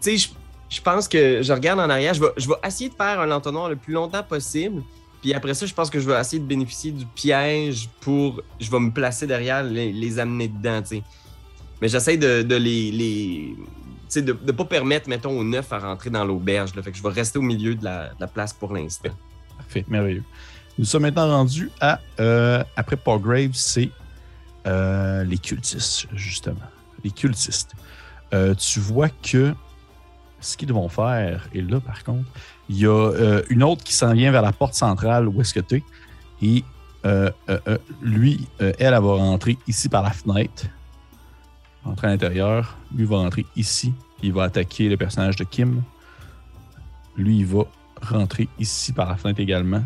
sais, je, je pense que je regarde en arrière. Je vais, je vais essayer de faire un entonnoir le plus longtemps possible. Puis après ça, je pense que je vais essayer de bénéficier du piège pour. Je vais me placer derrière, les, les amener dedans, tu sais. Mais j'essaie de, de les. les tu sais, de ne pas permettre, mettons, aux neuf à rentrer dans l'auberge. Fait que je vais rester au milieu de la, de la place pour l'instant. Parfait, merveilleux. Nous sommes maintenant rendus à. euh, après Grave, c'est euh, les cultistes, justement. Les cultistes. Euh, tu vois que ce qu'ils vont faire, et là, par contre, il y a euh, une autre qui s'en vient vers la porte centrale où est-ce que tu es. Et lui, elle, elle va rentrer ici par la fenêtre. Rentrer à l'intérieur. Lui va rentrer ici. Il va attaquer le personnage de Kim. Lui, il va rentrer ici par la fenêtre également.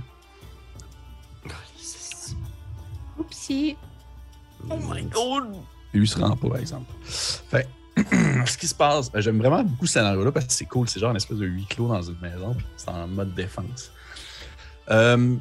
Oupsie. Oh my god! Et lui se rend pas, par exemple. Fait ce qui se passe, euh, j'aime vraiment beaucoup ce scénario-là parce que c'est cool. C'est genre une espèce de huis clos dans une maison. C'est en mode défense. Euh,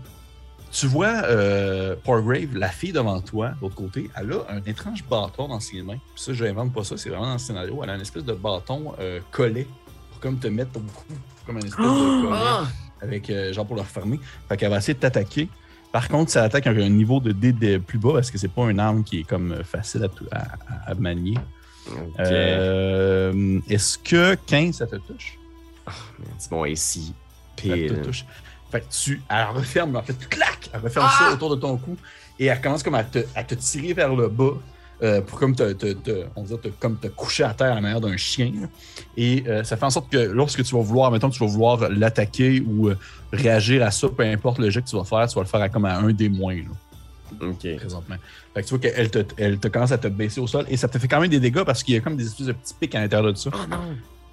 tu vois, euh, Grave, la fille devant toi, de l'autre côté, elle a un étrange bâton dans ses mains. Puis ça, je n'invente pas ça, c'est vraiment dans le scénario. Elle a une espèce de bâton euh, collé pour comme te mettre au cou, comme une espèce de collet Ah! avec euh, genre pour le refermer. Fait qu'elle va essayer de t'attaquer. Par contre, ça attaque avec un niveau de dé de plus bas parce que c'est pas une arme qui est comme euh, facile à, manier. Euh, Est-ce que 15, ça te touche? C'est bon, ici. Ça te Pile. touche. Fait que tu. Elle referme, en fait, clac! Elle referme ça autour de ton cou et elle commence comme à te, à te tirer vers le bas. Euh, pour comme te, te- te- on te, comme te coucher à terre à la manière d'un chien. Et euh, ça fait en sorte que lorsque tu vas vouloir, mettons que tu vas vouloir l'attaquer ou euh, réagir à ça, peu importe le jet que tu vas faire, tu vas le faire à comme à un des moins là, Ok. présentement. Fait que tu vois qu'elle te, elle te commence à te baisser au sol et ça te fait quand même des dégâts parce qu'il y a comme des espèces de petits pics à l'intérieur de ça Oh non.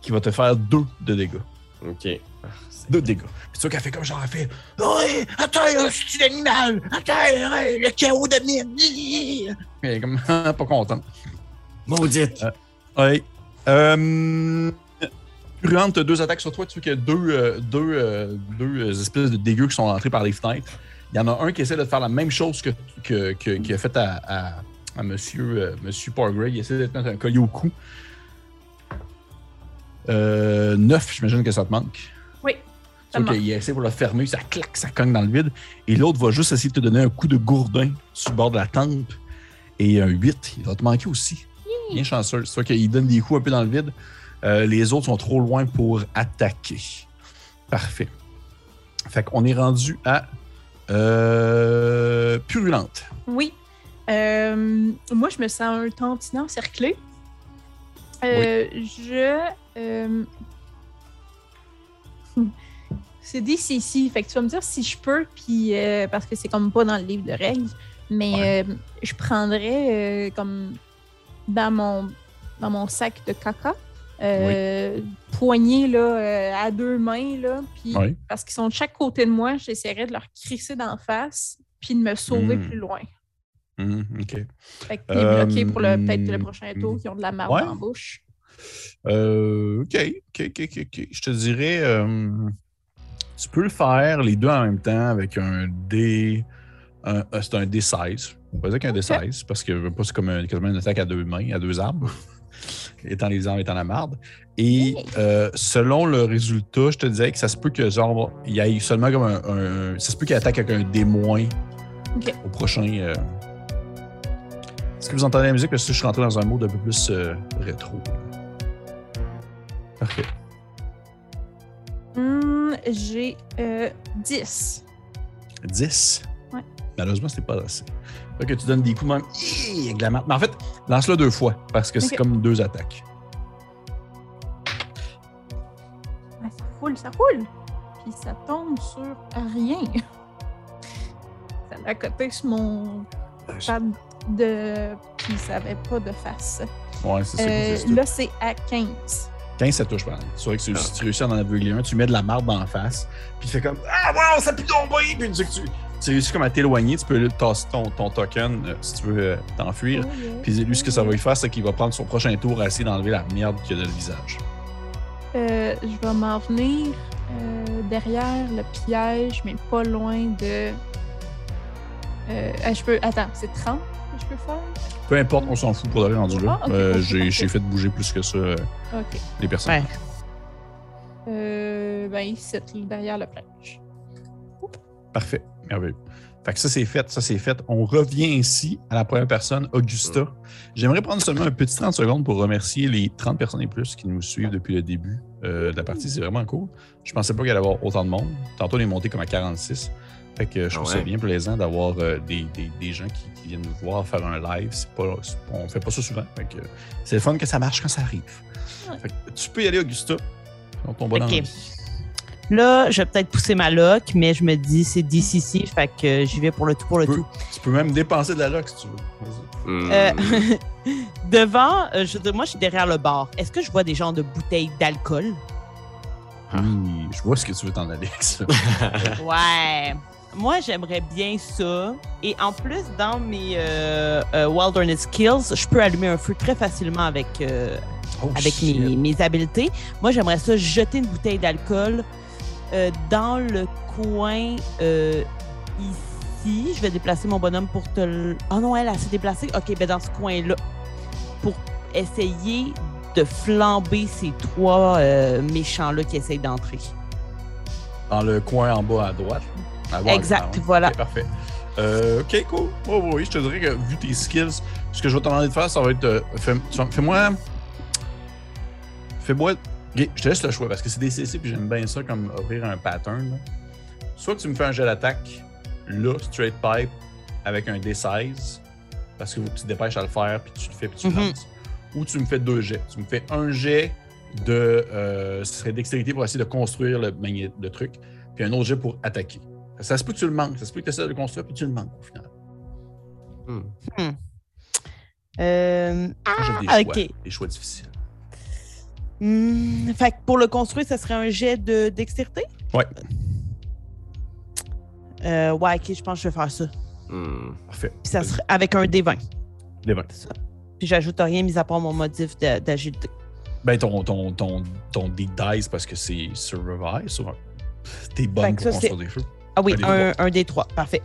qui va te faire deux de dégâts. Ok. C'est- Deux dégâts. Puis tu vois qu'elle fait comme genre, elle fait Oui, attends, c'est l'animal, attends, ouais, le chaos domine. Elle est comme pas contente. Maudite. Oui. Euh. Purulente, t'as deux attaques sur toi. Tu vois qu'il y a deux, euh, deux, euh, deux euh, espèces de dégâts qui sont entrés par les fenêtres. Il y en a un qui essaie de faire la même chose que, que, que- qu'il a fait à, à, à monsieur, euh, monsieur Pargray. Il essaie de te mettre un collier au cou. Euh, neuf, j'imagine que ça te manque. Oui. il essaie pour le fermer, ça claque, ça cogne dans le vide. Et l'autre va juste essayer de te donner un coup de gourdin sur le bord de la tempe. Et un 8, il va te manquer aussi. Bien chanceux. C'est qu'il donne des coups un peu dans le vide. Euh, les autres sont trop loin pour attaquer. Parfait. Fait qu'on est rendu à euh, Purulente. Oui. Euh, moi, je me sens un tantinet encerclé. Euh, Je. euh, C'est DCC. Fait que tu vas me dire si je peux, puis euh, parce que c'est comme pas dans le livre de règles, mais je prendrais comme dans mon, dans mon sac de caca, euh, poignée là, à deux mains, là, puis Oui. parce qu'ils sont de chaque côté de moi, j'essaierais de leur crisser d'en face, puis de me sauver Mm. plus loin. Mhm, OK. Fait que t'es bloqué pour le, Euh, peut-être le prochain tour qui ont de la marde ouais. en bouche. Euh, OK, OK, OK, OK, OK. Je te dirais, euh, tu peux le faire les deux en même temps avec un D. euh, c'est un D16. On va dire qu'un D16 parce que c'est comme un, quasiment une attaque à deux mains, à deux arbres. étant les arbres étant la marde. Et euh, selon le résultat, je te disais que ça se peut que genre il y ait seulement comme un. un- ça se peut qu'il attaque avec un D moins Ok. au prochain. euh. Est-ce que vous entendez la musique? Parce que je suis rentré dans un mode un peu plus euh, rétro. Parfait. Hmm, J'ai euh, 10. 10. Ouais. Malheureusement, c'était pas assez. Fait que tu donnes des coups même avec la. Mais en fait, lance-le deux fois parce que c'est comme deux attaques. Ouais, ça roule, ça roule. Puis ça tombe sur rien. Ça l'a coté sur mon pad de. Puis ça avait pas de face. Ouais, c'est ça. Euh, ça. là, c'est à 15. 15, ça touche pas. C'est vrai que tu, si tu réussis à en aveugler un, tu mets de la marde en face, puis tu fais comme Ah, wow, ça pue tomber! Puis tu, tu, tu réussis comme à t'éloigner, tu peux lui tasser ton, ton token euh, si tu veux euh, t'enfuir. Oh, yeah. Puis lui, ce que ça va lui faire, c'est qu'il va prendre son prochain tour à essayer d'enlever la merde qu'il y a dans le visage. Euh, je vais m'en venir euh, derrière le piège, mais pas loin de. Euh, ah, je peux. Attends, c'est 30 que je peux faire? Peu importe, on s'en fout pour aller rendu là. Ah, Euh, j'ai, fait bouger plus que ça euh, les personnes. Ouais. Euh, ben, ici, derrière le piège. Parfait. Merveilleux. Fait que ça, c'est fait. Ça, c'est fait. On revient ici à la première personne, Augusta. J'aimerais prendre seulement un petit 30 secondes pour remercier les 30 personnes et plus qui nous suivent depuis le début euh, de la partie. C'est vraiment cool. Je pensais pas qu'il allait y avoir autant de monde. Tantôt, on est monté comme à 46. Fait que je trouve ça bien plaisant d'avoir euh, des, des- des gens qui, qui viennent nous voir faire un live. C'est pas, on fait pas ça souvent. Fait que c'est le fun que ça marche quand ça arrive. Ouais. Fait que tu peux y aller, Augusta. Bonhomme. Ok. Là, je vais peut-être pousser ma loc, mais je me dis c'est DCC, fait que j'y vais pour le tout pour le Tu peux- tout. Tu peux même dépenser de la loc si tu veux. Vas-y. Hmm. Euh, devant, euh, je moi, je suis derrière le bar. Est-ce que je vois des genres de bouteilles d'alcool? Oui, je vois ce que tu veux t'en aller avec ça. Ouais. Moi, j'aimerais bien ça. Et en plus, dans mes euh, euh, Wilderness Skills, je peux allumer un feu très facilement avec, euh, Oh, avec mes, mes habiletés. Moi, j'aimerais ça jeter une bouteille d'alcool euh, dans le coin euh, ici. Je vais déplacer mon bonhomme pour te le... Oh non, elle, elle s'est déplacée. OK, ben dans ce coin-là. Pour essayer de flamber ces trois méchants-là qui essayent d'entrer. Dans le coin en bas à droite. Exact, ah ouais. voilà. Ok, parfait. Euh, ok, cool. Oh, oui, je te dirais que vu tes skills, ce que je vais te demander de faire, ça va être. euh, fais- Fais-moi. Fais-moi. Ok, je te laisse le choix parce que c'est des CC puis j'aime bien ça comme ouvrir un pattern. là. Soit tu me fais un jet d'attaque, là, straight pipe, avec un D16, parce que tu te dépêches à le faire puis tu le fais puis tu lances. Ou tu me fais deux jets. Tu me fais un jet de. euh, ce serait dextérité pour essayer de construire le truc, puis un autre jet pour attaquer. Ça se peut que tu le manques, ça se peut que tu essaies de le construire puis tu le manques au final. Hmm. Euh, Moi, j'ai des Ah, choix, ok. des choix difficiles. hmm, fait que pour le construire, ça serait un jet de dextérité? Ouais. Euh, ouais, ok, je pense que je vais faire ça. Hmm. Parfait. Puis ça serait avec un D20. Des vingt. Puis j'ajoute rien mis à part mon modif d'agilité. Ben, ton, ton, ton, ton deep dice parce que c'est survive, sur un- T'es bonne pour ça, construire des feux. Ah oui, Un un, un D3. Parfait.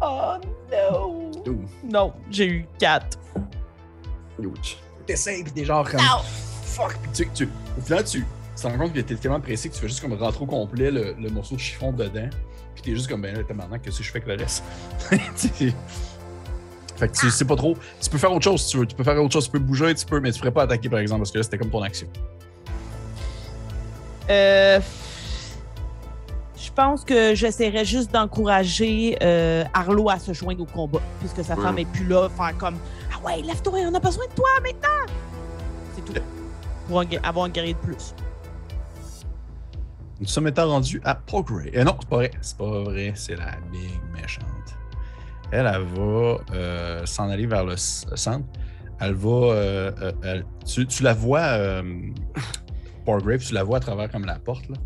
Oh non! Ouh. Non, j'ai eu 4. Ouch. T'essayes pis t'es genre comme. Fuck! Pis tu, tu, au final, tu, tu te rends compte que t'es tellement pressé que tu fais juste comme rentrer au complet le, le morceau de chiffon dedans. Puis t'es juste comme, ben là, t'es maintenant, qu'est-ce que je fais avec le reste? Fait que tu sais pas trop. Tu peux faire autre chose si tu veux. Tu peux faire autre chose. Tu peux bouger, tu peux, mais tu ferais pas attaquer par exemple parce que là, c'était comme ton action. Euh, je pense que j'essaierais juste d'encourager euh, Arlo à se joindre au combat, puisque sa femme est plus là, faire comme Ah ouais, lève-toi, on a besoin de toi maintenant! C'est tout. Pour un avoir un guerrier de plus. Nous sommes étant rendus à Progrès. Euh, non, c'est pas vrai. C'est pas vrai. C'est la big méchante. Elle, elle va euh, s'en aller vers le centre. Elle va. euh, elle- tu, tu la vois, euh, Porgrave, tu la vois à travers comme la porte. Là,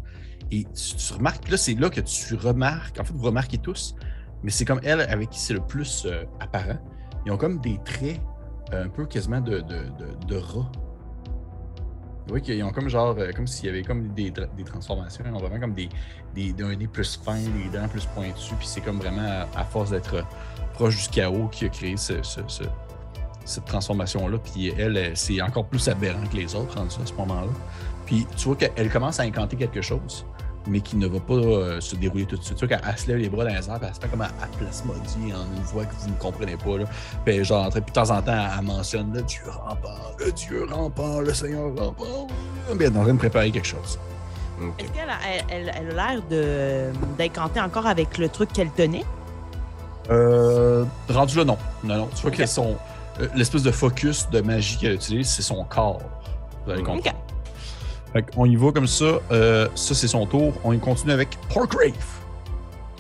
et tu, remarques, là, c'est là que tu remarques. En fait, vous remarquez tous, mais c'est comme elle avec qui c'est le plus euh, apparent. Ils ont comme des traits euh, un peu quasiment de, de, de, de rat. Oui, qu'ils ont comme genre, euh, comme s'il y avait comme des, des transformations. Ils ont vraiment comme des, des, nez plus fin, des dents plus pointues. Puis c'est comme vraiment à, force d'être proche du chaos qui a créé ce- ce- ce- cette transformation-là. Puis elle, c'est encore plus aberrant que les autres à ce moment-là. Puis tu vois qu'elle commence à incanter quelque chose, mais qui ne va pas euh, se dérouler tout de suite. Tu vois qu'elle elle se lève les bras dans les airs, puis elle se fait comme à, à plasmodier en une voix que vous ne comprenez pas. Là. Puis genre, en train- puis de temps en temps, elle, mentionne le Dieu rampant, le Dieu rampant, le Seigneur rampant. Puis elle est en train de préparer quelque chose. Est-ce qu'elle a, elle, elle- elle a l'air de- d'incanter encore avec le truc qu'elle tenait? Euh, rendu là, non. Non, non. Tu vois Ok. que son. euh, L'espèce de focus de magie qu'elle utilise, c'est son corps. Vous allez comprendre. Fait qu'on y va comme ça. Euh, ça, c'est son tour. On y continue avec Porgrave.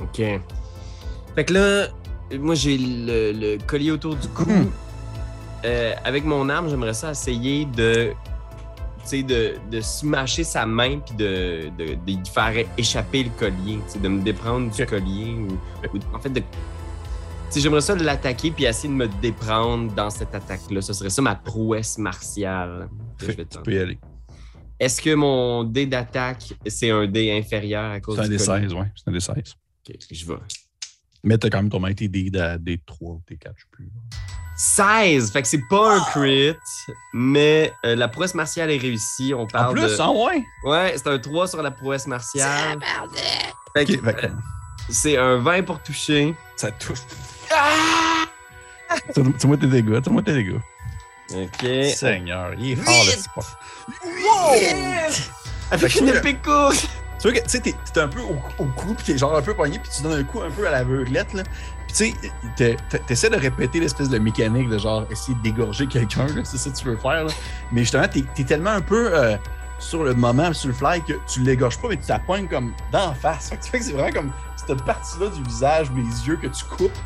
OK. Fait que là, moi, j'ai le, le collier autour du cou. Mhm. Euh, avec mon arme, j'aimerais ça essayer de, tu sais, de, de smasher sa main puis de, de, de faire échapper le collier, de me déprendre du collier. Ou, ou- en fait, de, tu sais, j'aimerais ça l'attaquer puis essayer de me déprendre dans cette attaque-là. Ce serait ça ma prouesse martiale. que je Fait vais que tu peux y aller. Est-ce que mon dé d'attaque, c'est un dé inférieur à cause C'est un du des collier? 16, ouais. C'est un des 16. Ok, je vais. Mais t'as quand même ton tes dés à des 3 ou des 4, je sais plus. 16! Fait que c'est pas un crit, mais euh, la prouesse martiale est réussie. On En plus, de... hein, ouais. Ouais, c'est un 3 sur la prouesse martiale. Fait que, Ok, fait que, euh, c'est un 20 pour toucher. ça touche. C'est moi tes dégâts, c'est moi tes dégâts. OK. Seigneur, il est fort le petit pof. Avec Fait que une épée courte! Tu vois que tu sais, t'es t'es un peu au, au cou, puis t'es genre un peu pogné, puis tu donnes un coup un peu à l'aveuglette, là. Puis tu sais, t'es- t'es- t'essaies de répéter l'espèce de mécanique de genre essayer de dégorger quelqu'un, là, c'est ça que tu veux faire, là. Mais justement, t'es es tellement un peu euh, sur le moment, sur le fly, que tu l'égorges pas, mais tu t'appoignes comme d'en face. Fait que tu fais que c'est vraiment comme cette partie-là du visage ou les yeux que tu coupes,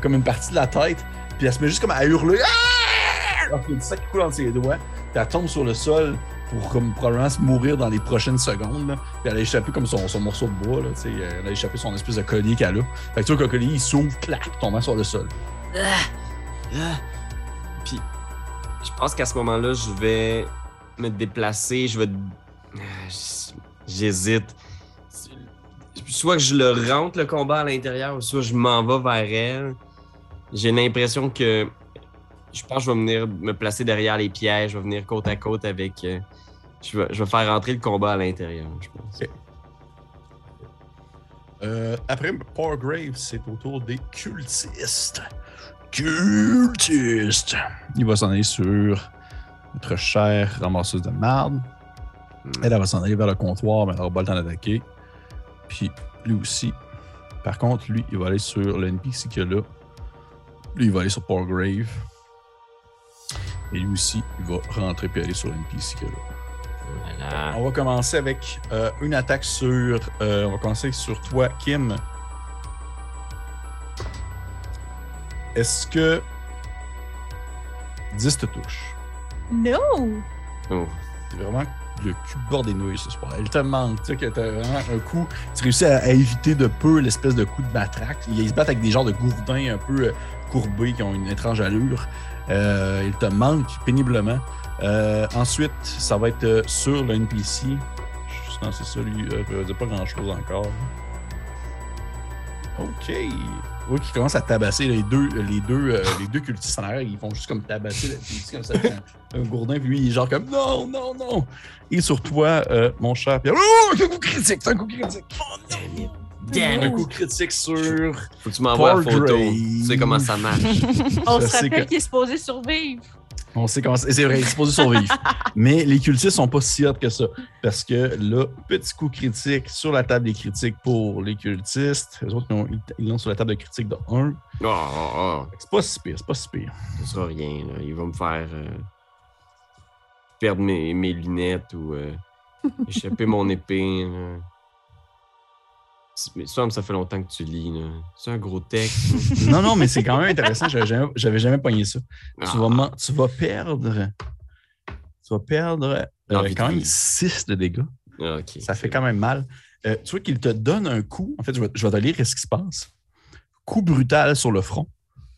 comme une partie de la tête, puis elle se met juste comme à hurler. Ah! Alors qu'il y a du qui coule entre ses doigts, puis elle tombe sur le sol pour comme probablement se mourir dans les prochaines secondes. Puis elle a échappé comme son, son morceau de bois. Là, elle a échappé son espèce de collier qu'elle a. Fait que tu vois que le collier, il s'ouvre, clac, tombant sur le sol. Ah. Puis, je pense qu'à ce moment-là, je vais me déplacer. Je vais. Ah, J'hésite. Soit que je le rentre le combat à l'intérieur, ou soit je m'en vais vers elle. J'ai l'impression que. Je pense que je vais venir me placer derrière les pièges. Je vais venir côte à côte avec. euh, Je vais, je vais faire rentrer le combat à l'intérieur, je pense. Euh, après Power Grave, c'est au tour des cultistes. Cultistes! Il va s'en aller sur notre chère ramasseuse de marde. Hmm. Elle, elle va s'en aller vers le comptoir, mais elle n'aura pas le temps d'attaquer. Puis lui aussi. Par contre, lui, il va aller sur le NPC qu'il y a là. Lui, il va aller sur Power Grave. Et lui aussi, il va rentrer puis aller sur le NPC qu'il y a là. Voilà. On va commencer avec euh, une attaque sur. euh, on va commencer sur toi, Kim. Est-ce que 10 te touche? No! Oh. C'est vraiment le cul bord des nouilles ce soir. Elle te manque. Tu sais que t'as vraiment un coup. Tu réussis à, à éviter de peu l'espèce de coup de matraque. Ils se battent avec des genres de gourdins un peu euh, courbés qui ont une étrange allure. Euh, il te manque péniblement. Euh, ensuite, ça va être sur le NPC. Non, c'est ça, lui. Euh, il dire pas grand chose encore. Ok. Oui, qui commence à tabasser les deux, les deux, euh, les deux cultistes en arrière. Ils font juste comme tabasser petit comme ça. Un, un gourdin, puis lui, il est genre comme non, non, non. Et sur toi, euh, mon cher Pierre. Oh, un coup critique, c'est un coup critique. Damn it. Un Damn it. coup critique sur. Faut que tu m'envoies la photo? Tu sais comment ça marche. On se rappelle que- qu'il est supposé survivre. On sait comment c'est. C'est vrai, il est supposé survivre. Mais les cultistes sont pas si hot que ça. Parce que là, petit coup critique sur la table des critiques pour les cultistes. Les autres, ils ont- ils l'ont sur la table de critique de 1. Oh, oh, oh. C'est pas si pire, c'est pas si pire. Ce sera rien. Là. Il va me faire euh, perdre mes, mes lunettes ou euh, échapper mon épée. là. Mais ça, ça fait longtemps que tu lis. là. C'est un gros texte. Non, non, mais c'est quand même intéressant. J'avais jamais, j'avais jamais pogné ça. Ah. Tu, vas, man- tu vas perdre. Tu vas perdre euh, quand même vivre. 6 de dégâts. Ah. Ça fait quand même mal. Euh, tu vois qu'il te donne un coup. En fait, je vais, je vais te lire ce qui se passe. Coup brutal sur le front.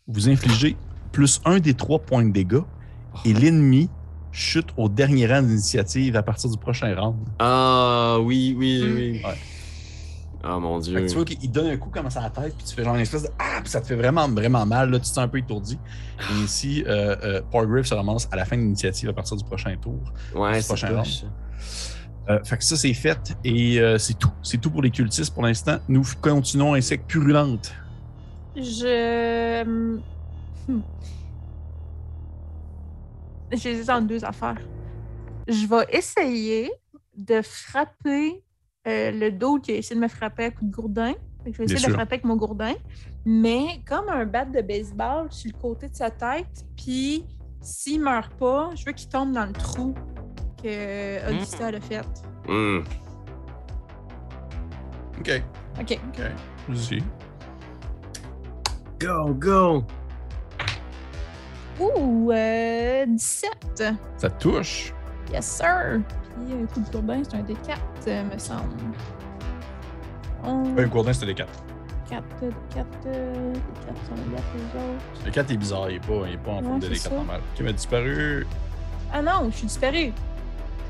Vous infligez plus un des trois points de dégâts et l'ennemi chute au dernier rang d'initiative à partir du prochain round. Ah, oui, oui, oui. Ouais. Ah, mon Fait Dieu. que tu vois qu'il donne un coup comme ça à la tête, puis tu fais genre une espèce de Ah! Puis ça te fait vraiment, vraiment mal. Là, tu te sens un peu étourdi. Et ici, euh, euh, Porgrave se ramasse à la fin de l'initiative à partir du prochain tour. Ouais, c'est prochain. Euh, fait que ça, c'est fait. Et euh, c'est tout. C'est tout pour les cultistes pour l'instant. Nous continuons insecte purulente. Je. Hmm. J'hésite entre deux affaires. Je vais essayer de frapper euh, le dos qui a essayé de me frapper à coup de gourdin. Fait que je vais essayer de le frapper avec mon gourdin. Mais comme un bat de baseball sur le côté de sa tête. Puis s'il meurt pas, je veux qu'il tombe dans le trou que Augusta a fait. Hum. OK. OK. OK. Vas-y. Go, go! Ouh, euh, 17. Ça te touche? Yes, sir. Un coup de gourdin, c'est un D4, euh, me semble. On... Un gourdin, c'était les 4. 4, 4, 4 sont gars les autres. Le 4 est bizarre. Il est pas, il est pas en forme de c'est les 4 ça. normal. OK, mais disparu. Ah non, je suis disparu.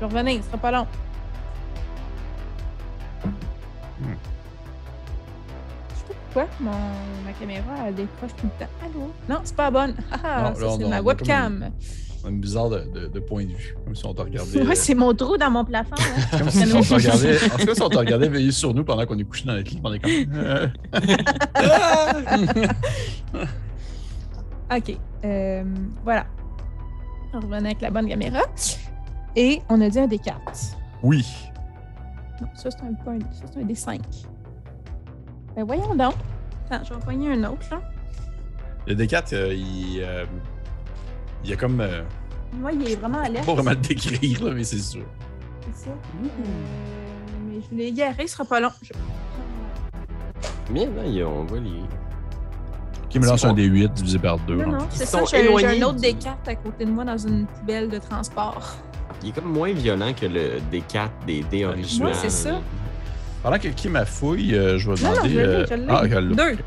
Je vais revenir, ce sera pas long. Hmm. Je sais pas pourquoi mon, ma caméra elle décroche tout le temps. Allô? Non, c'est pas bonne. Ah, là, c'est ma on a Un bizarre de, de, de point de vue. Comme si on te regardait. Ouais, c'est mon trou dans mon plafond. hein. Comme si on te regardait. En tout cas, si on te regardait veiller sur nous pendant qu'on est couché dans notre lit, on est comme. euh, OK. euh, voilà. On revenait avec la bonne caméra. Et on a dit un D4. oui. Non, ça, c'est un, un- ça, c'est un D5. Ben, voyons donc. Attends, je vais en poigner un autre, là. Le D4, euh, il, euh, il y a comme. euh, Moi, il est vraiment à l'air. pas vraiment le décrire, là, mais c'est sûr. C'est ça. Euh, mais je l'ai égaré, ce sera pas long. Je- Bien, là, il y a- on voit les. Qui me lance un bon. D8 divisé par 2. Non, non, c'est ça. J'ai un autre du- D4 à côté de moi dans une poubelle de transport. Il est comme moins violent que le D4 des D original. Ouais, c'est ça. Pendant que Kim a fouille, euh, je vais Non, non, demander. je euh, je. Ah. Deux.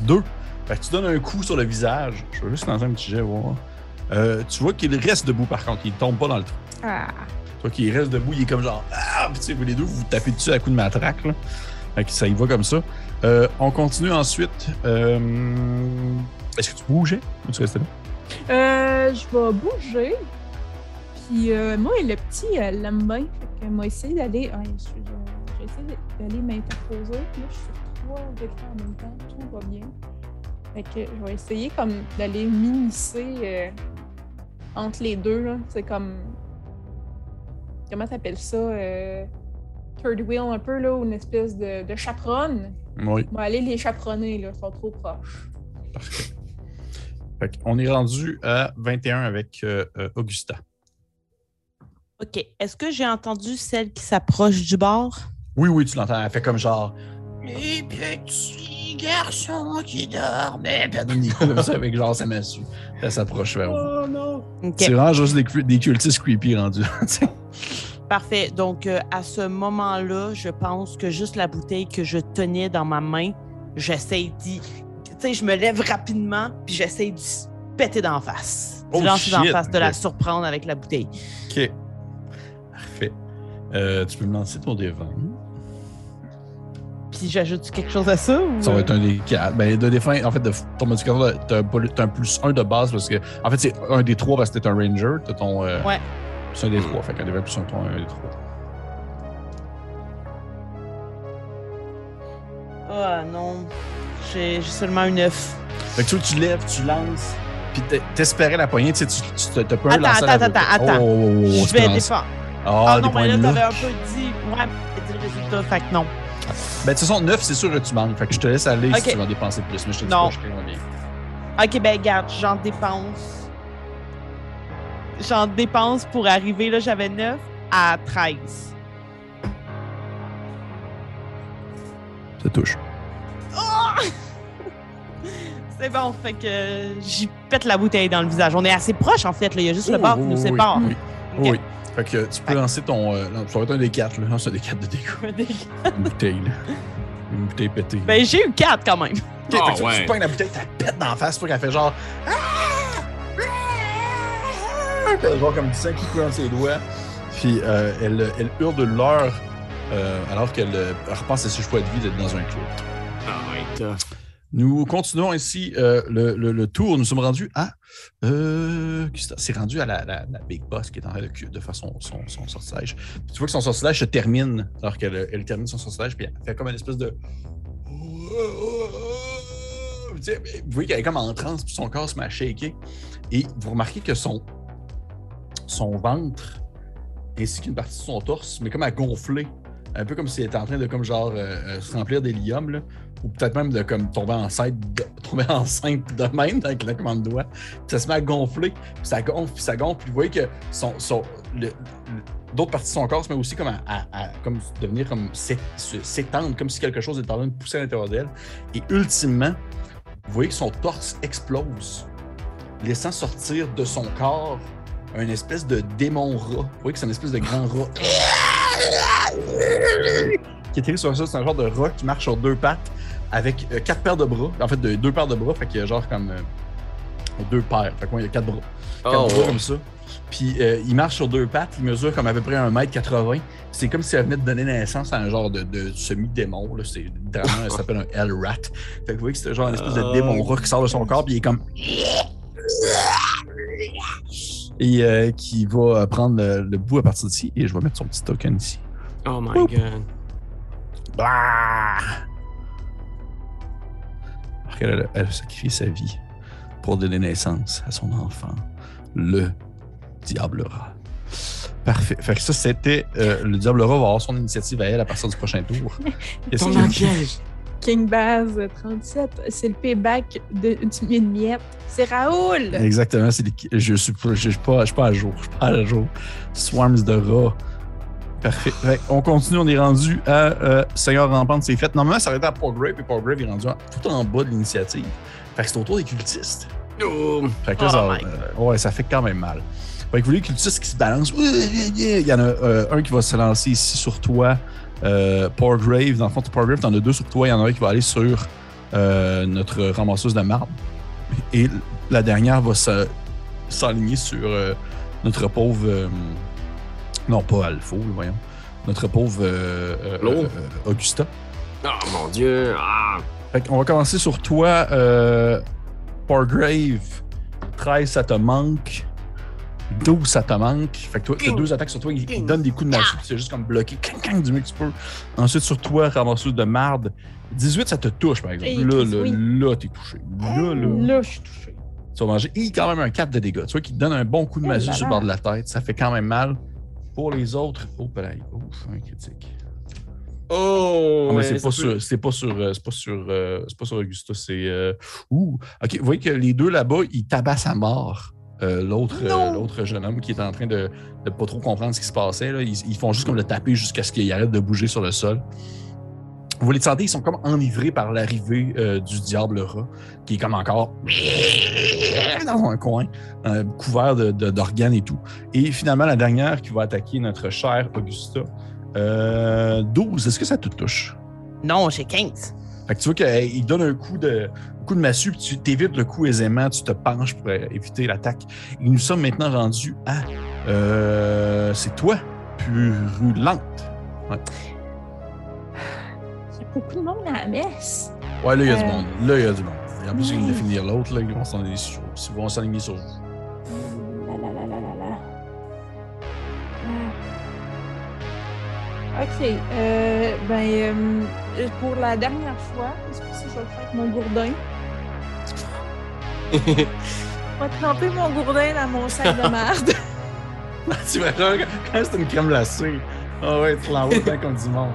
Deux. Fait que tu donnes un coup sur le visage. Je vais juste lancer un petit jet, voir. Euh, tu vois qu'il reste debout par contre, il tombe pas dans le trou. Ah. Tu vois qu'il reste debout, il est comme genre. Ah! Puis vous les deux, vous vous tapez dessus à coup de matraque. Là. Fait que ça y va comme ça. Euh, on continue ensuite. Euh, Est-ce que tu bougeais ou tu restais là? Euh, je vais bouger. Puis euh, moi, le petit, elle l'aime bien. Fait que moi, essayer d'aller. Ah, je- je- j'ai essayé d'aller m'interposer. Puis là, je suis sur trois écrans en même temps, tout va bien. Fait que je vais essayer comme d'aller m'immiscer euh, entre les deux. C'est comme. Comment t'appelles ça? Euh, third wheel un peu, là, ou une espèce de, de chaperonne? Oui, On va aller les chaperonner, là, ils sont trop proches. parfait. Fait on est rendu à 21 avec euh, euh, Augusta. OK. Est-ce que j'ai entendu celle qui s'approche du bord? Oui, oui, tu l'entends. Elle fait comme genre. Garçons qui dorment. Puis elle donne des coups comme ça avec genre sa massue. Elle s'approche vers vous. Oh non! OK. C'est vraiment juste des, cu- des cultistes creepy rendus. Parfait. Donc, euh, à ce moment-là, je pense que juste la bouteille que je tenais dans ma main, j'essaie d'y. Tu sais, je me lève rapidement, puis j'essaie d'y péter d'en face. Oh, d'en face, de la surprendre avec la bouteille. OK. Parfait. Euh, tu peux me lancer ton dévin. Puis j'ajoute quelque chose à ça? Ou... Ça va être un des quatre. Ben, de défin, en fait, de ton modificateur, t'as un, un plus un de base parce que. En fait, c'est un des trois parce que t'es un ranger. T'as ton. euh, Ouais. Plus un des trois. Fait qu'un dévin plus un, ton, un des trois. Ah non. J'ai seulement un œuf. Fait que tu, tu lèves, tu lances, puis t'es- t'espérais la poignée, tu sais, tu t'as pas Attends, lancer attends, attends, bouteille. attends. Oh, oh, oh, oh, je vais défendre. Ah, Ah des non, mais là, t'avais un peu dit. Ouais, t'as dit le résultat, fait que non. Ben, de toute façon, 9, c'est sûr que tu manques. Fait que je te laisse aller si tu vas en dépenser plus. Mais je te dis Non. pas, je. Ok, ben garde, j'en dépense. J'en dépense pour arriver, là, j'avais 9 à 13. Ça touche. C'est bon, fait que j'y pète la bouteille dans le visage. On est assez proche, en fait, là. Il y a juste le Oh, bord qui nous sépare. Oui. Oui. Fait que tu peux lancer ton. Euh, non, ça va être un des 4, là. Non, c'est un des 4 de dégâts. Une bouteille, là. Une bouteille pétée. ben, j'ai eu 4 quand même. Ok, Ah, fait que tu- ouais. tu pognes la bouteille, tu la pètes dans la face, pour qu'elle fait genre. Ah! Ah! Puis elle a genre comme du sang qui coule dans ses doigts. Puis euh, elle, elle hurle de l'heure euh, alors qu'elle euh, repense à ses choix de vie d'être dans un clos. Arrête. Nous continuons ainsi euh, le, tour. Nous sommes rendus à. Euh, c'est? Rendu à la, Big Boss qui est en train de, de faire son, son, son sortilège. Tu vois que son sortilège se termine alors qu'elle elle termine son sortilège, puis elle fait comme une espèce de. Vous voyez qu'elle est comme en transe, puis son corps se met à shaker. Et vous remarquez que son, son ventre, ainsi qu'une partie de son torse, mais comme à gonfler. Un peu comme si elle était en train de comme genre euh, se remplir d'hélium. Ou peut-être même de comme tomber enceinte de, tomber enceinte de même avec le commande de doigt. Puis ça se met à gonfler, puis ça gonfle, puis ça gonfle. Puis vous voyez que son, son, le- le- d'autres parties de son corps se met aussi comme à, à- à- comme devenir comme s'étendre, comme si quelque chose était en train de pousser à l'intérieur d'elle. Et ultimement, vous voyez que son torse explose, laissant sortir de son corps un espèce de démon rat. Vous voyez que c'est une espèce de grand rat. Qui est tiré sur ça, c'est un genre de rat qui marche sur deux pattes avec euh, quatre paires de bras. En fait, de- deux paires de bras, fait qu'il y a genre comme euh, deux paires. Fait qu'il y a quatre bras. Quatre Oh, bras comme ça. Puis euh, il marche sur deux pattes, il mesure comme à peu près 1m80. C'est comme si elle venait de donner naissance à un genre de, de semi-démon. là. C'est littéralement, ça s'appelle un Hell-Rat. Fait que vous voyez que c'est genre une espèce de démon rat qui sort de son corps, puis il est comme. Et euh, qui va prendre le, le bout à partir d'ici. Et je vais mettre son petit token ici. oh my Oup. god. Bah! Qu'elle a- elle a sacrifié sa vie pour donner naissance à son enfant, le Diable Rat. Parfait. Fait que ça, c'était. euh, le Diable Rat va avoir son initiative à elle à partir du prochain tour. Le piège. King Baz 37, c'est le payback de, du une miette. C'est Raoul! Exactement. c'est les- je suis pas, je suis pas, je suis pas à jour. Je suis pas à jour. Swarms de rats. Parfait. Fait, on continue, on est rendu à euh, Seigneur Rampante, c'est fait. Normalement, ça aurait été à Porgrave, et Porgrave est rendu en- tout en bas de l'initiative. Fait que c'est au tour des cultistes. Oh. Fait que là, Oh ça, euh, ouais, ça fait quand même mal. Fait que vous voyez que cultistes qui se balancent. Il y en a euh, un qui va se lancer ici sur toi, euh, Porgrave. Dans le fond, Porgrave, t'en as deux sur toi. Il y en a un qui va aller sur notre ramasseuse de marbre. Et la dernière va s'aligner sur notre pauvre. Non, pas Alpha, voyons. Notre pauvre euh, euh, euh, Augusta. Oh mon dieu. Ah. Fait qu'on va commencer sur toi, euh, Porgrave. 13, ça te manque. 12, ça te manque. Fait que toi, t'as deux attaques sur toi, il, il donne des coups de massue, puis c'est juste comme bloqué, clang, clang, du mieux que tu peux. Ensuite, sur toi, ramasseuse de marde. 18, ça te touche, par exemple. Et là, là, oui. là, t'es touché. Là, là, Là, je suis touchée. tu vas manger. Et quand même un 4 de dégâts. Tu vois qu'il te donne un bon coup de là sur le bord de la tête. Ça fait quand même mal. Pour les autres, oh, pareil. Ouf, un critique. Oh! Ah, mais c'est pas, peut- sur, c'est pas sur, euh, c'est pas sur, euh, c'est pas sur Augusta, c'est. euh, ouh, ok. Vous voyez que les deux là-bas, ils tabassent à mort euh, l'autre, euh, jeune homme qui est en train de, de pas trop comprendre ce qui se passait. là. Ils, ils font juste comme le taper jusqu'à ce qu'il arrête de bouger sur le sol. Vous les sentez, ils sont comme enivrés par l'arrivée euh, du diable rat, qui est comme encore dans un coin, euh, couvert de- de- d'organes et tout. Et finalement, la dernière qui va attaquer notre chère Augusta. Euh, 12, est-ce que ça te touche? Non, j'ai 15. Fait que tu vois qu'il donne un coup de, un coup de massue, puis tu t'évites le coup aisément, tu te penches pour euh, éviter l'attaque. Et nous sommes maintenant rendus à. euh, c'est toi, Purulente. A beaucoup de monde à la messe. Ouais, là, il y a du Euh, monde. Là, il y a du monde. Et en plus, il ouais. finir l'autre, là, ils vont s'enligner sur, ils vont s'enligner sur vous. La la la la la la. Ah. Ok, euh, ben, euh, pour la dernière fois, est-ce que si je vais le faire avec mon gourdin? Je vais tremper mon gourdin dans mon sac de merde. tu vas quand c'est une crème glacée. Ah ouais, tu l'envoies comme du monde.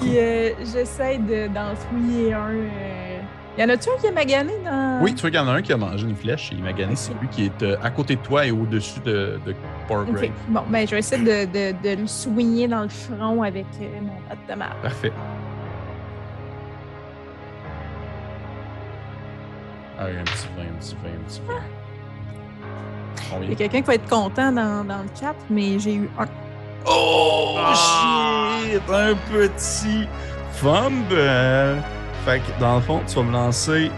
Puis euh, j'essaie de- d'en fouiller un. euh, Y en a-tu un qui est magané dans? Oui, tu vois qu'il y en a un qui a mangé une flèche et il m'a gagné, c'est lui qui est euh, à côté de toi et au-dessus de, de Power bon, ben, je vais essayer de, de, de le soigner dans le front avec euh, mon pâte de merde. Parfait. Ah, un petit 20, un petit 20, un petit 20. Il y a quelqu'un qui va être content dans, dans le 4, mais j'ai eu un. Oh, Ah! shit! Un petit fumble! Fait que, dans le fond, tu vas me lancer...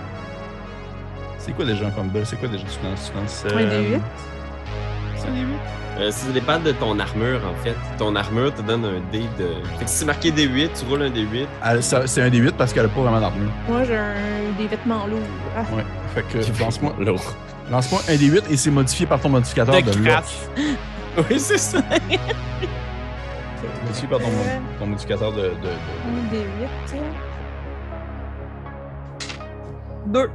C'est quoi déjà un fumble? C'est quoi déjà tu lances? Tu lances Un des huit. C'est un des 8? Euh, ça dépend de ton armure, en fait. Ton armure te donne un dé de. Fait que si c'est marqué D8, tu roules un D8. Ah, ça- C'est un des 8 parce qu'elle a pas vraiment d'armure. Moi, j'ai un, des vêtements lourds. Ah, Ouais. Fait que, lance-moi Lourd. lance un des 8 et c'est modifié par ton modificateur de, De. Oui, c'est ça. ok. Modifié par ton, ton modificateur de, de, des. Deux.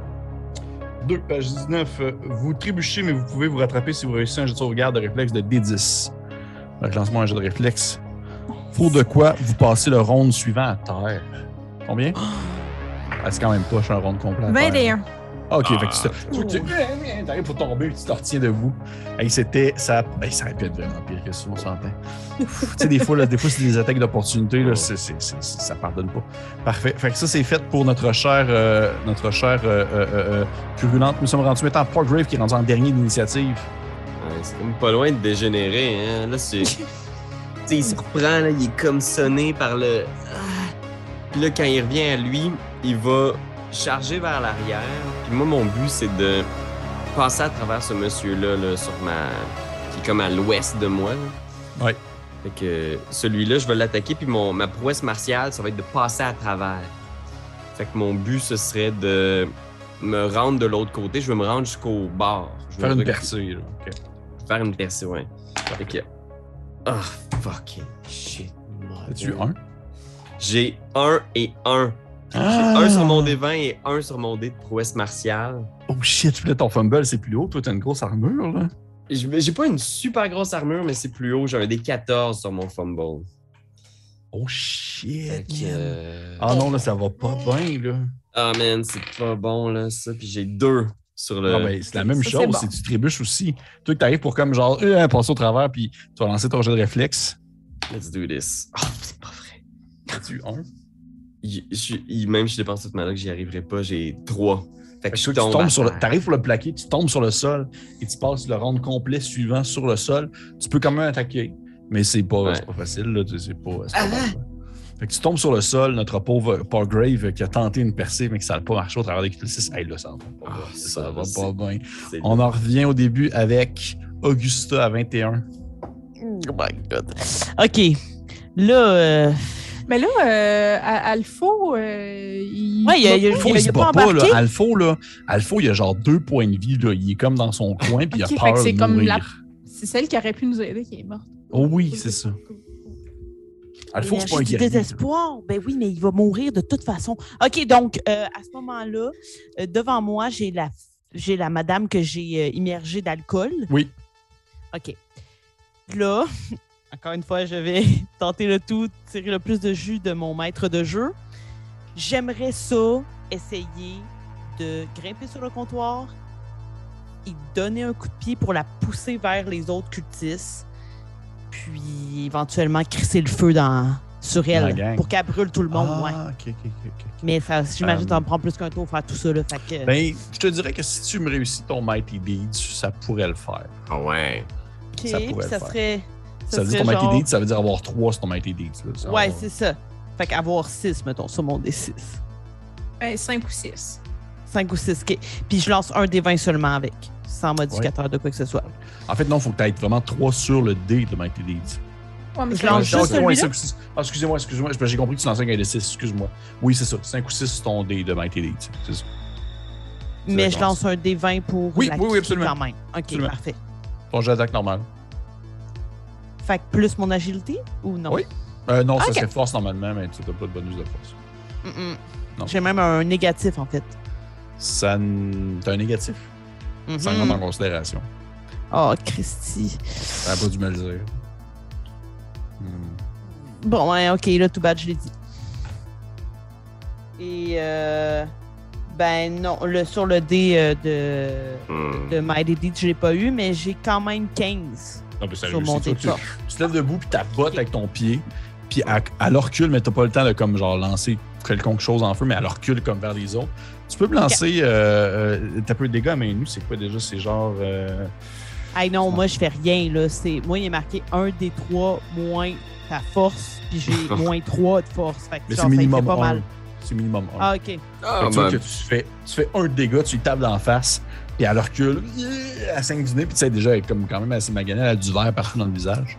2, page 19. euh, Vous trébuchez, mais vous pouvez vous rattraper si vous réussissez un jet de sauvegarde de réflexe de D10. Fait que lance-moi un jet de réflexe. Pour de quoi vous passez le round suivant à terre? Combien? Ah, c'est quand même pas, je suis un round complet. à terre. 21. Ah, ok, Ah. fait que tu te- tu vois que tu t'arrives pour tomber, tu te retiens debout. Hey, c'était. Ça, hey, ça aurait pu être vraiment pire que ça, on s'entend. tu sais, des fois, là, des fois, c'est des attaques d'opportunité, là, c'est, c'est, c'est- c'est- ça pardonne pas. Parfait. Fait que ça, c'est fait pour notre cher, euh, notre cher euh, euh, euh, Purulente. Nous sommes rendus maintenant à Portgrave, qui est rendu en dernier d'initiative. Ouais, c'est comme pas loin de dégénérer, hein. Là, c'est. tu sais, il se reprend, là, il est comme sonné par le. Ah. Puis là, quand il revient à lui, il va charger vers l'arrière. Puis moi, mon but, c'est de passer à travers ce monsieur-là, là, sur ma. qui est comme à l'ouest de moi. là. Ouais. Fait que celui-là, je vais l'attaquer, puis mon, ma prouesse martiale, ça va être de passer à travers. Fait que mon but, ce serait de me rendre de l'autre côté. Je veux me rendre jusqu'au bord. Je Faire une percée, là. Ok. Faire une percée, ouais. Fait que. Ah, fucking shit. As-tu un? J'ai un et un. J'ai Ah! un sur mon D20 et un sur mon dé de prouesse martiale. Oh shit, là, ton fumble, c'est plus haut. Toi, t'as une grosse armure, là. J'ai pas une super grosse armure, mais c'est plus haut. J'ai un D14 sur mon fumble. Oh shit. euh, Ah non, là, ça va pas bien, là. Ah man, c'est pas bon là, ça. Puis j'ai deux sur le. Ah, ben, c'est la même ça, chose, c'est bon. tu trébuches aussi. Toi, que t'arrives pour comme genre, euh, passer au travers, puis tu vas lancer ton jet de réflexe. Let's do this. Ah, c'est pas vrai. As-tu un? Je- même si je dépense toute ma luck, j'y arriverai pas. J'ai trois. Fait que Fait je que tu tombe. tombes sur le, terre. t'arrives pour le plaquer, tu tombes sur le sol et tu passes le round complet suivant sur le sol. Tu peux quand même attaquer, mais c'est pas, Ouais. pas facile, là. tu sais, C'est pas, Ah! grave. Fait que tu tombes sur le sol, notre pauvre Grave qui a tenté une percée, mais que ça n'a pas marché au travers des cultistes. Hey, là, ça va pas, Ah, bien, ça, ça va pas bien. On en revient au début avec Augusta à 21. Oh my god. OK. Là, euh, Mais là, euh, Alpha, euh, il. Ouais, il y a- il y a- Alpha, il il a se pas bat pas, là. Alpha, là, Alpha, il a genre deux points de vie, là. Il est comme dans son coin, puis il a peur que c'est de comme mourir. la- C'est celle qui aurait pu nous aider qui est morte. Oh oui, c'est ça. Alphonse, c'est pas un du guerrier. désespoir. Ben oui, mais il va mourir de toute façon. OK, donc, euh, à ce moment-là, euh, devant moi, j'ai la, j'ai la madame que j'ai euh, immergée d'alcool. Oui. OK. Là, encore une fois, je vais tenter le tout, tirer le plus de jus de mon maître de jeu. J'aimerais ça essayer de grimper sur le comptoir et donner un coup de pied pour la pousser vers les autres cultistes, puis éventuellement crisser le feu dans, sur elle pour qu'elle brûle tout le monde. Ah. Mais ça, j'imagine que Euh, ça me prend plus qu'un tour pour faire tout ça. Là, fait que, Ben, je te dirais que si tu me réussis ton Mighty Deeds, ça pourrait le faire. Ah ouais. OK, ça ça serait. Ça, veut dire ton Mighty genre- Deeds, ça veut dire avoir 3 sur ton Mighty Deeds. Là. Ouais, c'est ça. Fait qu'avoir 6, mettons, sur mon D6. 5 ou 6. 5 ou 6. Puis je lance un des 20 seulement avec, sans modificateur de quoi que ce soit. En fait, non, il faut que tu aies vraiment 3 sur le D de Mighty Deeds. Ouais, mais Je lance juste celui-là? Ah, excusez-moi, excusez-moi. J'ai compris que tu lançais un D6, excuse-moi. Oui, c'est ça. 5 ou 6 sur ton D de Mighty Deeds. C'est ça. Mais je lance un des 20 pour Oui, la oui, absolument. quand même. OK, Absolument. parfait. Ton jet d'attaque normal. Fait que plus mon agilité ou non? Oui. Euh, non, ça serait force normalement, mais tu n'as pas de bonus de force. J'ai même un négatif, en fait. Ça. n- T'as un négatif? Ça Mhm. rentre en considération. Oh, Christy. Ça n'a pas dû me le dire. Hmm. Bon, ouais, OK, là, tout bad, je l'ai dit. Et, euh, ben non, le, sur le dé euh, de, Hmm. de Mighty Deed, je l'ai pas eu, mais j'ai quand même 15. Non, mais ça Sur réussit. mon Tu, vois, tu, te lèves debout, puis tu botte avec ton pied, puis à, à leur recul, mais tu pas le temps de comme genre lancer quelconque chose en feu, mais à leur recul comme vers les autres. Tu peux me lancer. Euh, euh, T'as peu de dégâts à main nue, c'est quoi déjà? C'est genre. euh, Ah non, moi, je fais rien, là. C'est, moi, il est marqué 1 des 3 moins ta force, puis j'ai moins 3 de force. Fait que, Mais genre, c'est ça me minimum fait pas 1. mal. C'est minimum 1. Ah, OK. Ah, Fait que tu vois ben, que tu fais, tu fais un dégât, tu lui tapes d'en face, puis elle recule, elle saigne du nez, puis tu sais, déjà, elle est comme quand même assez maganée, elle a du verre partout dans le visage.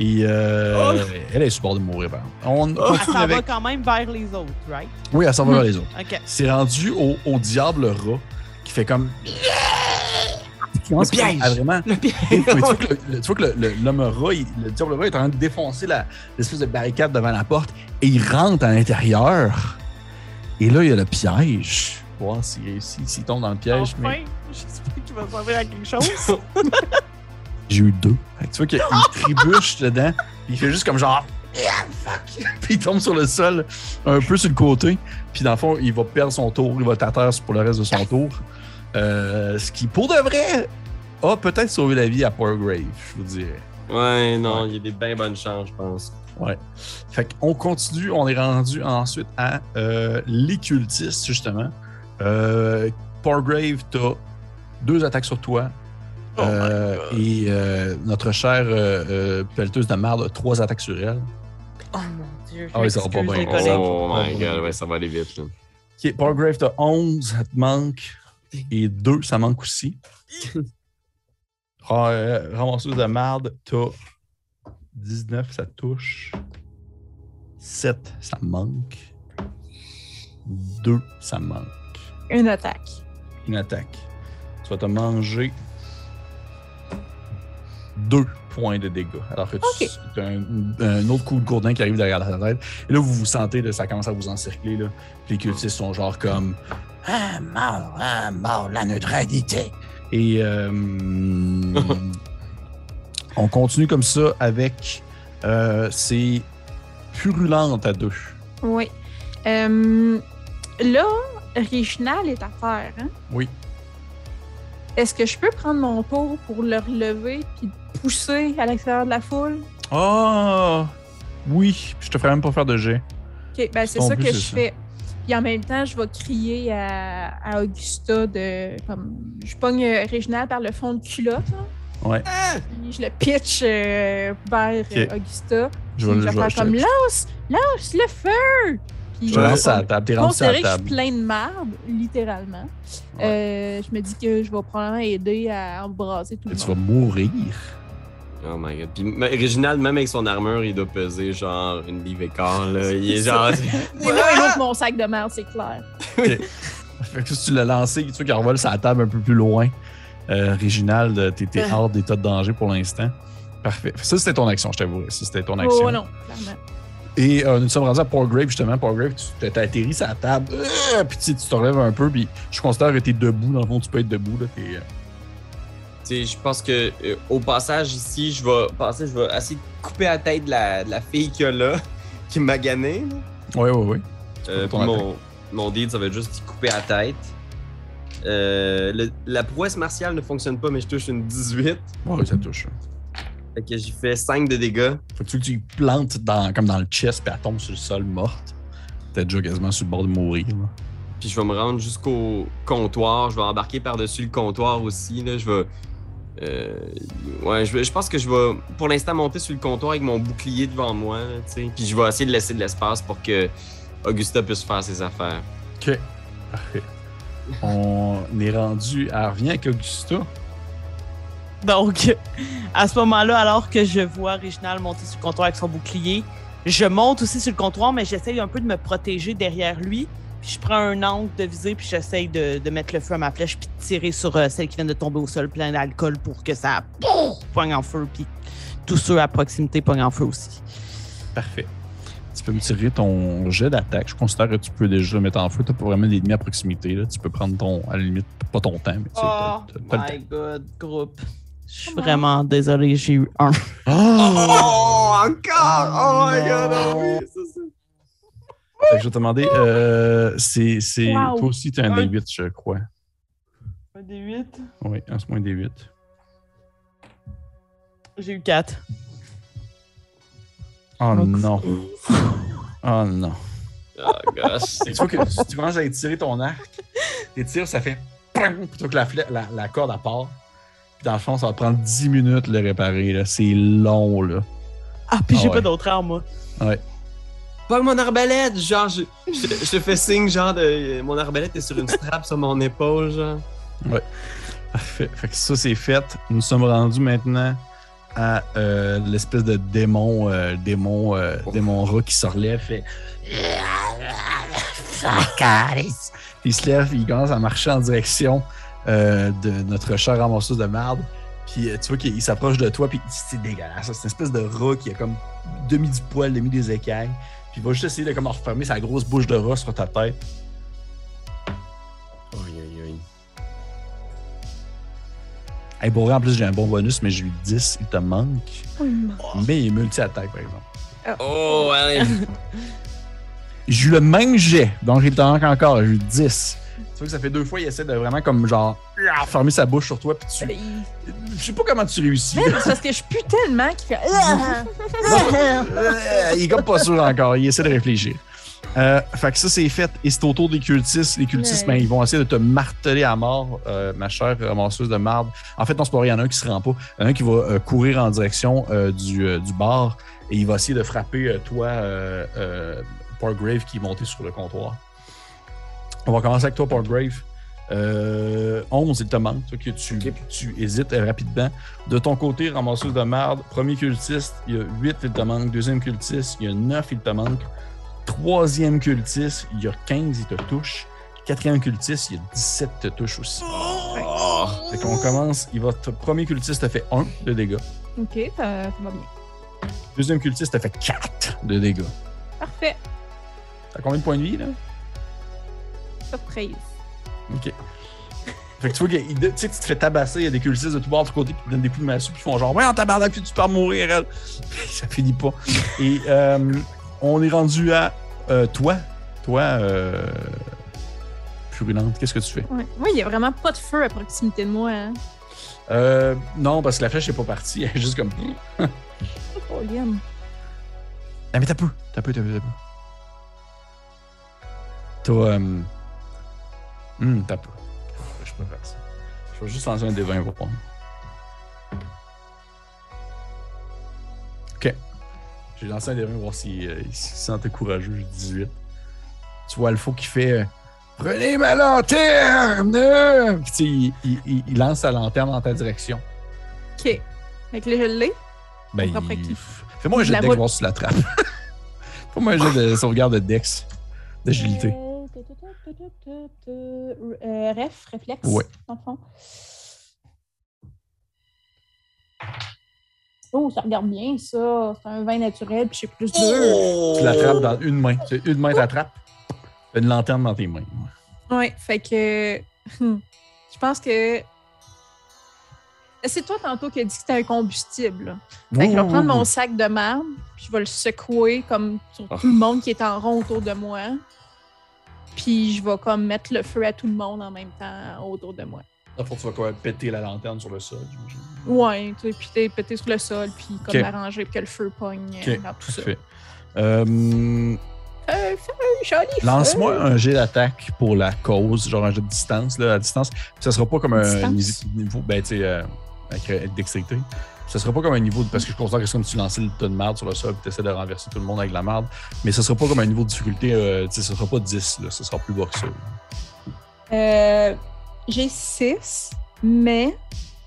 Et euh, elle est sur le bord de mourir, par exemple. On Elle s'en va avec. quand même vers les autres, right? Oui, elle s'en va vers les autres. OK. C'est rendu au, au diable rat qui fait comme. Le piège! Ah, vraiment. Le piège! tu vois que le- tu vois l'homme rat, il- le diable rat est en train de défoncer la- l'espèce de barricade devant la porte et il rentre à l'intérieur. Et là, il y a le piège. Voir s'il réussit, s'il tombe dans le piège. Enfin, Mais j'espère qu'il va servir à quelque chose. j'ai eu deux. Tu vois qu'il il trébuche dedans. Puis il fait juste comme genre. Yeah, fuck. Puis il tombe sur le sol, un peu sur le côté. Puis dans le fond, il va perdre son tour. Il va être à terre pour le reste de son tour. Euh, ce qui, pour de vrai, a peut-être sauvé la vie à Grave, je vous dirais. Ouais, non, il y a des bien bonnes chances, je pense. Ouais. Fait qu'on continue, on est rendu ensuite à euh, les cultistes, justement. Euh, Porgrave, t'as deux attaques sur toi. Oh Euh, et euh, notre chère euh, euh, pelleteuse de marde a trois attaques sur elle. Oh mon Dieu. Ah oui, ça va pas bien. Oh Oh, my god, ouais, ça va aller vite, là. Ok, Porgrave, t'as 11, ça te manque. Et 2, ça manque aussi. Ra- euh, Ramasseuse de marde, t'as 19, ça touche. 7, ça manque. 2, ça manque. Une attaque. Une attaque. Tu vas te manger 2 points de dégâts. Alors que tu as un, un autre coup de gourdin qui arrive derrière ta tête. Et là, vous vous sentez, là, ça commence à vous encercler. Là. Puis les cultistes sont genre comme Ah, mort, ah, mort, la neutralité. Et euh, on continue comme ça avec euh, ces purulentes à deux. Oui. Euh, là, Réginal est à terre. Hein? Oui. Est-ce que je peux prendre mon tour pour le relever puis pousser à l'extérieur de la foule? Ah! oui, je te ferai même pas faire de jet. Ok, ben c'est ça que je ça. fais. Puis en même temps, je vais crier à, à Augusta de. Comme, je pogne euh, Réginal par le fond de culotte. là, Ouais. puis je le pitch euh, vers euh, Augusta. Je vais je vais faire comme lance, lance le feu! Puis je te lance à la table. T'es rendu à considérer la que je suis plein de marde, littéralement. Euh, je me dis que je vais probablement aider à embraser tout le Tu vas monde. mourir. Oh my god. Puis mais Réginald, même avec son armure, il doit peser genre une livre et quart, là. Il est genre. C'est et l'autre mon sac de merde, c'est clair. Fait que si tu l'as lancé, tu vois qu'il revole la table un peu plus loin. Euh, Réginald, t'étais Ah. hors d'état de danger pour l'instant. Parfait. Ça, c'était ton action, je t'avoue. Ça, c'était ton action. Oh non, clairement. Et euh, nous sommes rendus à Portgrave, justement. Portgrave, tu t'as atterri sur la table, euh, puis tu tu te relèves un peu, puis je considère que t'es debout. Dans le fond, tu peux être debout. Là, t'es, euh, Tu je pense que euh, au passage ici, je vais passer, je vais essayer de couper la tête de la, de la fille qu'il y a là, qui m'a gagné. Ouais, ouais, ouais. Euh, ton puis mon, mon deal, ça va être juste couper la tête. Euh, le- la prouesse martiale ne fonctionne pas, mais je touche une 18. Ouais, ça touche. Fait que j'y fais 5 de dégâts. Faut que tu, tu plantes dans, comme dans le chest, puis elle tombe sur le sol morte? T'es déjà quasiment sur le bord de mourir. là. Puis je vais me rendre jusqu'au comptoir. Je vais embarquer par-dessus le comptoir aussi. Là. Je vais. euh, ouais, je, vais- je pense que je vais pour l'instant monter sur le comptoir avec mon bouclier devant moi. là. Puis je vais essayer de laisser de l'espace pour que Augusta puisse faire ses affaires. Ok, parfait. On est rendu à Reviens avec Augusta. Donc, à ce moment-là, alors que je vois Réginald monter sur le comptoir avec son bouclier, je monte aussi sur le comptoir, mais j'essaye un peu de me protéger derrière lui. Puis je prends un angle de visée, puis j'essaye de, de mettre le feu à ma flèche, puis de tirer sur euh, celle qui vient de tomber au sol plein d'alcool pour que ça pouf, poigne en feu, puis tous ceux à proximité pognent en feu aussi. Parfait. Tu peux me tirer ton jet d'attaque. Je considère que tu peux déjà mettre en feu. T'as pas vraiment d'ennemis à proximité. Là. Tu peux prendre ton, à la limite, pas ton temps, mais tu sais, Oh my god, groupe. Je suis vraiment désolé, j'ai eu un. temps. Oh, encore! Oh my god! oh oui, ça, ça. Fait que je vais te demander, euh, c'est, c'est, Wow. toi aussi, tu as un Un. D8, je crois. Un des 8. Oui, un moins D8. J'ai eu 4. Oh Donc- non. Oh non. Oh gosh. Tu vois que si tu commences à étirer ton arc, tes tirs, ça fait PAM plutôt que la, la, la corde à part. Puis dans le fond, ça va prendre 10 minutes de le réparer. Là. C'est long, là. Ah, puis Ah j'ai ouais. pas d'autre arme, moi. Pas mon arbalète! Genre, je, je, je te fais signe, genre, de. Mon arbalète est sur une strap sur mon épaule, genre. Parfait. Fait que ça, c'est fait. Nous sommes rendus maintenant à euh, l'espèce de démon, euh, démon, euh, démon rat qui se relève. Fait... Puis il se lève, il commence à marcher en direction euh, de notre chère ramasseuse de marde. Puis euh, tu vois qu'il il s'approche de toi, puis c'est dégueulasse. C'est une espèce de rat qui a comme demi du poil, demi des écailles. Puis il va juste essayer de comme refermer sa grosse bouche de rat sur ta tête. Aïe, aïe, aïe. Hey, pour vrai, en plus, j'ai un bon bonus, mais j'ai eu 10, il te manque. Oh. Mais il est multi-attaque, par exemple. Oh, allez! J'ai eu le même jet, donc il te manque encore. J'ai eu 10. Ça fait deux fois, il essaie de vraiment comme genre fermer sa bouche sur toi, puis tu. Il- Je sais pas comment tu réussis. C'est parce que je pue tellement qu'il fait. Euh, il est comme pas sûr encore, il essaie de réfléchir. Euh, fait que ça, c'est fait. Et c'est au tour des cultistes. Les cultistes, Ouais. ben, ils vont essayer de te marteler à mort, euh, ma chère ramasseuse de marde. En fait, non, c'est pas vrai, il y en a un qui se rend pas. Il y en a un qui va euh, courir en direction du, du bar et il va essayer de frapper toi, Portgrave, qui est monté sur le comptoir. On va commencer avec toi, Portgrave. Euh, 11, il te manque, toi, que tu, hésites rapidement. De ton côté, ramasseuse de marde, premier cultiste, il y a 8, il te manque. Deuxième cultiste, il y a 9, il te manque. Troisième cultiste, il y a 15, il te touche. Quatrième cultiste, il y a 17, il te touche aussi. Oh. Fait qu'on commence, il va te, premier cultiste te fait 1 de dégâts. Ok, ça, ça va bien. Deuxième cultiste te fait 4 de dégâts. Parfait. T'as combien de points de vie, là? Surprise. Ok. Fait que tu vois que tu sais, tu te fais tabasser, il y a des cultistes de tous bords, de côtés qui te donnent des coups de massue, puis ils font genre, ouais, en tabarnak, puis tu peux mourir, elle. ça finit pas. Et euh, on est rendu à euh, toi. Toi, euh, Purulente, qu'est-ce que tu fais? Ouais. Moi, il n'y a vraiment pas de feu à proximité de moi. Hein. Euh, non, parce que la flèche n'est pas partie, elle est juste comme. Oh, Liam. Ah, mais t'as peu, t'as peu, t'as peu, t'as peu. T'as. Hum, t'as peu. Je peux faire ça. Je vais juste lancer un des 20 pour prendre. Ok. J'ai lancé un des 20 pour voir s'il euh, il se sentait courageux. J'ai 18. Tu vois Alpha qui fait. euh, Prenez ma lanterne! Puis il, il- lance sa lanterne dans ta direction. Ok. Là, je l'ai. Ben, il- qui? Fais-moi un jet La de dex voir si tu l'attrapes. Fais-moi un jet de sauvegarde de dex. D'agilité. Euh, ref, réflexe, ouais. dans le fond. Oh, ça regarde bien, ça. C'est un vin naturel, puis j'ai plus de. Oh! Tu l'attrapes dans une main. Une main t'attrape, une lanterne dans tes mains. Ouais, ouais fait que. Hmm, je pense que. C'est toi tantôt qui as dit que c'était un combustible. Fait que je vais prendre mon sac de marbre, puis je vais le secouer comme sur tout le monde qui est en rond autour de moi. Puis je vais comme mettre le feu à tout le monde en même temps autour de moi. Que tu vas quoi, péter la lanterne sur le sol, j'imagine. Ouais, tu sais, puis t'es pété sur le sol, puis comme Ok. m'arranger pour que le feu pogne euh, dans tout ça. Parfait. Euh. Lance-moi un jet d'attaque pour la cause, genre un jet de distance, là, à distance. Puis ça sera pas comme un Distance? niveau, ben, tu sais, euh, avec euh, dextérité. Ça sera pas comme un niveau, de- parce que je considère que c'est comme si tu lançais le tas de merde sur le sol et tu essaies de renverser tout le monde avec la merde. Mais ça sera pas comme un niveau de difficulté, euh, tu sais, ça sera pas 10, là, ça sera plus bas que ça. Euh, J'ai 6, mais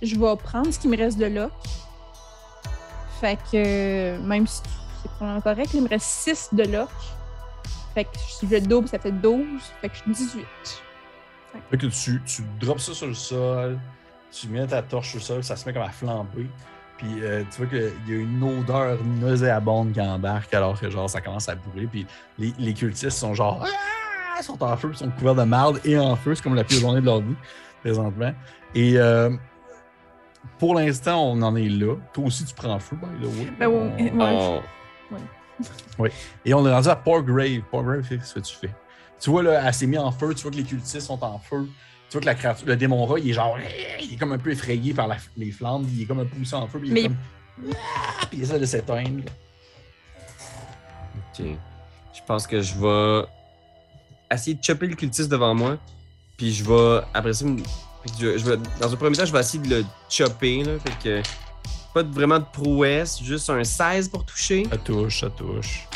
je vais prendre ce qui me reste de là. Fait que même si c'est probablement correct, il me reste 6 de lock. Fait que si je le double, ça fait 12. Fait que je suis 18. Fait que tu, tu drops ça sur le sol, tu mets ta torche sur le sol, ça se met comme à flamber. Puis euh, tu vois qu'il y a une odeur nauséabonde qui embarque alors que genre ça commence à brûler. Puis les, les cultistes sont genre Ah! Ils sont en feu, ils sont couverts de marde et en feu. C'est comme la pire journée de leur vie présentement. Et euh, pour l'instant, on en est là. Toi aussi, tu prends feu, by the way. Ben oui, On- ouais. Oh. Et on est rendu à Porgrave. Porgrave, qu'est-ce que tu fais? Tu vois, là, elle s'est mise en feu. Tu vois que les cultistes sont en feu. Tu vois que la créature, le démon rat, il est genre. Il est comme un peu effrayé par la- les flammes. Il est comme un poussé en feu. Puis il, est Mais- comme, Ah! puis il essaie de s'éteindre. Ok. Je pense que je vais essayer de chopper le cultiste devant moi. Puis je vais, après ça, je, je vais, dans un premier temps, je vais essayer de le chopper. Là, fait que pas de- vraiment de prouesse, juste un 16 pour toucher. Ça touche, ça touche.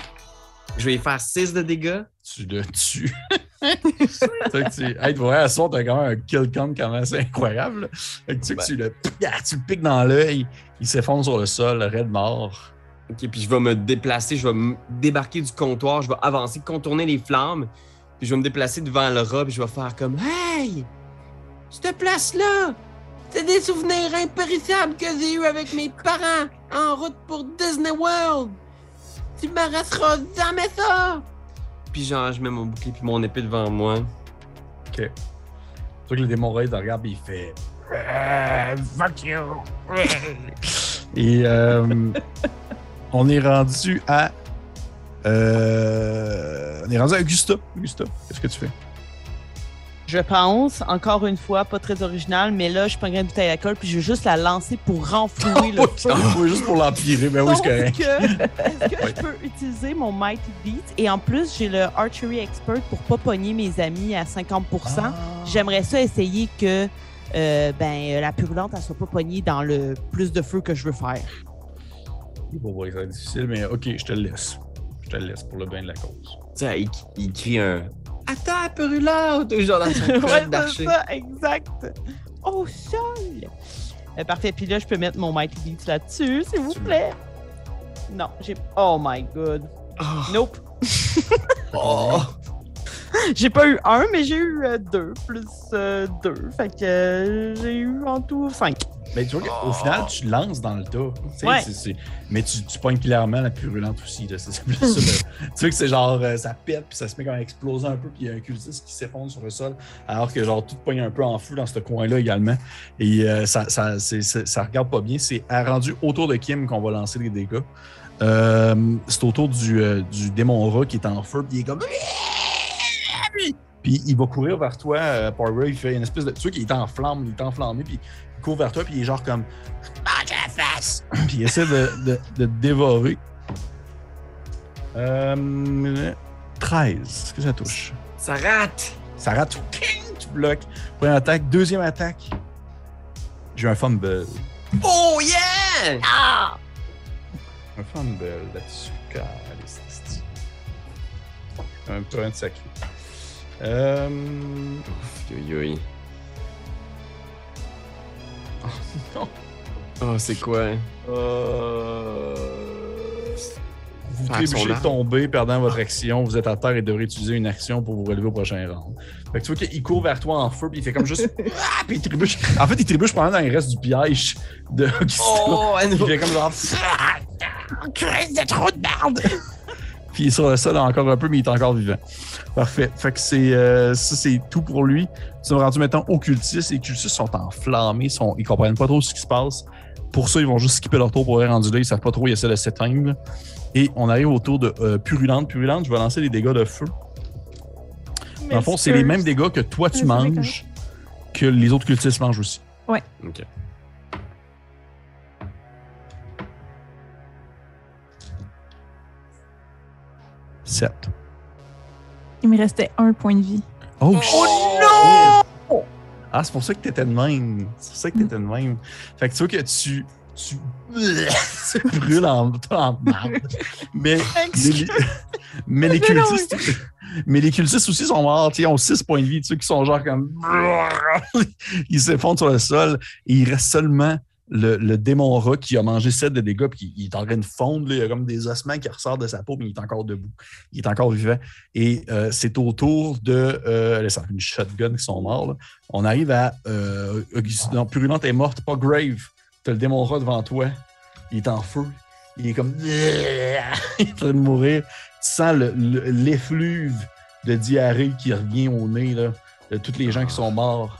Je vais y faire 6 de dégâts. Tu le tues. que tu. Hey, tu vois, à soir, t'as quand même un kill count quand même assez incroyable. là. Fait que tu sais que tu le, Ah, tu le piques dans l'œil. Il s'effondre sur le sol, raide mort. Ok, puis je vais me déplacer, je vais me débarquer du comptoir, je vais avancer, contourner les flammes, puis je vais me déplacer devant le puis je vais faire comme Hey! Cette place-là! C'est des souvenirs impérissables que j'ai eus avec mes parents en route pour Disney World! Tu m'arrêteras jamais ça! Puis genre, je mets mon bouclier puis mon épée devant moi. Tu vois que le démon te regarde il fait. Euh, Fuck you! Et euh, on est rendu à. euh, on est rendu à Augusta. Augusta, qu'est-ce que tu fais? Je pense, encore une fois, pas très original, mais là, je prends une bouteille d'alcool puis je vais juste la lancer pour renflouer le feu. Oui, juste pour l'empirer, ben oui, c'est correct. que, est-ce que je peux utiliser mon Mighty Beat? Et en plus, j'ai le Archery Expert pour pas pogner mes amis à 50 Ah. J'aimerais ça essayer que euh, ben, la purulente, elle soit pas pognée dans le plus de feu que je veux faire. Bon, ouais, ça va être difficile, mais ok, je te le laisse. Je te le laisse pour le bien de la cause. Tu sais, il, il crie un Attends, brûlante! Genre dans son ouais, c'est ça, exact. Au sol! Euh, parfait. Puis là, je peux mettre mon Mighty Beat là-dessus, s'il vous plaît. Non, j'ai. Oh my god. Oh. Nope. Oh. J'ai pas eu un, mais j'ai eu euh, deux, plus euh, deux. Fait que j'ai eu en tout cinq. Mais tu vois qu'au final, tu lances dans le tas. Mais tu, tu pognes clairement la purulente aussi. là. Ça. tu vois que c'est genre, euh, ça pète, puis ça se met comme à exploser un peu, puis il y a un cultiste qui s'effondre sur le sol, alors que genre tout pogne un peu en feu dans ce coin-là également. Et euh, ça, ça, ça regarde pas bien. C'est à rendu autour de Kim qu'on va lancer les dégâts. Euh, c'est autour du, du démon rat qui est en feu, puis il est comme. Puis il va courir vers toi, euh, Power. Il fait une espèce de. Tu vois qu'il est en flamme, il est enflammé, puis court vers toi, puis il est genre comme. Mange la face! puis il essaie de, de, de te dévorer. Euh, 13. Est-ce que ça touche? Ça rate! Ça rate. King! Tu bloques. Première attaque. Deuxième attaque. J'ai un fumble. Oh yeah! Un fumble là-dessus. Caliste. Un peu un de sacré. Euh. Yo, yo, non. Oh, c'est quoi? Euh, vous son trébuchez, arme. tombez, perdant votre action, vous êtes à terre et devrez utiliser une action pour vous relever au prochain round. Fait que tu vois qu'il court vers toi en feu, puis il fait comme juste. Ah, puis il trébuche. En fait, il trébuche pendant dans le reste du piège de. Oh, Il fait comme genre. Christ, c'est trop de merde! Puis il est sur le sol encore un peu, mais il est encore vivant. Parfait. Fait que c'est euh, ça, c'est tout pour lui. Ils sont rendus maintenant occultistes. Les cultistes sont enflammés, sont, ils comprennent pas trop ce qui se passe. Pour ça, ils vont juste skipper leur tour pour être rendus là. Ils savent pas trop, ils essaient de s'éteindre. Et on arrive au tour de euh, Purulente. Purulente, je vais lancer des dégâts de feu. Dans le fond, c'est les mêmes dégâts que toi tu Ouais, manges, que les autres cultistes mangent aussi. Ok. Il me restait un point de vie. Oh, non! Ah, c'est pour ça que t'étais de même. C'est pour ça que t'étais de même. Fait que tu vois que tu. Tu, tu brûles en, en marde. Mais, mais, les, mais les cultistes. Mais les cultistes aussi sont morts. Ils ont 6 points de vie. Tu sais, qui sont genre comme. Ils s'effondrent sur le sol. Et il reste seulement le, démon rat qui a mangé 7 de dégâts. Puis il est en train de fondre. Il y a comme des ossements qui ressortent de sa peau. Mais il est encore debout. Il est encore vivant. Et euh, c'est au tour de. Euh, fait une shotgun qui sont morts. On arrive à. Euh, non, Purulente est morte, pas Grave. T'as le démon rat devant toi. Il est en feu. Il est comme. Il est en train de mourir. Tu sens le- le- l'effluve de diarrhée qui revient au nez de tous les gens qui sont morts.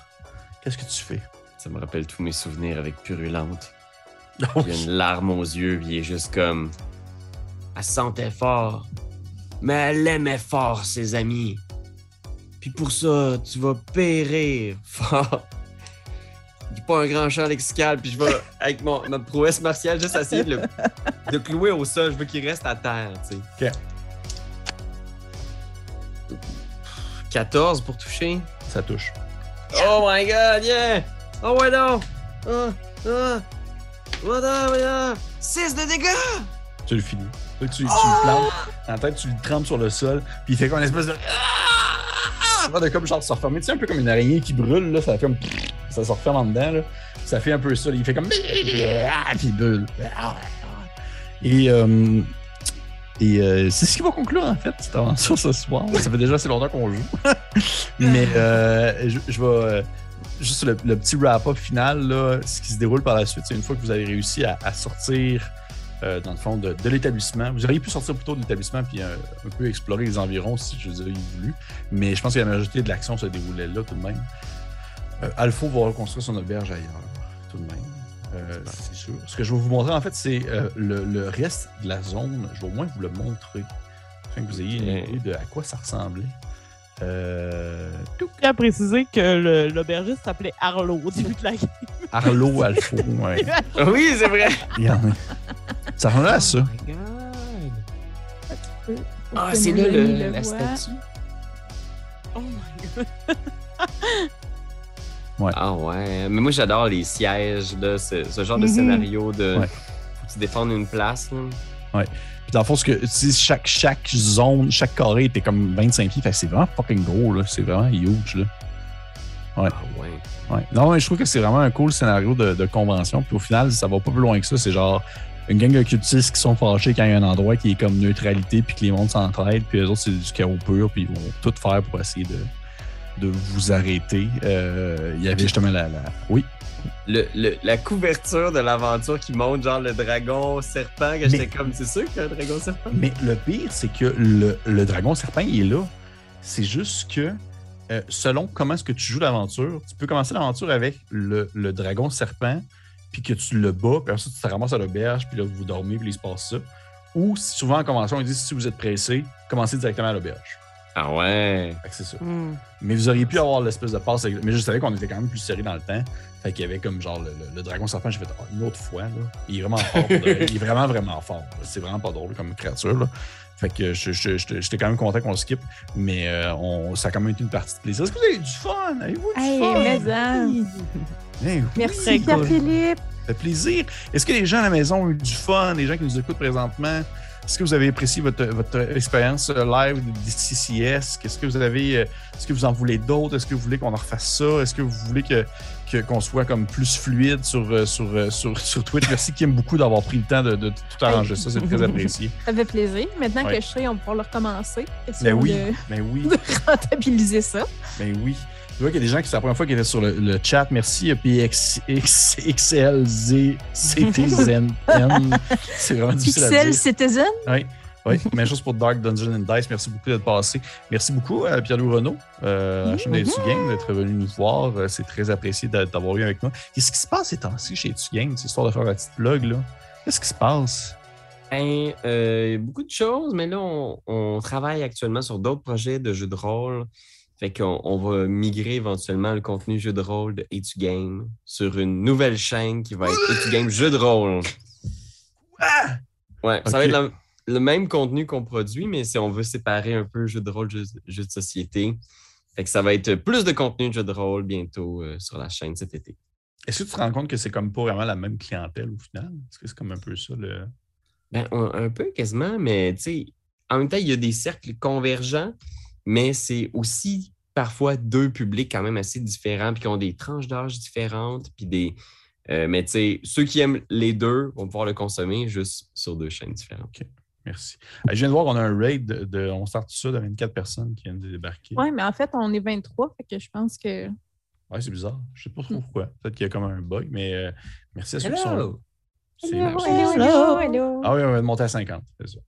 Qu'est-ce que tu fais? Ça me rappelle tous mes souvenirs avec Purulente. Oh, Il a une larme aux yeux, puis il est juste comme. Elle se sentait fort. Mais elle aimait fort ses amis. Puis pour ça, tu vas périr fort. J'ai pas un grand champ lexical, puis je vais, avec mon, notre prouesse martiale, juste essayer de le de clouer au sol. Je veux qu'il reste à terre, tu sais. Ok. 14 pour toucher. Ça touche. Oh my god, yeah! Oh ouais non! Oh, oh, voilà, voilà! 6 de dégâts! Tu le finis. Tu, tu le plantes. En tête, tu le trempes sur le sol. Puis il fait comme une espèce de. Ça va de comme genre se refermer. Tu sais, un peu comme une araignée qui brûle. Là, ça fait comme. Ça se referme en dedans. Là. Ça fait un peu ça. Il fait comme. Puis il brûle. Et. euh, Et euh, c'est ce qui va conclure en fait cette aventure ce soir. Ça fait déjà assez longtemps qu'on joue. Mais euh, je, je vais. Juste le, le petit wrap-up final, là, ce qui se déroule par la suite, c'est une fois que vous avez réussi à, à sortir, euh, dans le fond, de, de l'établissement. Vous auriez pu sortir plus tôt de l'établissement puis euh, un peu explorer les environs si je vous avais voulu. Mais je pense que la majorité de l'action se déroulait là tout de même. Euh, Alpha va reconstruire son auberge ailleurs, tout de même. Euh, c'est sûr. Ce que je vais vous montrer, en fait, c'est euh, le, le reste de la zone. Je vais au moins vous le montrer, afin que vous ayez une idée de à quoi ça ressemblait. Euh, tiens à préciser que l'aubergiste s'appelait Arlo au début de la game. Arlo Alpha, ouais. Oui, c'est vrai! Il y en a. Ça ressemble à ça. Oh my god! Ah, c'est là le- amis le la statue. Oh my god. Ah ouais, mais moi j'adore les sièges, là, ce, ce genre de Mhm. scénario de. Ouais. Faut que tu défendes une place. Là. Puis dans le fond, ce que, chaque, chaque zone, chaque carré était comme 25 pieds. Fait c'est vraiment fucking gros, là. C'est vraiment huge, là. Ah ouais. Ouais. Non, mais je trouve que c'est vraiment un cool scénario de, de convention. Puis au final, ça va pas plus loin que ça. C'est genre une gang de cultistes qui sont fâchés quand il y a un endroit qui est comme neutralité, puis que les mondes s'entraident, puis les autres, c'est du chaos pur, puis ils vont tout faire pour essayer de, de vous arrêter. Euh, il y avait justement la. la... Oui. Le, le- la couverture de l'aventure qui montre genre le dragon serpent, que j'étais comme, c'est sûr qu'il y a un dragon serpent? Mais le pire, c'est que le, le dragon serpent, il est là. C'est juste que euh, selon comment est-ce que tu joues l'aventure, tu peux commencer l'aventure avec le, le dragon serpent, puis que tu le bats, puis ensuite tu te ramasses à l'auberge, puis là vous dormez, puis il se passe ça. Ou souvent en convention, ils disent si vous êtes pressé, commencez directement à l'auberge. Ah ouais. Fait que c'est ça. Hmm. Mais vous auriez pu avoir l'espèce de passe. Mais je savais qu'on était quand même plus serré dans le temps. Fait qu'il y avait comme genre le, le- le dragon serpent. J'ai fait Ah, une autre fois. Là. Il est vraiment fort. de. Il est vraiment, vraiment fort. là. C'est vraiment pas drôle comme créature. Là. Fait que je- je- je- j'étais quand même content qu'on le skip. Mais euh, on, ça a quand même été une partie de plaisir. Est-ce que vous avez eu du fun? Avez-vous du Hey, fun? mais hein. Eh oui. Merci, Très cool. Pierre-Philippe. fait plaisir. Est-ce que les gens à la maison ont eu du fun, les gens qui nous écoutent présentement? Est-ce que vous avez apprécié votre, votre expérience euh, live de CCS? Qu'est-ce que vous avez. euh, Est-ce que vous en voulez d'autres? Est-ce que vous voulez qu'on en refasse ça? Est-ce que vous voulez que qu'on soit comme plus fluide sur, euh, sur, sur, sur Twitch? Merci Kim beaucoup d'avoir pris le temps de, de tout arranger ça. C'est très apprécié. Ça fait plaisir. Maintenant Ouais. que je sais, on va pouvoir le recommencer. Ben oui, de ben oui, de rentabiliser ça. ben oui. Tu vois qu'il y a des gens qui, c'est la première fois qu'ils étaient sur le, le chat. Merci, PXXLZCTZN. C'est vraiment difficile à Pixel dire. Citizen. Oui, oui. Même chose pour Dark Dungeon and Dice. Merci beaucoup d'être passé. Merci beaucoup à Pierre-Louis Renaud, euh, à la chaîne d'Etu Game, d'être venu nous voir. Euh, C'est très apprécié d'a- d'avoir eu avec nous. Qu'est-ce qui se passe ces temps-ci chez Etu Game, cette histoire de faire la petite blog, là? Qu'est-ce qui se passe? Ben, euh, beaucoup de choses, mais là, on, on travaille actuellement sur d'autres projets de jeux de rôle. Fait qu'on on va migrer éventuellement le contenu jeu de rôle de Etu Game sur une nouvelle chaîne qui va être Etu Game Jeux de rôle. Ah! Ouais, ça va être la- le même contenu qu'on produit, mais si on veut séparer un peu jeu de rôle, jeu, jeu de société. Fait que ça va être plus de contenu de jeu de rôle bientôt euh, sur la chaîne cet été. Est-ce que tu te rends compte que c'est comme pas vraiment la même clientèle au final? Est-ce que c'est comme un peu ça le. Ben, un peu quasiment, mais tu sais, en même temps, il y a des cercles convergents, mais c'est aussi parfois deux publics quand même assez différents, puis qui ont des tranches d'âge différentes, puis des. euh, mais tu sais, ceux qui aiment les deux vont pouvoir le consommer juste sur deux chaînes différentes. Merci. Euh, Je viens de voir, on a un raid de. de- on start tout ça de 24 personnes qui viennent de débarquer. Oui, mais en fait, on est 23, fait que je pense que. Ouais, c'est bizarre. Je sais pas Hmm. trop pourquoi. Peut-être qu'il y a comme un bug, mais euh, merci à ceux qui sont là. Hello! Hello, hello. Ah oui, on va monter à 50. C'est ça.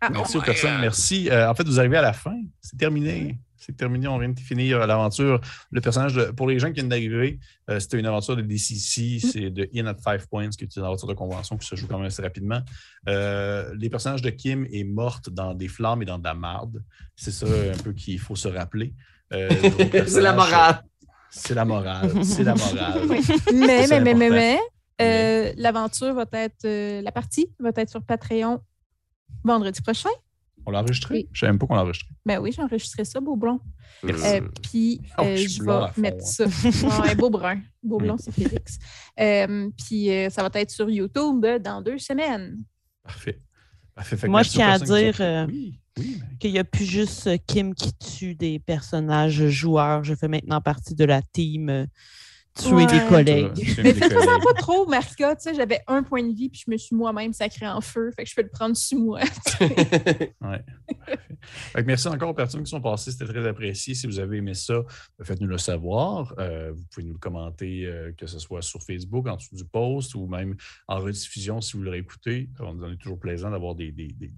Ah, Merci Oh aux personnes. God. Merci. Euh, en fait, vous arrivez à la fin. C'est terminé. C'est terminé. On vient de finir l'aventure. Le personnage, de- pour les gens qui viennent d'arriver, euh, c'était une aventure de DCC. C'est de In at Five Points, qui est une aventure de convention qui se joue quand même assez rapidement. Euh, les personnages de Kim est morte dans des flammes et dans de la marde. C'est ça un peu qu'il faut se rappeler. Euh, C'est la morale! C'est la morale. C'est la morale. Mais, mais, mais, mais, mais, euh, l'aventure va être. euh, la partie va être sur Patreon vendredi prochain. On l'a enregistré? Oui. Je savais même pas qu'on l'a enregistré. Ben oui, j'ai enregistré ça, beau blond. Merci. Euh, Puis, Oh, euh, je vais mettre hein. ça. Ouais, beau brun. Beau blond, c'est Félix. Euh, Puis, euh, ça va être sur YouTube dans deux semaines. Parfait. Parfait. Moi, je tiens à dire, ont- euh, Oui, oui. mais- Qu'il n'y a plus juste euh, Kim qui tue des personnages joueurs. Je fais maintenant partie de la team euh, tuer Ouais. des collègues. Mais collègues. pas trop, Marika. Tu sais, j'avais un point de vie, puis je me suis moi-même sacré en feu. Fait que je peux le prendre sur moi. Ouais. Fait que merci encore aux personnes qui sont passées. C'était très apprécié. Si vous avez aimé ça, faites-nous le savoir. Euh, vous pouvez nous le commenter, euh, que ce soit sur Facebook, en dessous du post, ou même en rediffusion si vous l'aurez écouté. On nous en est toujours plaisant d'avoir des, des, des,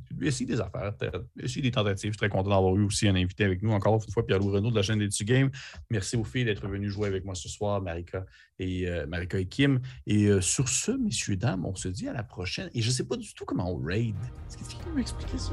des affaires, essayer des tentatives. Je suis très content d'avoir eu aussi un invité avec nous. Encore une fois, Pierre-Louis Renaud de la chaîne des Game. Merci aux filles d'être venues jouer avec moi ce soir, et, euh, Marika et Kim. Et euh, sur ce, messieurs, dames, on se dit à la prochaine. Et je ne sais pas du tout comment on raid. Est-ce que tu peux m'expliquer ça?